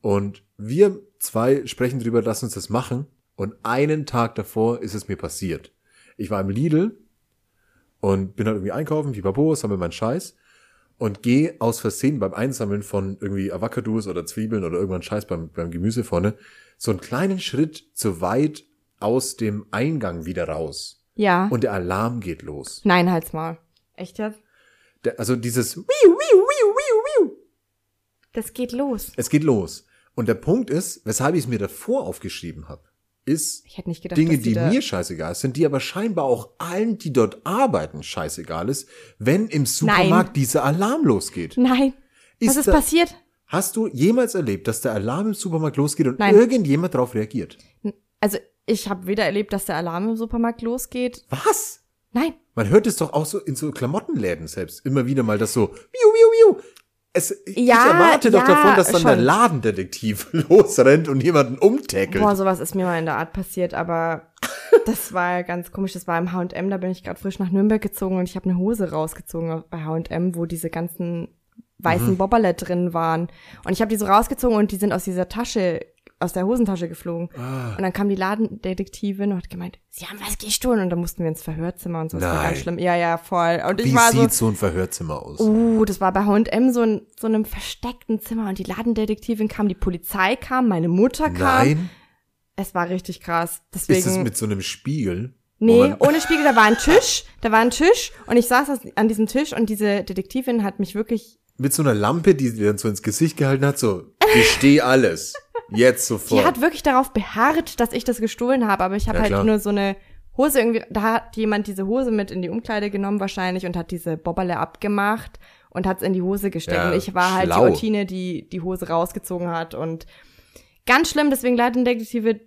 Und wir zwei sprechen drüber, lass uns das machen. Und einen Tag davor ist es mir passiert. Ich war im Lidl und bin halt irgendwie einkaufen, pipapo, sammle meinen Scheiß und gehe aus Versehen beim Einsammeln von irgendwie Avocados oder Zwiebeln oder irgendwann Scheiß beim, beim Gemüse vorne so einen kleinen Schritt zu weit aus dem Eingang wieder raus. Ja. Und der Alarm geht los. Nein, halt's mal. Echt jetzt? Der, also dieses wiu, wiu, wiu, wiu, wiu. Das geht los. Es geht los. Und der Punkt ist, weshalb ich es mir davor aufgeschrieben habe, ist Ich hätte nicht gedacht, Dinge, die mir scheißegal sind, die aber scheinbar auch allen, die dort arbeiten, scheißegal ist, wenn im Supermarkt dieser Alarm losgeht. Nein. Was Ist ist da- passiert? Hast du jemals erlebt, dass der Alarm im Supermarkt losgeht und Nein. irgendjemand darauf reagiert? Also, ich habe weder erlebt, dass der Alarm im Supermarkt losgeht. Was? Nein. Man hört es doch auch so in so Klamottenläden selbst immer wieder mal, dass so, wiu, wiu, wiu. Es, ich Ja, erwarte doch ja, davon, dass dann der schon. Ladendetektiv losrennt und jemanden umtackelt. Boah, sowas ist mir mal in der Art passiert, aber das war ganz komisch. Das war im H&M, da bin ich gerade frisch nach Nürnberg gezogen und ich habe eine Hose rausgezogen bei H&M, wo diese ganzen weißen Mhm. Bobberle drin waren. Und ich habe die so rausgezogen und die sind aus dieser Tasche, aus der Hosentasche geflogen. Ah. Und dann kam die Ladendetektivin und hat gemeint, sie haben was gestohlen. Und dann mussten wir ins Verhörzimmer und so. Das war ganz schlimm. Ja, ja, voll. Und ich Wie war so, sieht so ein Verhörzimmer aus? Uh, das war bei H&M so, in so einem versteckten Zimmer und die Ladendetektivin kam, die Polizei kam, meine Mutter kam. Nein, Es war richtig krass. Deswegen. ist es mit so einem Spiegel? nee, ohne Spiegel, da war ein Tisch, da war ein Tisch und ich saß an diesem Tisch und diese Detektivin hat mich wirklich, mit so einer Lampe, die sie dann so ins Gesicht gehalten hat, so, gesteh alles. Jetzt sofort. die hat wirklich darauf beharrt, dass ich das gestohlen habe, aber ich habe Ja, halt klar. nur so eine Hose irgendwie, da hat jemand diese Hose mit in die Umkleide genommen wahrscheinlich und hat diese Bobberle abgemacht und hat es in die Hose gesteckt Ja, und ich war halt schlau. die Ortine, die die Hose rausgezogen hat und ganz schlimm, deswegen Ladendetektive,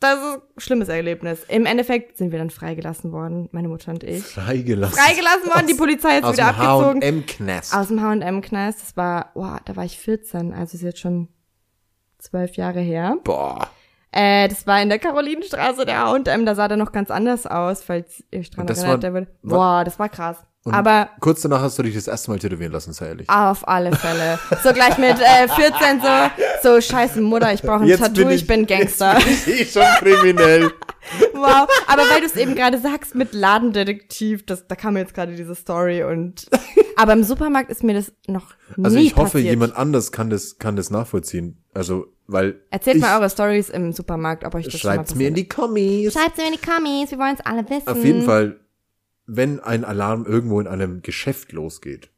das ist ein schlimmes Erlebnis. Im Endeffekt sind wir dann freigelassen worden, meine Mutter und ich. freigelassen. Freigelassen worden, die Polizei ist aus wieder dem abgezogen. H&M-Knast. Aus dem H&M-Knast, das war, boah, da war ich 14, also ist jetzt schon zwölf Jahre her. Boah. Äh, das war in der Karolinenstraße, der H&M, da sah der noch ganz anders aus, falls ihr euch dran Und das erinnert. war- war- boah, das war krass. Und Aber kurz danach hast du dich das erste Mal tätowieren lassen, sei ehrlich. auf alle Fälle. So gleich mit äh, 14 so, so scheiße Mutter, ich brauche ein Tattoo, ich, bin Gangster. Jetzt bin ich eh schon kriminell. Wow. Aber weil du es eben gerade sagst mit Ladendetektiv, das, da kam mir jetzt gerade diese Story und aber im Supermarkt ist mir das noch nie Also ich hoffe, passiert. jemand anders kann das, kann das nachvollziehen. Also, weil Erzählt mal eure Stories im Supermarkt, ob euch das schreibt's mir in die Kommis. Schreibt's mir in die Kommis, wir wollen es alle wissen. Auf jeden Fall, wenn ein Alarm irgendwo in einem Geschäft losgeht,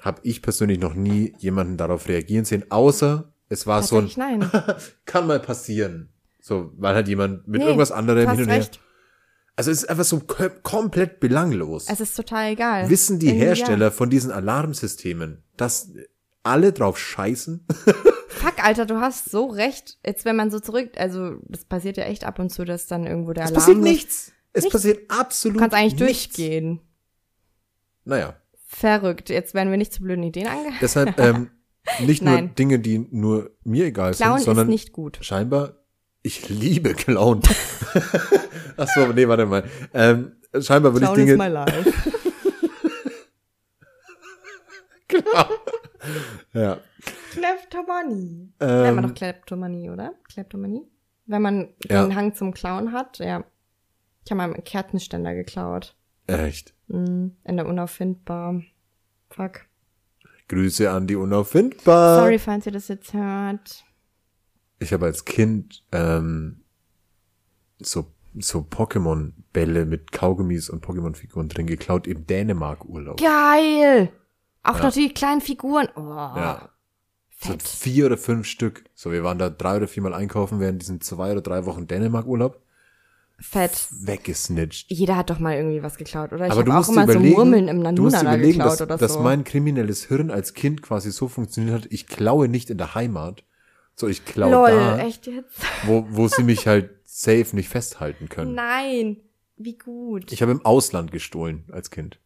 habe ich persönlich noch nie jemanden darauf reagieren sehen, außer es war so ein, nein. kann mal passieren. So, weil halt jemand mit Nee, irgendwas anderem hin und her. Also es ist einfach so ko- komplett belanglos. Es ist total egal. Wissen die Irgendwie ja. Hersteller von diesen Alarmsystemen, dass alle drauf scheißen? Fuck, Alter, du hast so recht. Jetzt, wenn man so zurück, also das passiert ja echt ab und zu, dass dann irgendwo der Es Alarm. passiert ist. nichts. Es Nichts. passiert absolut Du kannst eigentlich nichts. durchgehen. Naja, Verrückt. Jetzt werden wir nicht zu blöden Ideen angehalten. deshalb ähm, nicht nur. Dinge, die nur mir egal Clown sind, ist sondern nicht gut. scheinbar, ich liebe Clown. Ach so, nee, warte mal. Ähm, scheinbar würde ich Clown is Dinge, my life. ja, Kleptomanie. Nennt man ähm, doch Kleptomanie, oder? Kleptomanie? Wenn man Ja. den Hang zum Klauen hat, ja. Ich habe mal einen Kerzenständer geklaut. echt. Mm, in der Unauffindbar. Fuck. Grüße an die Unauffindbar. Sorry, falls ihr das jetzt hört. Ich habe als Kind ähm, so so Pokémon-Bälle mit Kaugummis und Pokémon-Figuren drin geklaut im Dänemark-Urlaub. Geil! Auch noch die kleinen Figuren. Oh, Ja. So vier oder fünf Stück. So, wir waren da drei oder viermal einkaufen während diesen zwei oder drei Wochen Dänemark-Urlaub. Fett. Weggesnitcht. Jeder hat doch mal irgendwie was geklaut, oder? Ich Aber habe du auch musst immer dir so überlegen, Murmeln im du musst Nanuna überlegen, geklaut dass, oder dass so. mein kriminelles Hirn als Kind quasi so funktioniert hat, ich klaue nicht in der Heimat, so ich klaue Lol, da, echt jetzt? wo, wo sie mich halt safe nicht festhalten können. Nein. Wie gut. Ich habe im Ausland gestohlen als Kind.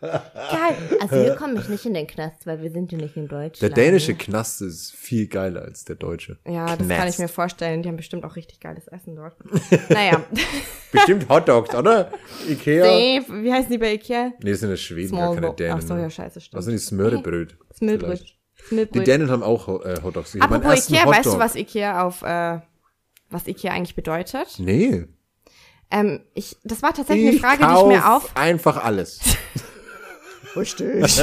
Geil. Also hier komme ich nicht in den Knast, weil wir sind ja nicht in Deutschland. Der dänische Knast ist viel geiler als der deutsche. Ja, das Knast. kann ich mir vorstellen. Die haben bestimmt auch richtig geiles Essen dort. naja. Bestimmt Hotdogs, oder? Ikea? Nee, wie heißen die bei Ikea? Nee, das sind ja Schweden, gar keine Dänen. Ach so, ne? ja, scheiße, stimmt. Was sind die Smörrebröt? Smilbröt. Vielleicht. Die. Dänen haben auch äh, Hotdogs. Ich Apropos Ikea, weißt du, Hotdog- was Ikea auf äh, was Ikea eigentlich bedeutet? Nee. Ähm, ich, das war tatsächlich eine Frage, die ich mir auf. einfach alles. Richtig.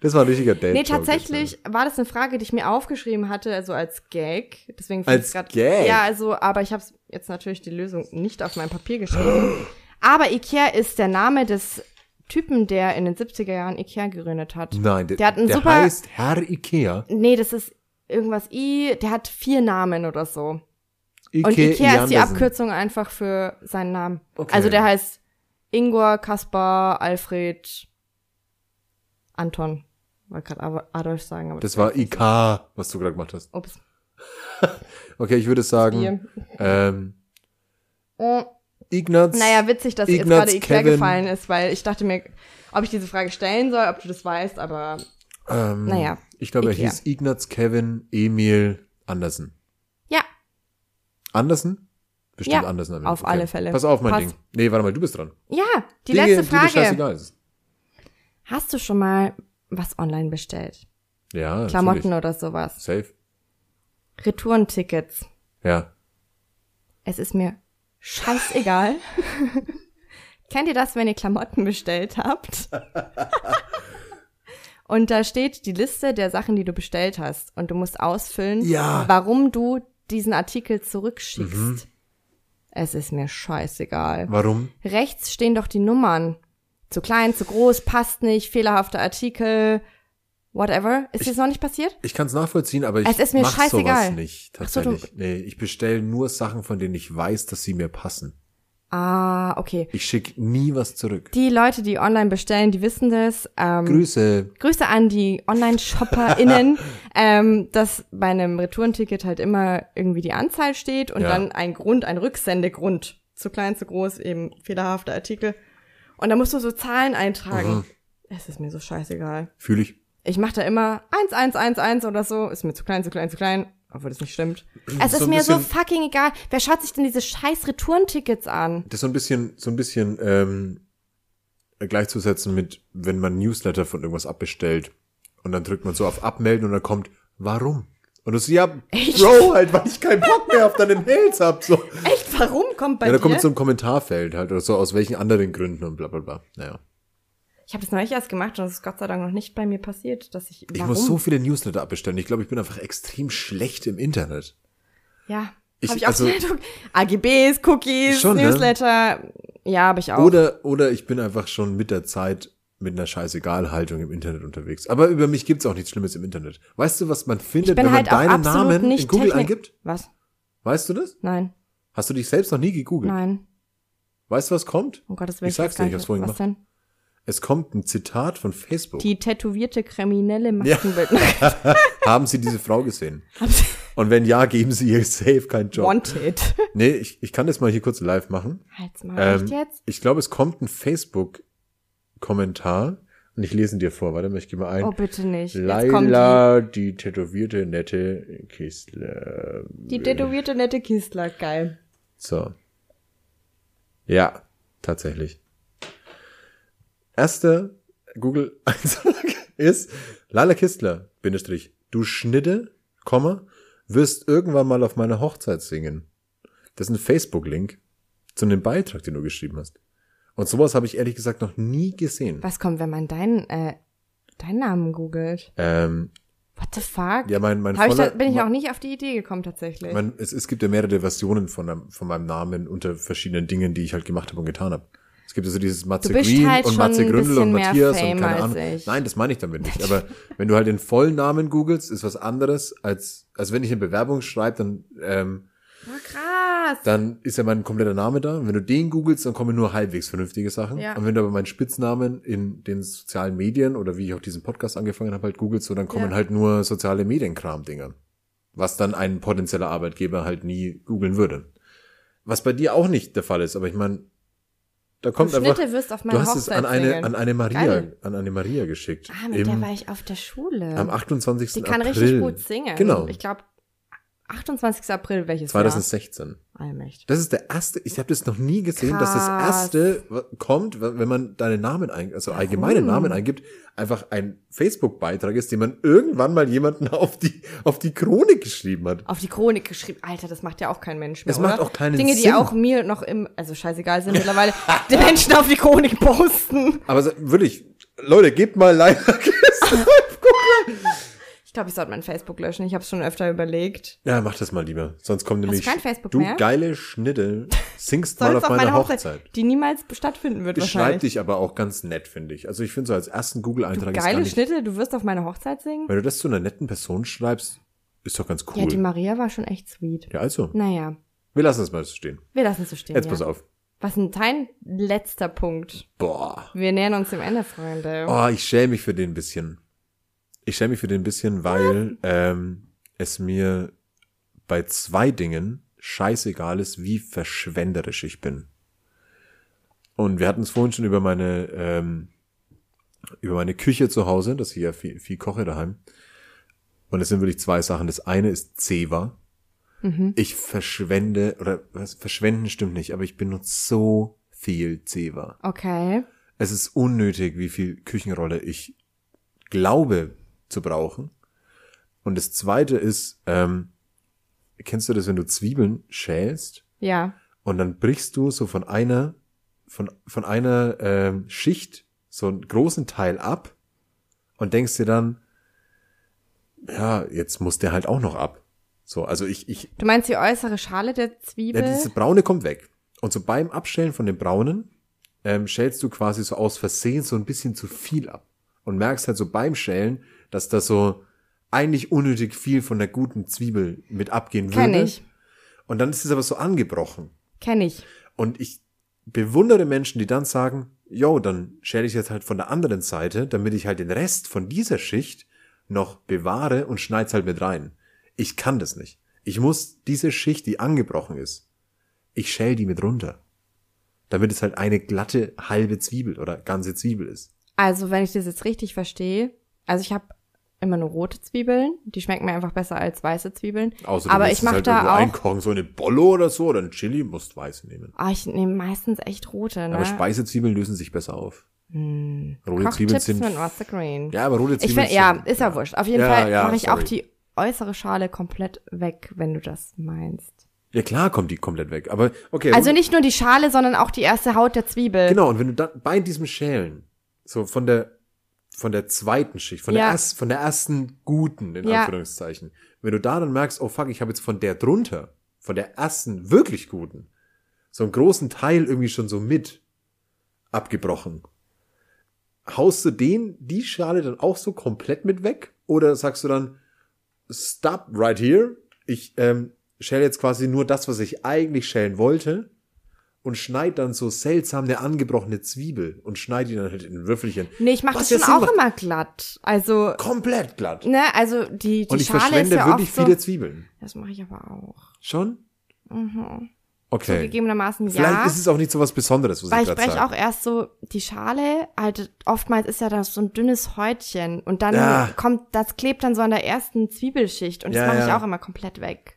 das war ein richtiger Date. Nee, tatsächlich war das eine Frage, die ich mir aufgeschrieben hatte, also als Gag. Deswegen Als grad, Gag? Ja, also, aber ich habe jetzt natürlich die Lösung nicht auf mein Papier geschrieben. aber Ikea ist der Name des Typen, der in den 70er Jahren Ikea gegründet hat. Nein, der, Der hat einen der super- heißt Herr Ikea. Nee, das ist irgendwas I, der hat vier Namen oder so. Ike Und Ikea ist die. Abkürzung einfach für seinen Namen. Okay. Also der heißt Ingor, Kaspar, Alfred, Anton. Wollte gerade Adolf sagen, aber Das war IK, was du gerade gemacht hast. Ups. Okay, ich würde sagen, ähm, Oh. Ignaz. Naja, witzig, dass jetzt Ignaz, gerade Ikea gefallen ist, weil ich dachte mir, ob ich diese Frage stellen soll, ob du das weißt, aber ähm, naja, Ich glaube, er hieß Ignaz Kevin Emil Andersen. ja, Andersen? Bestimmt Ja, Andersen. am auf Ende. alle Fälle. Pass auf, mein Passt. Ding. Nee, warte mal, du bist dran. ja, die Dinge, letzte die Frage. scheißegal ist. Hast du schon mal was online bestellt? Ja, Klamotten natürlich. oder sowas? Safe. Retourentickets. Ja. Es ist mir scheißegal. Kennt ihr das, wenn ihr Klamotten bestellt habt? Und da steht die Liste der Sachen, die du bestellt hast. Und du musst ausfüllen, Ja. warum du diesen Artikel zurückschickst. Es ist mir scheißegal. Warum? Rechts stehen doch die Nummern. Zu klein, zu groß, passt nicht, fehlerhafter Artikel, whatever. Ist das noch nicht passiert? Ich kann es nachvollziehen, aber ich Es ist mir mach scheißegal. sowas nicht. Ach so, Tatsächlich. nee, ich bestelle nur Sachen, von denen ich weiß, dass sie mir passen. Ah, okay. Ich schicke nie was zurück. Die Leute, die online bestellen, die wissen das. Ähm, Grüße. Grüße an die Online-ShopperInnen, ähm, dass bei einem Retourenticket halt immer irgendwie die Anzahl steht und Ja. dann ein Grund, ein Rücksendegrund. Zu klein, zu groß, eben fehlerhafter Artikel. Und da musst du so Zahlen eintragen. Mhm. Es ist mir so scheißegal. Fühle ich. Ich mache da immer 1111 oder so. Ist mir zu klein, zu klein, zu klein. Obwohl das nicht stimmt. Es So ist ein mir so bisschen- fucking egal. Wer schaut sich denn diese scheiß Retourentickets an? Das ist so ein bisschen, so ein bisschen ähm, gleichzusetzen mit, wenn man Newsletter von irgendwas abbestellt und dann drückt man so auf Abmelden und dann kommt, warum? Und du so, ja, Bro, halt, weil ich keinen Bock mehr auf deine Mails hab. So. Echt, warum kommt bei Ja, da dir? kommt so ein Kommentarfeld halt oder so, aus welchen anderen Gründen und bla bla bla. Naja. Ich habe das neulich erst gemacht und es ist Gott sei Dank noch nicht bei mir passiert, dass ich. Ich warum? muss so viele Newsletter abbestellen. Ich glaube, ich bin einfach extrem schlecht im Internet. Ja. Ich- hab ich auch also-. AGBs, Cookies, Schon, ne? Newsletter. Ja, habe ich auch. Oder, oder ich bin einfach schon mit der Zeit mit einer Scheißegal-Haltung im Internet unterwegs. Aber über mich gibt's auch nichts Schlimmes im Internet. Weißt du, was man ich findet, wenn halt man deinen Namen nicht in Google Technik- eingibt? Was? Weißt du das? Nein, Hast du dich selbst noch nie gegoogelt? nein. Weißt du, was kommt? Um Gottes Willen. Ich sag's dir, ich hab's vorhin Was gemacht. denn? Es kommt ein Zitat von Facebook. Die tätowierte kriminelle Maskenbild. Haben Sie diese Frau gesehen? Und wenn ja, geben Sie ihr safe keinen Job. Wanted. Nee, ich, ich kann das mal hier kurz live machen. Halt's mal, Ähm, echt jetzt? Ich glaube, es kommt ein Facebook-Kommentar und ich lese ihn dir vor. Warte mal, ich gehe mal ein. Oh, bitte nicht. Laila, die tätowierte, nette Kistler. die, die tätowierte nette Kistler. Geil. So. Ja, tatsächlich. Erster Google-Eintrag ist Laila Kistler, Bindestrich, du Schnitte, Komma, wirst irgendwann mal auf meiner Hochzeit singen. Das ist ein Facebook-Link zu einem Beitrag, den du geschrieben hast. Und sowas habe ich ehrlich gesagt noch nie gesehen. Was kommt, wenn man deinen, äh, deinen Namen googelt? Ähm, What the fuck? ja, mein, mein Hab ich da, voller- bin ich mein- auch nicht auf die Idee gekommen, tatsächlich. Man, es, es gibt ja mehrere Versionen von, von meinem Namen unter verschiedenen Dingen, die ich halt gemacht habe und getan habe. Es gibt also dieses Matze Green halt und Matze Gründel und Matthias und keine Ahnung. Nein, das meine ich damit nicht. Aber wenn du halt den vollen Namen googelst, ist was anderes als, als wenn ich eine Bewerbung schreibe, dann, ähm, oh, krass. dann ist ja mein kompletter Name da. Und wenn du den googelst, dann kommen nur halbwegs vernünftige Sachen. Ja. Und wenn du aber meinen Spitznamen in den sozialen Medien oder wie ich auch diesen Podcast angefangen habe, halt googelst, so dann kommen Ja. halt nur soziale Medienkram-Dinger. Was dann ein potenzieller Arbeitgeber halt nie googeln würde. Was bei dir auch nicht der Fall ist, aber ich meine, da kommt Du einfach. Schnitte wirst auf Du meiner hast es an eine, an eine Maria, Geil. an eine Maria geschickt. Ah, mit der war ich auf der Schule. am 28. Die kann April. richtig gut singen. Genau. Ich glaube, 28. April, welches 2016. Jahr? Allmächtig. Das ist der erste, ich habe das noch nie gesehen, dass das Krass. erste kommt, wenn man deine Namen ein, also allgemeine Namen eingibt, einfach ein Facebook-Beitrag ist, den man irgendwann mal jemanden auf die, auf die Chronik geschrieben hat. Auf die Chronik geschrieben. Alter, das macht ja auch kein Mensch mehr. Es macht auch keinen Dinge, die Sinn. auch mir noch im, also scheißegal sind mittlerweile, die Menschen auf die Chronik posten. Aber so, wirklich, Leute, gebt mal Like. Ich glaube, ich sollte mein Facebook löschen. Ich habe es schon öfter überlegt. ja, mach das mal lieber. Sonst kommt nämlich, kein Facebook du mehr? geile Schnitte, singst mal auf meiner Hochzeit. die niemals stattfinden wird Beschreibt wahrscheinlich. dich aber auch ganz nett, finde ich. Also ich finde so als ersten Google-Eintrag ist Geile Schnitte, du wirst auf meine Hochzeit singen? wenn du das zu einer netten Person schreibst, ist doch ganz cool. Ja, die Maria war schon echt sweet. Ja, also, Naja, wir lassen es mal so stehen. wir lassen es so stehen. Jetzt ja. pass auf. Was ist dein letzter Punkt? Boah. Wir nähern uns dem Ende, Freunde. Oh, ich schäme mich für den ein bisschen. Ich schäme mich für den ein bisschen, weil ähm, es mir bei zwei Dingen scheißegal ist, wie verschwenderisch ich bin. Und wir hatten es vorhin schon über meine ähm, über meine Küche zu Hause, dass ich ja viel, viel koche daheim. Und es sind wirklich zwei Sachen. Das eine ist Zewa. Ich verschwende, oder was, verschwenden stimmt nicht, aber ich benutze so viel Zewa. Okay. Es ist unnötig, wie viel Küchenrolle ich glaube zu brauchen. Und das zweite ist, ähm, kennst du das, wenn du Zwiebeln schälst Ja. und dann brichst du so von einer, von, von einer ähm, Schicht so einen großen Teil ab und denkst dir dann, ja, jetzt muss der halt auch noch ab. So, also ich, ich, Du meinst die äußere Schale der ja, Zwiebel? dieses Braune kommt weg. Und so beim Abstellen von dem Braunen ähm, schälst du quasi so aus Versehen so ein bisschen zu viel ab. Und merkst halt so beim Schälen, dass da so eigentlich unnötig viel von der guten Zwiebel mit abgehen würde. Kenn ich. Und dann ist es aber so angebrochen. Kenn ich. Und ich bewundere Menschen, die dann sagen, yo, dann schäle ich jetzt halt von der anderen Seite, damit ich halt den Rest von dieser Schicht noch bewahre und schneid's halt mit rein. Ich kann das nicht. Ich muss diese Schicht, die angebrochen ist, ich schäl die mit runter. Damit es halt eine glatte halbe Zwiebel oder ganze Zwiebel ist. Also, wenn ich das jetzt richtig verstehe, also ich habe immer nur rote Zwiebeln, die schmecken mir einfach besser als weiße Zwiebeln. Außer du Aber ich mache halt da auch, einkochen, so eine Bollo oder so, oder ein Chili, musst weiß nehmen. ah, ich nehme meistens echt rote, ne? Aber Speisezwiebeln lösen sich besser auf. Rote Zwiebeln Kochtipps sind. mit. Green. Ja, aber rote Ich Zwiebeln find, ja, ist ja wurscht. Auf jeden Ja, Fall ja, mache ich auch die äußere Schale komplett weg, wenn du das meinst. Ja, klar kommt die komplett weg. Aber okay. Also nicht nur die Schale, sondern auch die erste Haut der Zwiebel. Genau, und wenn du dann bei diesem Schälen, so von der, von der zweiten Schicht, von, der, Ja. erst, von der ersten guten, in Ja. Anführungszeichen, wenn du da dann merkst, oh fuck, ich habe jetzt von der drunter, von der ersten wirklich guten, so einen großen Teil irgendwie schon so mit abgebrochen. Haust du den, die Schale dann auch so komplett mit weg? Oder sagst du dann, stop right here, ich ähm, schäle jetzt quasi nur das, was ich eigentlich schälen wollte und schneid dann so seltsam eine angebrochene Zwiebel und schneid die dann halt in Würfelchen. Nee, ich mache das schon auch macht. immer glatt. Also, Komplett glatt. ne, also die, die und ich Schale ist verschwende ja wirklich so, viele Zwiebeln. Das mache ich aber auch. Schon? Okay. Zugegebenermaßen Vielleicht ja. ist es auch nicht so was Besonderes, was Weil ich ich breche auch erst so die Schale, halt oftmals ist ja da so ein dünnes Häutchen und dann Ja. kommt, das klebt dann so an der ersten Zwiebelschicht und das Ja, mache ich ja. auch immer komplett weg.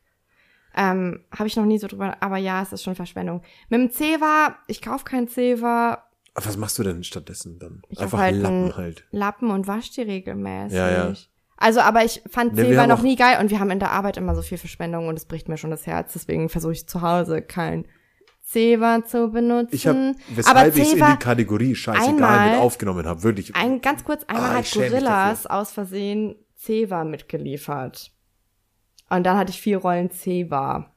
Ähm, Habe ich noch nie so drüber, aber ja, es ist schon Verschwendung. Mit dem Zewa, ich kauf kein Zewa, was machst du denn stattdessen dann? ich Einfach hab halt Lappen halt. Lappen und wasch die regelmäßig. Ja, ja. Also, aber ich fand Ne, wir Zewa noch nie geil und wir haben in der Arbeit immer so viel Verschwendung und es bricht mir schon das Herz. Deswegen versuche ich zu Hause kein Zewa zu benutzen. Ich aber weshalb ich es in die Kategorie scheißegal mit aufgenommen habe, wirklich. ein, ganz kurz, einmal Ah, hat Gorillas aus Versehen Zewa mitgeliefert. Und dann hatte ich vier Rollen Zewa.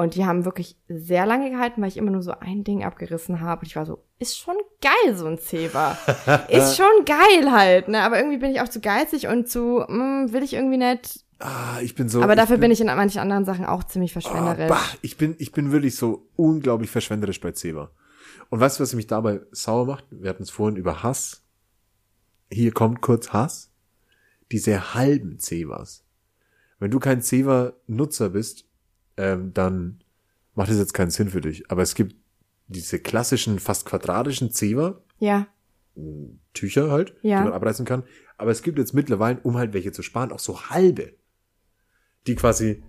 Und die haben wirklich sehr lange gehalten, weil ich immer nur so ein Ding abgerissen habe. Und ich war so, ist schon geil, so ein Zewa. ist schon geil halt, ne? Aber irgendwie bin ich auch zu geizig und zu, mm, will ich irgendwie nicht. ah, ich bin so. Aber dafür ich bin ich in manchen anderen Sachen auch ziemlich verschwenderisch. bah, ich bin, ich bin wirklich so unglaublich verschwenderisch bei Zewa. Und weißt du, was mich dabei sauer macht? Wir hatten es vorhin über Hass. Hier kommt kurz Hass. Diese halben Zewas. Wenn du kein Zewa-Nutzer bist, ähm, dann macht es jetzt keinen Sinn für dich. Aber es gibt diese klassischen, fast quadratischen Zewa, ja, Tücher halt, Ja. die man abreißen kann. Aber es gibt jetzt mittlerweile, um halt welche zu sparen, auch so halbe. Die quasi,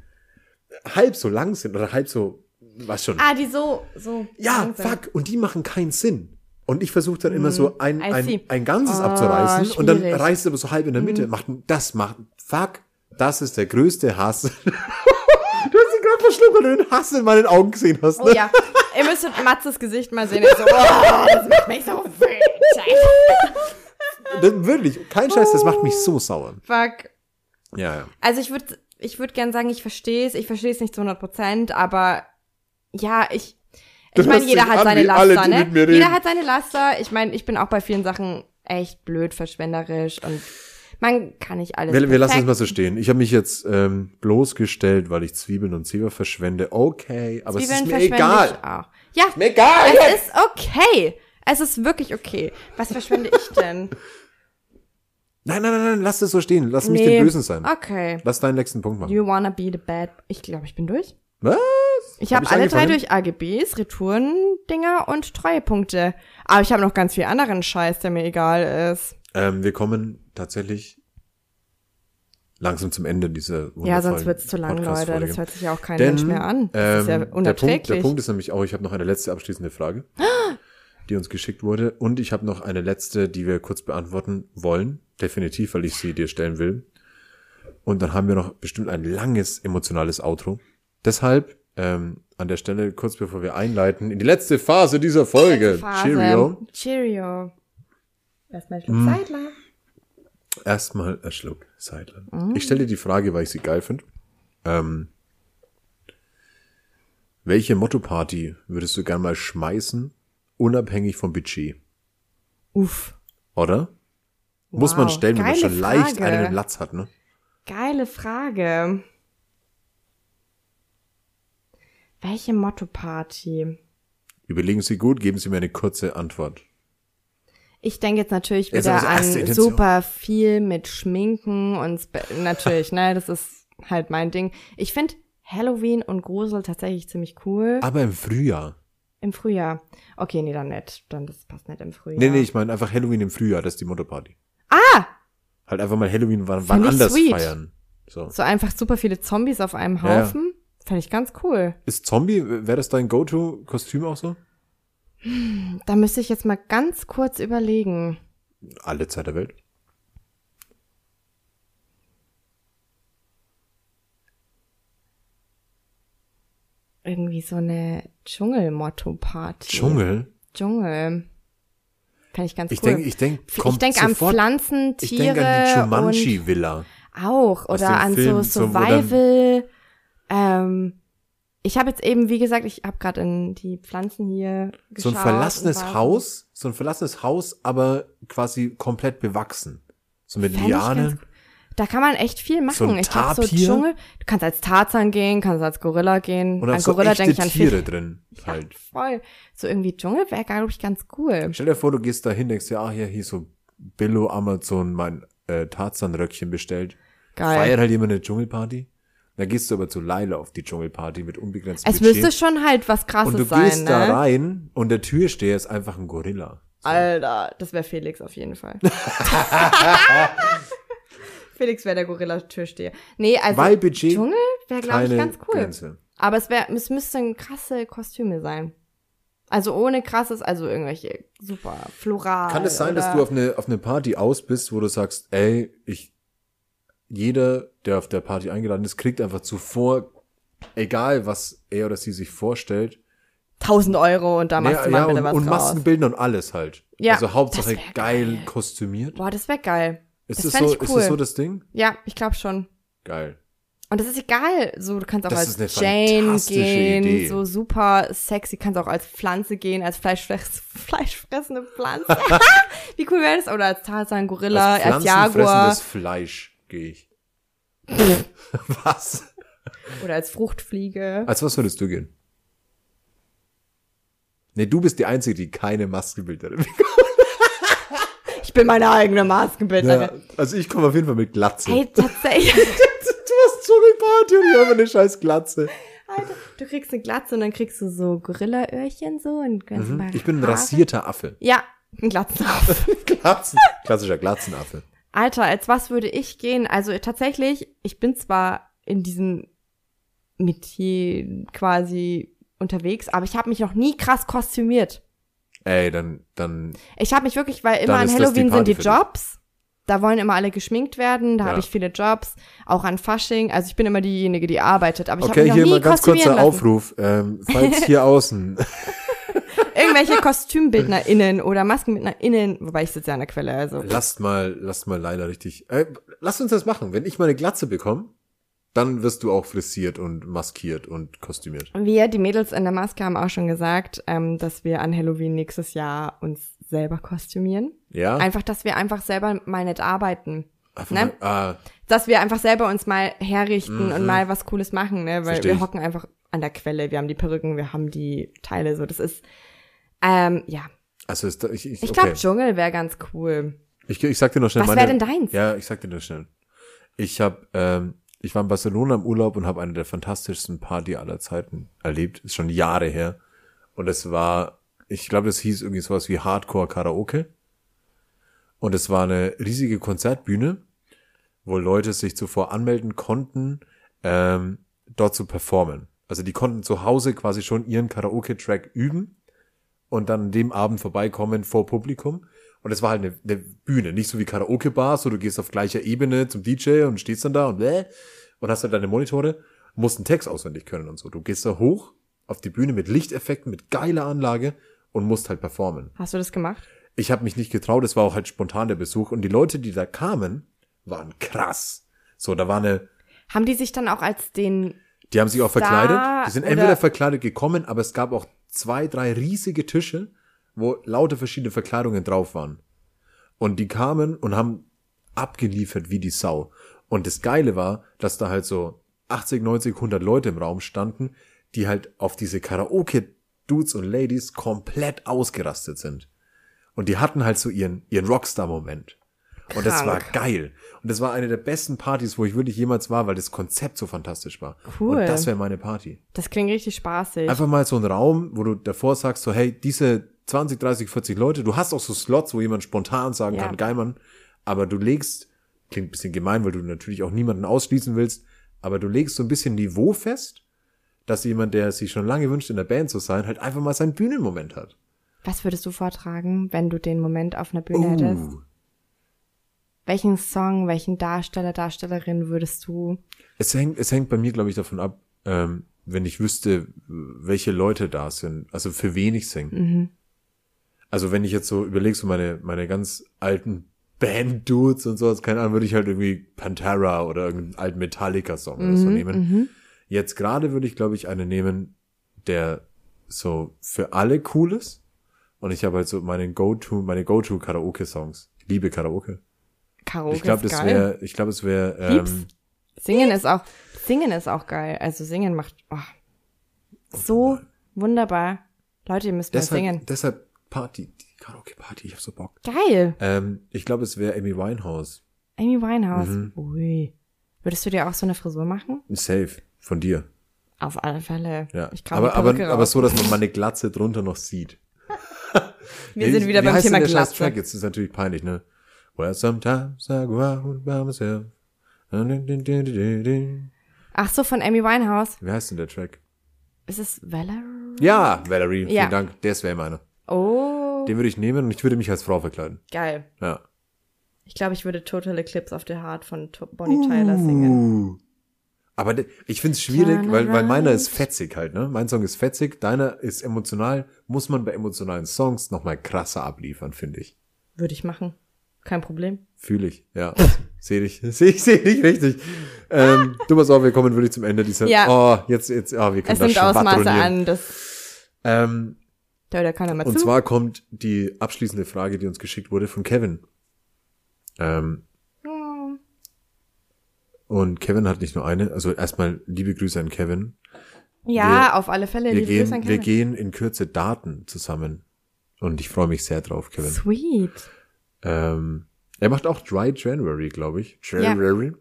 halb so lang sind oder halb so, was schon. Ah, die so, so. ja, lang sind. fuck, und die machen keinen Sinn. Und ich versuche dann immer so ein, Mm, I ein, see. ein Ganzes Oh, abzureißen und dann schwierig. Mm. reißt es aber so halb in der Mitte. Macht, das macht, fuck, das ist der größte Hass. du hast dich gerade verschluckt, weil du den Hass in meinen Augen gesehen hast. Oh Ne? ja, ihr müsstet Matzes Gesicht mal sehen. Er So, oh, das macht mich so. Das, wirklich, kein Scheiß, das macht mich so sauer. Fuck. Ja, ja. Also ich würde ich würd gern sagen, ich verstehe es. Ich verstehe es nicht zu 100 Prozent, aber ja, ich. Ich meine, jeder hat seine Laster, ne? Jeder hat seine Laster. Ich meine, ich bin auch bei vielen Sachen echt blöd, verschwenderisch und man kann nicht alles. Wir, wir lassen es mal so stehen. Ich habe mich jetzt ähm, bloßgestellt, weil ich Zwiebeln und Zwiebeln verschwende. Okay, aber Zwiebeln es ist mir egal. Ich. Ja, Mir egal. es ist okay. Es ist wirklich okay. Was verschwende ich denn? Nein, nein, nein, nein, lass es so stehen. Lass mich den Bösen sein. Okay. Lass deinen nächsten Punkt machen. You wanna be the bad. Ich glaube, ich bin durch. Was? Ich Hab habe ich alle drei durch AGBs, Retourendinger und Treuepunkte. Aber ich habe noch ganz viel anderen Scheiß, der mir egal ist. Ähm, wir kommen tatsächlich langsam zum Ende dieser Ja, sonst wird's zu lang, Leute. Das hört sich ja auch kein Denn, Mensch mehr an. Das ist ja ähm, der, Punkt, unerträglich. der Punkt ist nämlich auch, ich habe noch eine letzte abschließende Frage, die uns geschickt wurde. Und ich habe noch eine letzte, die wir kurz beantworten wollen. Definitiv, weil ich sie dir stellen will. Und dann haben wir noch bestimmt ein langes emotionales Outro. Deshalb ähm, an der Stelle, kurz bevor wir einleiten, in die letzte Phase dieser Folge. Phase. Cheerio. Cheerio. Erstmal ein Schluck Mm. Seidler. Erstmal ein Schluck Seidler. Ich stelle dir die Frage, weil ich sie geil finde. Ähm, welche Motto-Party würdest du gern mal schmeißen, unabhängig vom Budget? Uff. Oder? Muss man Wow, stellen, wenn man schon leicht Frage. einen im Latz hat, ne? Geile Frage. Welche Motto-Party? Überlegen Sie gut, geben Sie mir eine kurze Antwort. Ich denke jetzt natürlich wieder an Intention. super viel mit Schminken und Spe natürlich, ne, das ist halt mein Ding. Ich finde Halloween und Grusel tatsächlich ziemlich cool. Aber im Frühjahr. Im Frühjahr. Okay, nee, dann nicht. Dann das passt nicht im Frühjahr. Nee, nee, ich meine einfach Halloween im Frühjahr, das ist die Motto-Party. Ah! Halt einfach mal Halloween wann, wann anders sweet. feiern. So. So einfach super viele Zombies auf einem Ja, ja. Haufen. Fände ich ganz cool. Ist Zombie, wäre das dein Go-To-Kostüm auch so? Da müsste ich jetzt mal ganz kurz überlegen. Alle Zeit der Welt. Irgendwie so eine Dschungel-Motto-Party. Dschungel? Dschungel. Fände ich ganz Ich cool. denke, ich denke, ich denke an Pflanzen, Ich Tiere denke an die und Jumanji-Villa. auch oder an Film, so so, Survival. ähm, ich habe jetzt eben, wie gesagt, ich habe gerade in die Pflanzen hier So geschaut. ein verlassenes Haus, so ein verlassenes Haus, aber quasi komplett bewachsen. So mit Fänd Lianen. Da kann man echt viel machen. So ein ich glaube, so. Dschungel. Du kannst als Tarzan gehen, kannst als Gorilla gehen. Und an so Gorilla denke ich an Tiere viel. drin. Halt. Voll. So irgendwie Dschungel wäre, glaube ich, ganz cool. Stell dir vor, du gehst da hin, denkst dir, ah, hier, hier so Billo Amazon mein äh, Tarzan-Röckchen bestellt. Geil. Feiert halt jemand eine Dschungelparty. Dann gehst du aber zu Laila auf die Dschungelparty mit unbegrenztem Es Budget. müsste schon halt was krasses und du sein, gehst ne? da rein und der Türsteher ist einfach ein Gorilla. Alter, das wäre Felix auf jeden Fall. Felix wäre der Gorilla-Türsteher. Nee, also Weil Budget Dschungel wäre, glaube ich, ganz cool. Grenze. Aber es wäre, es müssten krasse Kostüme sein. Also ohne krasses, also irgendwelche super floral. Kann es sein, dass du auf eine, auf eine Party aus bist, wo du sagst, ey, ich, jeder, der auf der Party eingeladen ist, kriegt einfach zuvor, egal was er oder sie sich vorstellt, 1000 Euro und da machst ja, du mal ja, bitte und, was und. Maskenbildner und alles halt. Ja, also Hauptsache geil, geil. kostümiert. Boah, das wäre geil. Ist das das, so, ich ist cool. das so das Ding? Ja, ich glaube schon. Geil. Und das ist egal. So, du kannst auch Das als Jane gehen, Idee. so super sexy, kannst auch als Pflanze gehen, als Fleischfress fleischfressende Pflanze. Wie cool wäre das? Oder als Tarzan, Gorilla, als, Jaguar pflanzenfressendes Fleisch gehe ich. was? oder als Fruchtfliege. Als was würdest du gehen? Nee, du bist die Einzige, die keine Maskenbildnerin Ich bin meine eigene Maskenbildnerin. Ja, also ich komme auf jeden Fall mit Glatze. Hey, tatsächlich. Du hast Dschungelparty und ich habe eine scheiß Glatze. Alter, du kriegst eine Glatze und dann kriegst du so Gorilla-Öhrchen so und ganz Mhm. Ich bin ein Haare. rasierter Affe. Ja, ein Glatzenhaft. Glatzen. Klassischer Glatzenaffe. Alter, als was würde ich gehen? Also tatsächlich, ich bin zwar in diesem Metier quasi unterwegs, aber ich habe mich noch nie krass kostümiert. Ey, dann, dann, Ich habe mich wirklich, weil immer an das die Halloween sind die. Jobs. Da wollen immer alle geschminkt werden, da Ja. habe ich viele Jobs, auch an Fasching. Also ich bin immer diejenige, die arbeitet, aber ich habe okay, mich noch hier nie mal ganz kurzer lassen. Aufruf. Ähm, falls hier außen, Irgendwelche KostümbildnerInnen oder MaskenbildnerInnen, wobei ich sitze ja an der Quelle, also. lasst mal, lasst mal leider richtig, äh, lasst uns das machen. Wenn ich meine Glatze bekomme, dann wirst du auch frisiert und maskiert und kostümiert. Wir, die Mädels in der Maske, haben auch schon gesagt, ähm, dass wir an Halloween nächstes Jahr uns selber kostümieren. Ja? Einfach, dass wir einfach selber mal nicht arbeiten. Einfach ne? mal, ah, Dass wir einfach selber uns mal herrichten und mal was Cooles machen, ne? Weil Mhm. Versteh wir ich. hocken einfach an der Quelle, wir haben die Perücken, wir haben die Teile, so. Das ist, ähm, ja. also ist, ich, ich, Ich glaube, Dschungel wäre ganz cool. Ich, ich sag dir noch schnell Was meine. wär denn deins? Ja, ich sag dir noch schnell. Ich habe, ähm, ich war in Barcelona im Urlaub und habe eine der fantastischsten Party aller Zeiten erlebt. Ist schon Jahre her. Und es war, ich glaube, das hieß irgendwie sowas wie Hardcore Karaoke. Und es war eine riesige Konzertbühne, wo Leute sich zuvor anmelden konnten, ähm, dort zu performen. Also die konnten zu Hause quasi schon ihren Karaoke-Track üben und dann an dem Abend vorbeikommen vor Publikum. Und es war halt eine, eine Bühne, nicht so wie Karaoke-Bars, wo du gehst auf gleicher Ebene zum DJ und stehst dann da und bläh, und hast halt deine Monitore, musst einen Text auswendig können und so. Du gehst da hoch auf die Bühne mit Lichteffekten, mit geiler Anlage und musst halt performen. Hast du das gemacht? Ich habe mich nicht getraut, es war auch halt spontan der Besuch und die Leute, die da kamen, waren krass. So, da war eine, Haben die sich dann auch als den, die haben sich auch Star verkleidet. Die sind entweder verkleidet gekommen, aber es gab auch zwei, drei riesige Tische, wo lauter verschiedene Verkleidungen drauf waren. Und die kamen und haben abgeliefert wie die Sau. Und das Geile war, dass da halt so 80, 90, 100 Leute im Raum standen, die halt auf diese Karaoke-Dudes und Ladies komplett ausgerastet sind. Und die hatten halt so ihren, ihren Rockstar-Moment. Und das war geil. Und das war eine der besten Partys, wo ich wirklich jemals war, weil das Konzept so fantastisch war. Cool. Und das wäre meine Party. das klingt richtig spaßig. Einfach mal so ein Raum, wo du davor sagst, so, hey, diese 20, 30, 40 Leute, du hast auch so Slots, wo jemand spontan sagen Ja. kann, geil, Mann, aber du legst, klingt ein bisschen gemein, weil du natürlich auch niemanden ausschließen willst, aber du legst so ein bisschen Niveau fest, dass jemand, der sich schon lange wünscht, in der Band zu sein, halt einfach mal seinen Bühnenmoment hat. Was würdest du vortragen, wenn du den Moment auf einer Bühne hättest? Welchen Song, welchen Darsteller, Darstellerin würdest du? Es hängt, es hängt bei mir, glaube ich, davon ab, ähm, wenn ich wüsste, welche Leute da sind, also für wen ich singe. Also wenn ich jetzt so überlege, so meine, meine ganz alten Band-Dudes und sowas, keine Ahnung, würde ich halt irgendwie Pantera oder irgendeinen alten Metallica-Song oder so nehmen. Jetzt gerade würde ich, glaube ich, einen nehmen, der so für alle cool ist. Und ich habe halt so meine Go-To, meine Go-To-Karaoke-Songs. Liebe Karaoke. Karaoke ich glaube, ist das geil. wäre, ich glaube, es wäre, ähm, Singen ist auch, singen ist auch geil. Also singen macht, oh, so wunderbar. Leute, ihr müsst mal deshalb, singen. deshalb Party, die Karaoke-Party, ich hab so Bock. Geil. Ähm, ich glaube, es wäre Amy Winehouse. Amy Winehouse. Mhm. Ui. Würdest du dir auch so eine Frisur machen? Safe. Von dir. Auf alle Fälle. Ja. Ich aber, aber, aber so, dass man meine Glatze drunter noch sieht. Wir Wie- sind wieder wie beim Thema Glatze. Track? Jetzt ist natürlich peinlich, ne? Well, sometimes I go out by myself. Wie Ach so, von Amy Winehouse. heißt denn der Track? Ist es Valerie? Ja, Valerie, vielen Ja. Dank. Der wäre meiner. Oh, Den würde ich nehmen und ich würde mich als Frau verkleiden. geil. Ja. Ich glaube, ich würde Total Eclipse of the Heart von Bonnie Tyler singen. Uh. Aber ich find's schwierig, weil, weil meiner ist fetzig halt, ne? Mein Song ist fetzig, deiner ist emotional. Muss man bei emotionalen Songs nochmal krasser abliefern, finde ich. Würde ich machen. Kein Problem. Fühle ich, ja. Sehe ich, sehe ich, sehe ich richtig. Ähm, du pass auf, wir kommen wirklich zum Ende dieser, Ja. oh, jetzt, jetzt, ah, wir können Es das nimmt Ausmaße an, das, Ähm, da hört ja keiner mehr und zu. zwar kommt die abschließende Frage, die uns geschickt wurde von Kevin. Ähm, und Kevin hat nicht nur eine, also erstmal liebe Grüße an Kevin. ja, wir- auf alle Fälle. Wir liebe Grüße an gehen, wir gehen in Kürze Daten zusammen. Und ich freue mich sehr drauf, Kevin. Sweet. Ähm, er macht auch Dry January, glaube ich. January.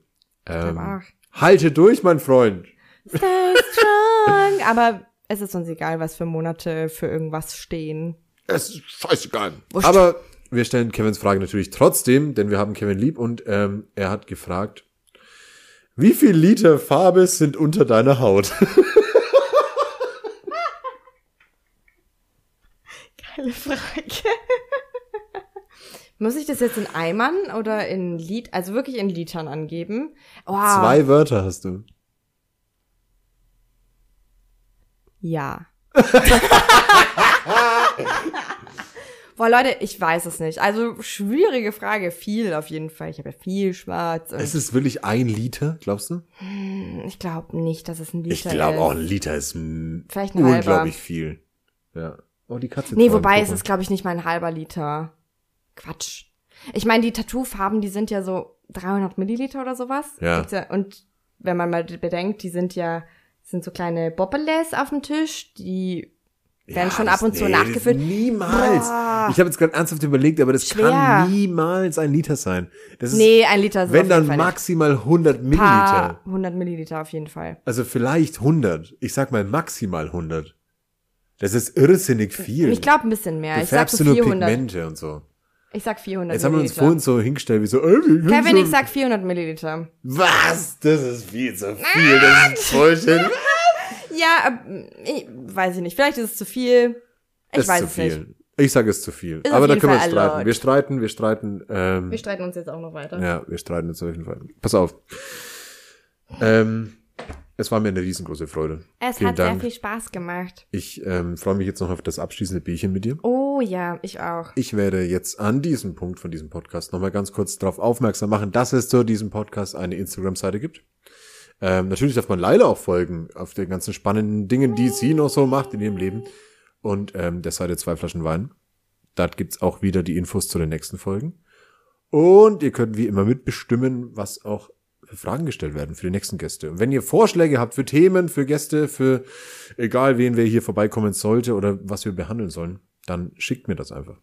Ähm, Aber halte durch, mein Freund. Stay strong. Aber es ist uns egal, was für Monate für irgendwas stehen. Es ist scheißegal. Wurscht. Aber wir stellen Kevins Frage natürlich trotzdem, denn wir haben Kevin lieb und ähm, er hat gefragt, Wie viel Liter Farbe sind unter deiner Haut? Geile Frage. Muss ich das jetzt in Eimern oder in Lit, also wirklich in Litern angeben? Wow. Zwei Wörter hast du. Ja. Boah, Leute, ich weiß es nicht. Also schwierige Frage. Viel auf jeden Fall. Ich habe ja viel Schwarz. Ist es wirklich ein Liter, glaubst du? ich glaube nicht, dass es ein Liter Ich glaube ist. auch, ein Liter ist Vielleicht ein halber. unglaublich viel. Ja. Oh, die Katze. Nee, wobei es ist, glaube ich, nicht mal ein halber Liter. Quatsch. Ich meine, die Tattoo-Farben, die sind ja so 300 Milliliter oder sowas. Ja. Ja. Und wenn man mal bedenkt, die sind ja, sind so kleine Bobbeles auf dem Tisch, die werden schon das- ab und zu nee, nachgefüllt. Niemals. Boah. Ich habe jetzt gerade ernsthaft überlegt, aber das Schwer. kann niemals ein Liter sein. Das ist, Nee, ein Liter ist wenn dann maximal 100 nicht. Paar Milliliter. 100 Milliliter auf jeden Fall. Also vielleicht 100. Ich sag mal maximal 100. Das ist irrsinnig viel. Ich glaube ein bisschen mehr. du Ich sag färbst so du nur 400. Pigmente und so. Ich sag 400 Jetzt haben wir uns vorhin so hingestellt, wie so, äh, wir können Kevin, so, ich sag 400 Milliliter. was? Das ist viel zu viel. Das ist Bullshit. Ja, äh, ich, weiß ich nicht. Vielleicht ist es zu viel. Ich ist weiß zu es nicht. viel. Ich sage es zu viel. Ist Aber da können wir Fall uns streiten. erlaubt. Wir streiten, wir streiten. Ähm, Wir streiten uns jetzt auch noch weiter. Ja, wir streiten jetzt auf jeden Fall. Pass auf. Ähm, es war mir eine riesengroße Freude. Es Vielen hat Dank. sehr viel Spaß gemacht. Ich ähm, freue mich jetzt noch auf das abschließende Bierchen mit dir. Oh ja, ich auch. Ich werde jetzt an diesem Punkt von diesem Podcast nochmal ganz kurz darauf aufmerksam machen, dass es zu diesem Podcast eine Instagram-Seite gibt. Ähm, natürlich darf man Leila auch folgen auf den ganzen spannenden Dingen, die sie noch so macht in ihrem Leben. Und ähm, der Seite zwei Flaschen Wein. Dort gibt's auch wieder die Infos zu den nächsten Folgen. Und ihr könnt wie immer mitbestimmen, was auch Fragen gestellt werden für die nächsten Gäste. Und wenn ihr Vorschläge habt für Themen, für Gäste, für egal wen wer hier vorbeikommen sollte oder was wir behandeln sollen, dann schickt mir das einfach.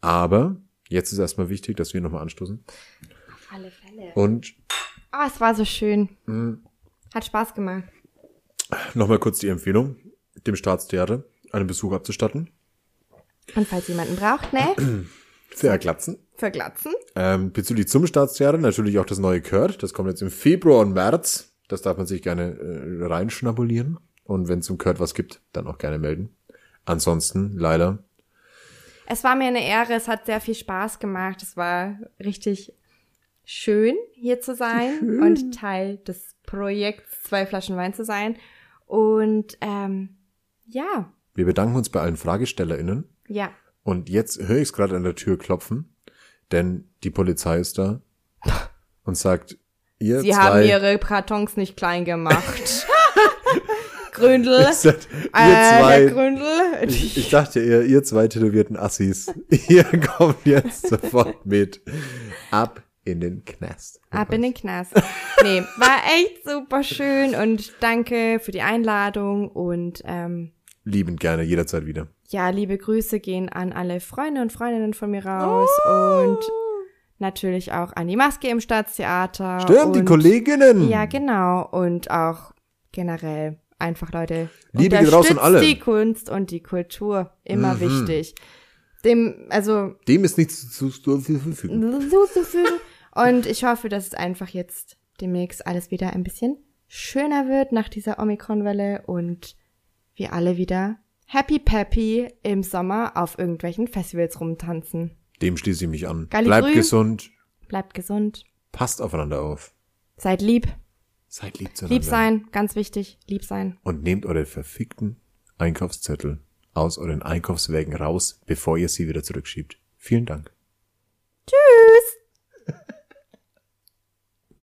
Aber jetzt ist erstmal wichtig, dass wir nochmal anstoßen. Auf alle Fälle. Und Oh, es war so schön. Mhm. Hat Spaß gemacht. nochmal kurz die Empfehlung, dem Staatstheater einen Besuch abzustatten. Und falls jemanden braucht, ne? Für Erglatzen. Für Glatzen. Ähm, bezüglich zum Staatstheater natürlich auch das neue Kurt. Das kommt jetzt im Februar und März. Das darf man sich gerne äh, reinschnabulieren. Und wenn es zum Kurt was gibt, dann auch gerne melden. Ansonsten, leider, Es war mir eine Ehre. Es hat sehr viel Spaß gemacht. Es war richtig schön, hier zu sein und Teil des Projekts Zwei Flaschen Wein zu sein. Und ähm, ja, wir bedanken uns bei allen FragestellerInnen. ja. Und jetzt höre ich es gerade an der Tür klopfen, denn die Polizei ist da und sagt, ihr Sie zwei... haben ihre Kartons nicht klein gemacht. Gründel. Sagt, ihr Äh, zwei, Gründel. ich, ich dachte ihr, ihr zwei tätowierten Assis, ihr kommt jetzt sofort mit ab in den Knast. Ab in den Knast. Nee, war echt super schön und danke für die Einladung und ähm, Liebend gerne, jederzeit wieder. Ja, liebe Grüße gehen an alle Freunde und Freundinnen von mir raus und natürlich auch an die Maske im Staatstheater. Stimmt, die und, Kolleginnen. Ja, genau. Und auch generell einfach Leute. Liebe geht raus an alle. die Kunst und die Kultur. Immer Mhm. wichtig. Dem, also, Dem ist nichts zu, zu, zu verfügen. und ich hoffe, dass es einfach jetzt demnächst alles wieder ein bisschen schöner wird nach dieser Omikron-Welle und wir alle wieder happy peppy im Sommer auf irgendwelchen Festivals rumtanzen. Dem schließe ich mich an. Galli Bleibt Grün. gesund, Bleibt gesund, passt aufeinander auf. seid lieb, Seid lieb zueinander. lieb sein, ganz wichtig, lieb sein. Und nehmt eure verfickten Einkaufszettel aus euren Einkaufswägen raus, bevor ihr sie wieder zurückschiebt. Vielen Dank.